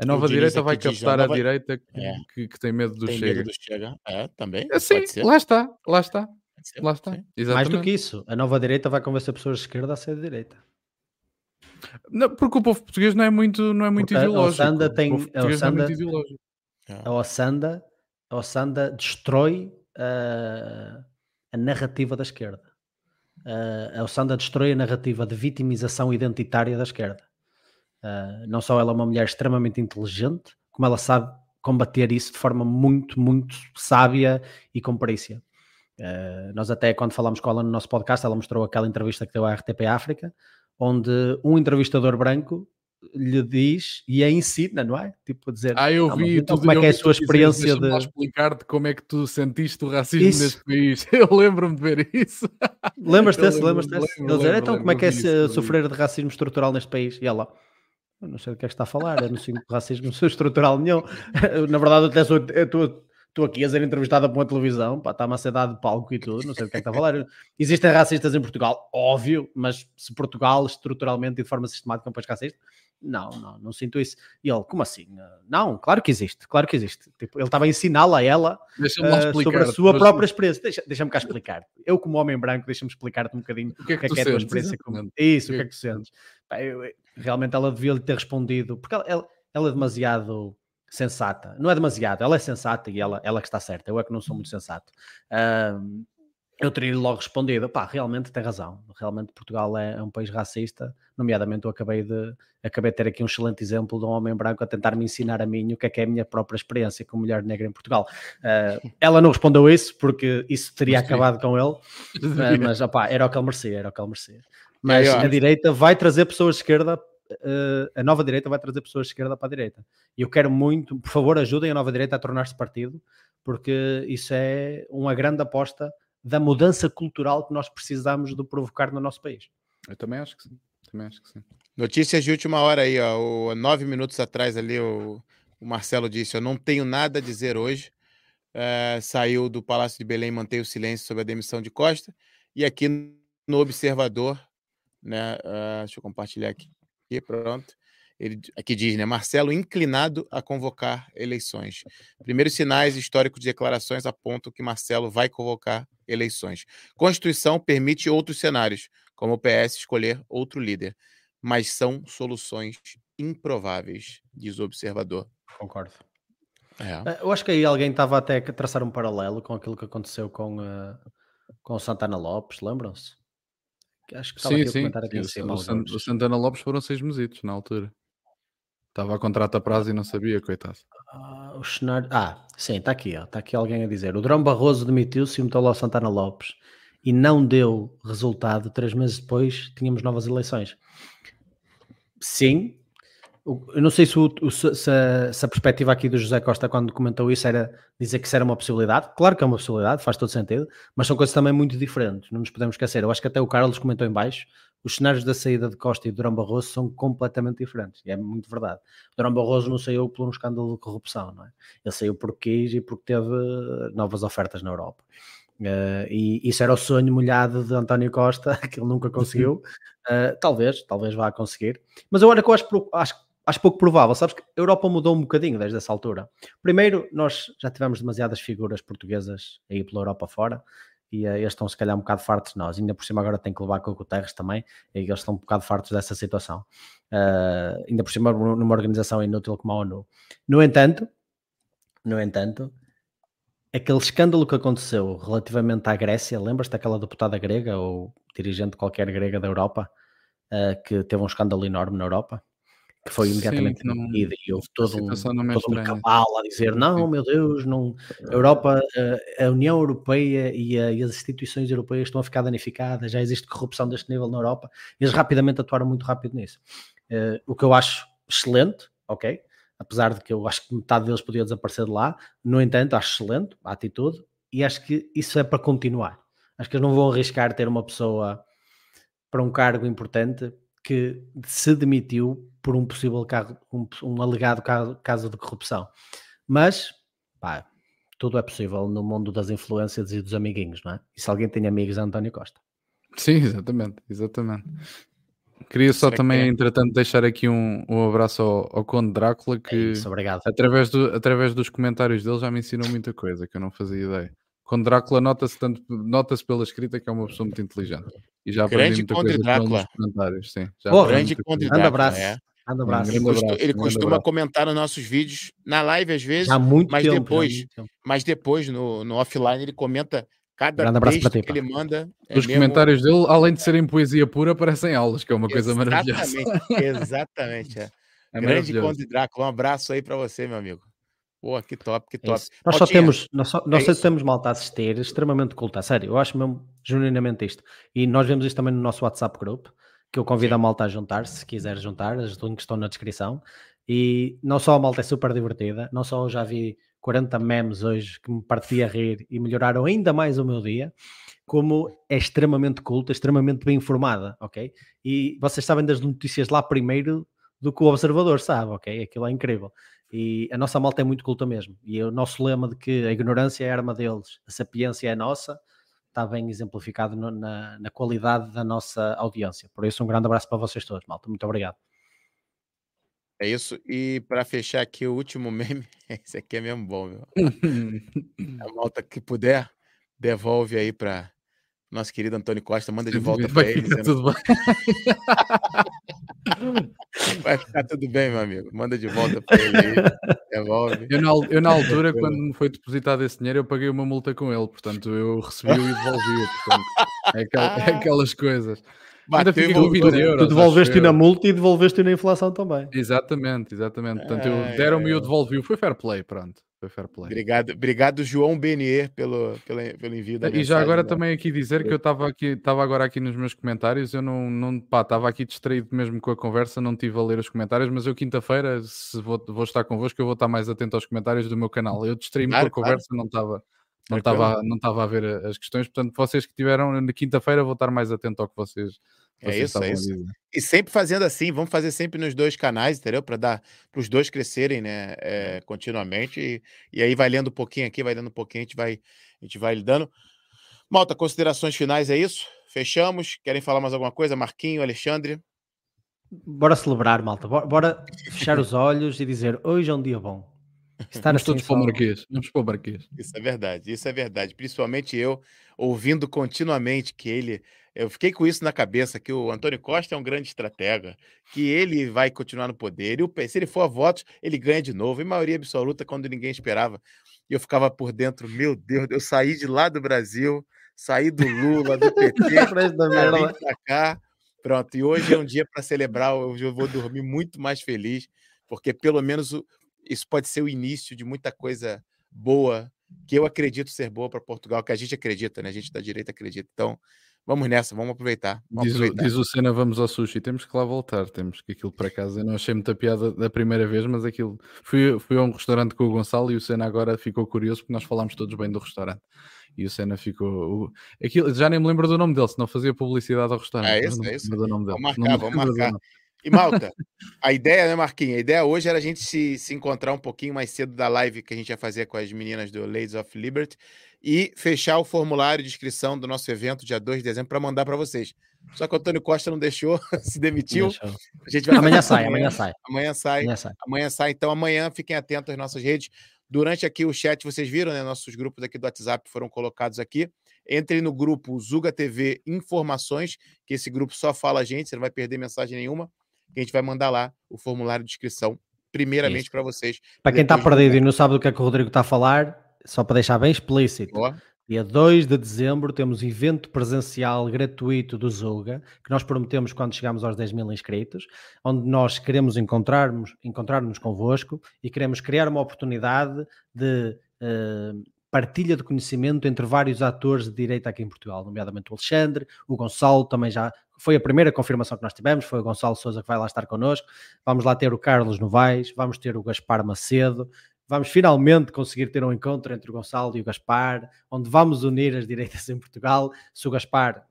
C: A nova direita vai
A: a
C: captar a
A: nova-
C: direita que,
A: É.
C: que, que tem medo do
A: Tem
C: Chega.
A: medo do Chega. É, também.
C: É, sim,
A: pode ser.
C: lá está, lá está,
A: ser,
C: lá está.
B: Mais do que isso, a nova direita vai convencer pessoas de esquerda a ser de direita.
C: Não, porque o povo português não é muito, não é muito
B: Porque a
C: ideológico.
B: Ossanda
C: O
B: tem-
C: povo
B: a
C: não é muito
B: Ossanda-
C: ideológico.
B: A Ossanda, a Ossanda destrói ah, a narrativa da esquerda. Ah, a Ossanda destrói a narrativa de vitimização identitária da esquerda. Ah, não só ela é uma mulher extremamente inteligente, como ela sabe combater isso de forma muito, muito sábia e com perícia. Ah, nós até quando falámos com ela no nosso podcast, ela mostrou aquela entrevista que deu à RTP África, onde um entrevistador branco lhe diz e a ensina, não é? Tipo, a dizer,
C: Ah, eu
B: "Ah, mas
C: vi
B: então como é que é a sua experiência de...
C: explicar-te como é que tu sentiste o racismo
B: Isso.
C: neste país. Eu lembro-me de ver isso.
B: Lembras-te desse? Lembras-te desse?
C: lembro, lembro,
B: então como é que é
C: disso,
B: sofrer de racismo estrutural neste país? E ela, eu não sei do que é que está a falar, eu não sinto racismo estrutural nenhum. Na verdade, até sou, eu estou, estou aqui a ser entrevistada por uma televisão, pá, está-me a ser dado de palco e tudo, não sei do que é que está a falar. Existem racistas em Portugal, óbvio, mas se Portugal estruturalmente e de forma sistemática é um país racista, não, não, não sinto isso. E ele, como assim? Não, claro que existe, claro que existe. Tipo, ele estava a ensiná-la a ela Uh, sobre a sua própria experiência. Deixa- Deixa-me cá explicar. Eu, como homem branco, deixa-me explicar-te um bocadinho
C: O que é que,
B: o
C: tu
B: que é a tua experiência com
C: Exatamente.
B: isso, o que é que tu sentes. Pá, eu- realmente ela devia lhe ter respondido, porque ela, ela- ela é demasiado sensata. Não é demasiado, ela é sensata e ela, ela que está certa. Eu é que não sou muito sensato. Ahm, eu teria logo respondido, pá, realmente tem razão. Realmente Portugal é, é um país racista. Nomeadamente, eu acabei de, acabei de ter aqui um excelente exemplo de um homem branco a tentar me ensinar a mim o que é que é a minha própria experiência como mulher negra em Portugal. Ah, ela não respondeu isso, porque isso teria
C: Mas sim.
B: acabado com ele. Ah, mas opá, era o que ele merecia, era o que ele merecia. Mas a direita vai trazer pessoas de esquerda, eh, a nova direita vai trazer pessoas de esquerda para a direita. E eu quero muito, por favor, ajudem a nova direita a tornar-se partido, porque isso é uma grande aposta da mudança cultural que nós precisamos de provocar no nosso país.
C: Eu também acho que sim. Também acho que sim.
A: Notícias de última hora aí, ó. O, nove minutos atrás ali, o, o Marcelo disse: Eu não tenho nada a dizer hoje. Eh, saiu do Palácio de Belém, mantém o silêncio sobre a demissão de Costa. E aqui no Observador, né? ah, deixa eu compartilhar aqui. Aqui, pronto. Ele aqui diz, né? Marcelo inclinado a convocar eleições. Primeiros sinais históricos de declarações apontam que Marcelo vai convocar eleições. Constituição permite outros cenários, como o PS escolher outro líder, mas são soluções improváveis, diz o observador.
B: Concordo.
A: É.
B: Eh, Eu acho que aí alguém estava até a traçar um paralelo com aquilo que aconteceu com, eh, com o Santana Lopes, lembram-se? Acho que estava
C: Sim,
B: aqui a
C: sim.
B: comentar aqui
C: sim,
B: em
C: o. San- Santana Lopes foram seis mesitos na altura. Estava a contrato a prazo e não sabia, coitado.
B: Ah, o cenário... ah, sim, está aqui, está aqui alguém a dizer. O Drão Barroso demitiu-se e meteu lá o Santana Lopes e não deu resultado. Três meses depois tínhamos novas eleições. Sim, eu não sei se, o- se- a, se a perspectiva aqui do José Costa, quando comentou isso, era dizer que isso era uma possibilidade. Claro que é uma possibilidade, faz todo sentido, mas são coisas também muito diferentes. Não nos podemos esquecer. Eu acho que até o Carlos comentou em baixo. Os cenários da saída de Costa e Durão Barroso são completamente diferentes, e é muito verdade. Durão Barroso não saiu por um escândalo de corrupção, não é? Ele saiu porque quis e porque teve eh, novas ofertas na Europa. Eh, e isso era o sonho molhado de António Costa, que ele nunca conseguiu. Eh, talvez, talvez vá conseguir. Mas eu olha que eu acho, acho, acho pouco provável. Sabes que a Europa mudou um bocadinho desde essa altura. Primeiro, nós já tivemos demasiadas figuras portuguesas aí pela Europa fora. E eh, eles estão se calhar um bocado fartos de nós. Ainda por cima agora tem que levar com o Guterres também. E eles estão um bocado fartos dessa situação. Eh, ainda por cima numa organização inútil como a ONU. No entanto, no entanto, aquele escândalo que aconteceu relativamente à Grécia, lembras-te daquela deputada grega ou dirigente qualquer grega da Europa eh, que teve um escândalo enorme na Europa? Que foi
C: Sim,
B: imediatamente
C: não-
B: demitida e houve
C: a
B: todo um,
C: é
B: todo um cabal a dizer não,
C: Sim.
B: meu Deus, não, a Europa, eh, a União Europeia e, a- e as instituições europeias estão a ficar danificadas, já existe corrupção deste nível na Europa, eles rapidamente atuaram muito rápido nisso. Eh, o que eu acho excelente, ok? apesar de que eu acho que metade deles podia desaparecer de lá. No entanto, acho excelente a atitude e acho que isso é para continuar. Acho que eles não vão arriscar ter uma pessoa para um cargo importante que se demitiu por um possível cargo, um, um alegado caso, caso de corrupção. Mas, pá, tudo é possível no mundo das influências e dos amiguinhos, não é? E se alguém tem amigos, é António Costa.
C: Sim, exatamente, exatamente. Queria só
A: Será
C: também,
A: é?
C: entretanto, deixar aqui um, um abraço ao, ao Conde Drácula,
B: É
C: que
B: isso, obrigado.
C: através, do, através dos comentários dele já me ensinou muita coisa que eu não fazia ideia. Conde Drácula nota-se tanto nota-se pela escrita que é uma pessoa muito inteligente. E já aprendi
A: Grande
C: muita
A: Conde
C: coisa
A: Drácula.
C: comentários, sim. Já
A: Grande Conde Drácula,
B: abraço.
A: é.
C: Um
B: abraço.
A: ele
C: um grande
A: costuma
C: abraço.
A: comentar nos nossos vídeos, na live às vezes,
B: Já há muito
A: mas
B: tempo.
A: depois, mas depois no, no offline ele comenta cada
B: Grande abraço
A: texto
B: para ti,
A: que ele manda. é
C: Os
A: mesmo-
C: comentários dele, além de serem poesia pura, parecem aulas, que é uma coisa maravilhosa.
A: Exatamente, exatamente. é.
C: É
A: Grande. Conde Drácula, um abraço aí para você, meu amigo. Pô, que top, que
B: É
A: top.
B: isso. Nós só
A: Maltinha,
B: temos, nós só, nós
A: é
B: só
A: isso.
B: temos malta a assistir, extremamente culta, sério, eu acho mesmo genuinamente isto. E nós vemos isto também no nosso WhatsApp group, que eu convido a malta a juntar-se, se quiser juntar, as links estão na descrição. E não só a malta é super divertida, não só eu já vi 40 memes hoje que me partia a rir e melhoraram ainda mais o meu dia, como é extremamente culta, extremamente bem informada, ok? E vocês sabem das notícias lá primeiro do que o observador sabe, ok? Aquilo é incrível. E a nossa malta é muito culta mesmo. E o nosso lema de que a ignorância é a arma deles, a sapiência é nossa, está bem exemplificado no- na, na qualidade da nossa audiência. Por isso, um grande abraço para vocês todos, malta. Muito obrigado.
A: É isso. E para fechar aqui o último meme, esse aqui é mesmo bom, meu. A malta que puder, devolve aí para nosso querido Antônio Costa, manda de volta para ele.
C: ficar
A: dizendo,
C: tudo bem.
A: Vai ficar tudo bem, meu amigo. Manda de volta para ele aí. Devolve.
C: Eu na, eu, na altura, quando me foi depositado esse dinheiro, eu paguei uma multa com ele, portanto eu recebi e devolvi-o. Portanto, é, aquel- é aquelas coisas. Ainda
A: Bateu e
C: fiquei com 20
A: voltou.
C: euros.
B: tu devolveste na multa e devolveste na inflação também.
C: Exatamente, exatamente. Portanto, deram-me e eu
A: ai.
C: devolvi-o. Foi fair play, pronto. Foi fair play.
A: Obrigado, obrigado João Benier pelo, pelo, pelo envio da
C: E já agora
A: né?
C: também aqui dizer que eu estava aqui, estava agora aqui nos meus comentários, eu não, não pá, estava aqui distraído mesmo com a conversa, não tive a ler os comentários, mas eu quinta-feira, se vou, vou estar convosco, eu vou estar mais atento aos comentários do meu canal. Eu distraí-me
A: Claro,
C: com a
A: claro.
C: conversa, não estava não estava não estava a ver as questões, portanto, vocês que tiveram na quinta-feira, vou estar mais atento ao que vocês,
A: É isso, é isso.
C: dizer.
A: E sempre fazendo assim, vamos fazer sempre nos dois canais, entendeu? Para dar para os dois crescerem, né? é, continuamente. E, e aí vai lendo um pouquinho aqui, vai lendo um pouquinho, a gente vai, a gente vai lidando. Malta, considerações finais é isso? Fechamos. Querem falar mais alguma coisa? Marquinho, Alexandre?
B: Bora celebrar, malta. Bora, bora fechar os olhos e dizer hoje é um dia bom. Estar
C: Vamos
B: assim
C: todos para o Marquês, vamos para o Marquês.
A: Isso é verdade, isso é verdade. Principalmente eu, ouvindo continuamente que ele. Eu fiquei com isso na cabeça, que o Antônio Costa é um grande estratega, que ele vai continuar no poder. E o se ele for a votos, ele ganha de novo, em maioria absoluta, quando ninguém esperava. E eu ficava por dentro, meu Deus, eu saí de lá do Brasil, saí do Lula, do PT,
B: Para esta
A: pra cá. Pronto, e hoje é um dia para celebrar. Hoje eu vou dormir muito mais feliz, porque pelo menos isso pode ser o início de muita coisa boa, que eu acredito ser boa para Portugal, que a gente acredita, né? A gente da direita acredita. Então, vamos nessa, vamos aproveitar. Vamos
C: Diz o,
A: aproveitar.
C: diz o Senna, vamos ao sushi, temos que lá voltar, temos que aquilo por acaso, eu não achei muita piada da primeira vez, mas aquilo, fui, fui a um restaurante com o Gonçalo e o Senna agora ficou curioso porque nós falámos todos bem do restaurante, e o Senna ficou, aquilo, já nem me lembro do nome dele, senão fazia publicidade ao restaurante,
A: É isso,
C: não
A: é isso.
C: do nome dele.
A: Vamos
C: Não me
A: marcar, vamos marcar. E Malta, a ideia, né, Marquinhos? A ideia hoje era a gente se, se encontrar um pouquinho mais cedo da live que a gente ia fazer com as meninas do Ladies of Liberty e fechar o formulário de inscrição do nosso evento dia 2 de dezembro para mandar para vocês. Só que o Antônio Costa não deixou, se demitiu.
B: Deixa eu-
A: A gente vai
B: Amanhã sai, amanhã sai.
A: Amanhã sai.
B: Amanhã sai.
A: Amanhã sai. Então, amanhã fiquem atentos às nossas redes. Durante aqui o chat, vocês viram, né? Nossos grupos aqui do WhatsApp foram colocados aqui. Entrem no grupo Zuga TV Informações, que esse grupo só fala a gente, você não vai perder mensagem nenhuma. Que a gente vai mandar lá o formulário de inscrição, primeiramente para vocês.
B: Para quem está perdido e não sabe do que é que o Rodrigo está a falar, só para deixar bem explícito.
A: Ó,
B: Dia 2 de dezembro temos evento presencial gratuito do Zuga, que nós prometemos quando chegamos aos 10 mil inscritos, onde nós queremos encontrarmos, encontrar-nos convosco e queremos criar uma oportunidade de eh, partilha de conhecimento entre vários atores de direita aqui em Portugal, nomeadamente o Alexandre, o Gonçalo também já foi a primeira confirmação que nós tivemos, foi o Gonçalo Souza que vai lá estar connosco. Vamos lá ter o Carlos Novaes, vamos ter o Gaspar Macedo, vamos finalmente conseguir ter um encontro entre o Gonçalo e o Gaspar, onde vamos unir as direitas em Portugal. Se o Gaspar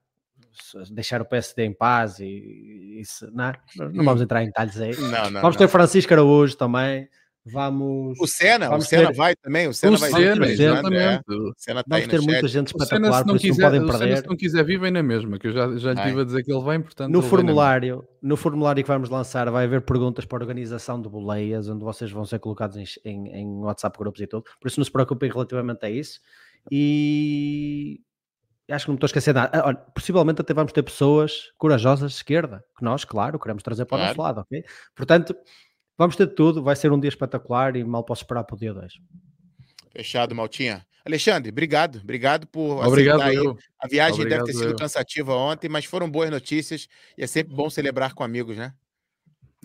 B: deixar o PSD em paz e isso, não, não vamos entrar em detalhes aí.
A: Não, não,
B: vamos ter Francisco Araújo também. Vamos.
A: O Senna,
B: vamos
A: o Senna
B: ter-
A: vai também. O Senna
C: O
A: vai
C: Senna,
A: também,
C: exatamente.
A: O Senna tá
B: Vamos
A: aí
B: ter muita
A: chat.
B: gente espetacular,
C: se
B: por
C: não,
B: isso não
C: quiser,
B: podem
C: o Senna,
B: perder.
C: se não quiser, vivem na mesma, que eu já, já lhe
A: Vai.
C: estive a dizer que ele vem, portanto.
B: No formulário, no formulário que vamos lançar vai haver perguntas para a organização de boleias, onde vocês vão ser colocados em, em, em WhatsApp grupos e tudo. Por isso não se preocupem relativamente a isso. E acho que não me estou a esquecer nada. Ah, Olha, possivelmente até vamos ter pessoas corajosas de esquerda, que nós, claro, queremos trazer para o nosso
A: Claro.
B: lado, ok? Portanto, vamos ter tudo, vai ser um dia espetacular e mal posso esperar para o dia 2.
A: Fechado, Maltinha. Alexandre, obrigado. Obrigado por
C: Obrigado,
A: aceitar aí.
C: eu.
A: A viagem deve ter
C: Obrigado,
A: sido
C: eu.
A: cansativa ontem, mas foram boas notícias e é sempre bom celebrar com amigos, né?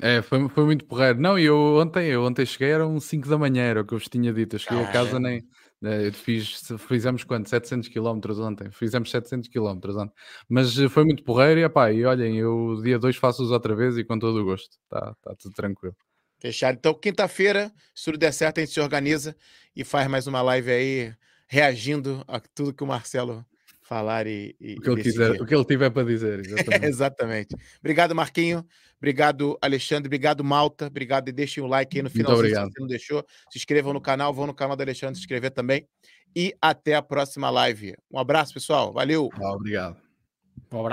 C: É, foi, foi muito porreiro. Não, e eu ontem, eu ontem cheguei, eram 5 da manhã, era o que eu vos tinha dito. Eu cheguei a casa
A: Caramba.
C: nem. eh, Eu fiz, fizemos quanto? 700 km ontem. Fizemos 700 km ontem. Mas eh, foi muito porreiro e, epá, e olhem, eu dia 2 faço-os outra vez e com todo o gosto. Está tá tudo tranquilo.
A: Fechado. Então, quinta-feira, se tudo der certo, a gente se organiza e faz mais uma live aí, reagindo a tudo que o Marcelo falar e, e
C: O que ele, quiser, o que ele tiver para dizer, exatamente.
A: Exatamente. Obrigado, Marquinho. Obrigado, Alexandre. Obrigado, Malta. Obrigado e deixem o like aí no final se
C: obrigado.
A: você não deixou. Se inscrevam no canal, vão no canal do Alexandre se inscrever também. E até a próxima live. Um abraço, pessoal. Valeu.
C: Ah, obrigado.
B: Um abraço.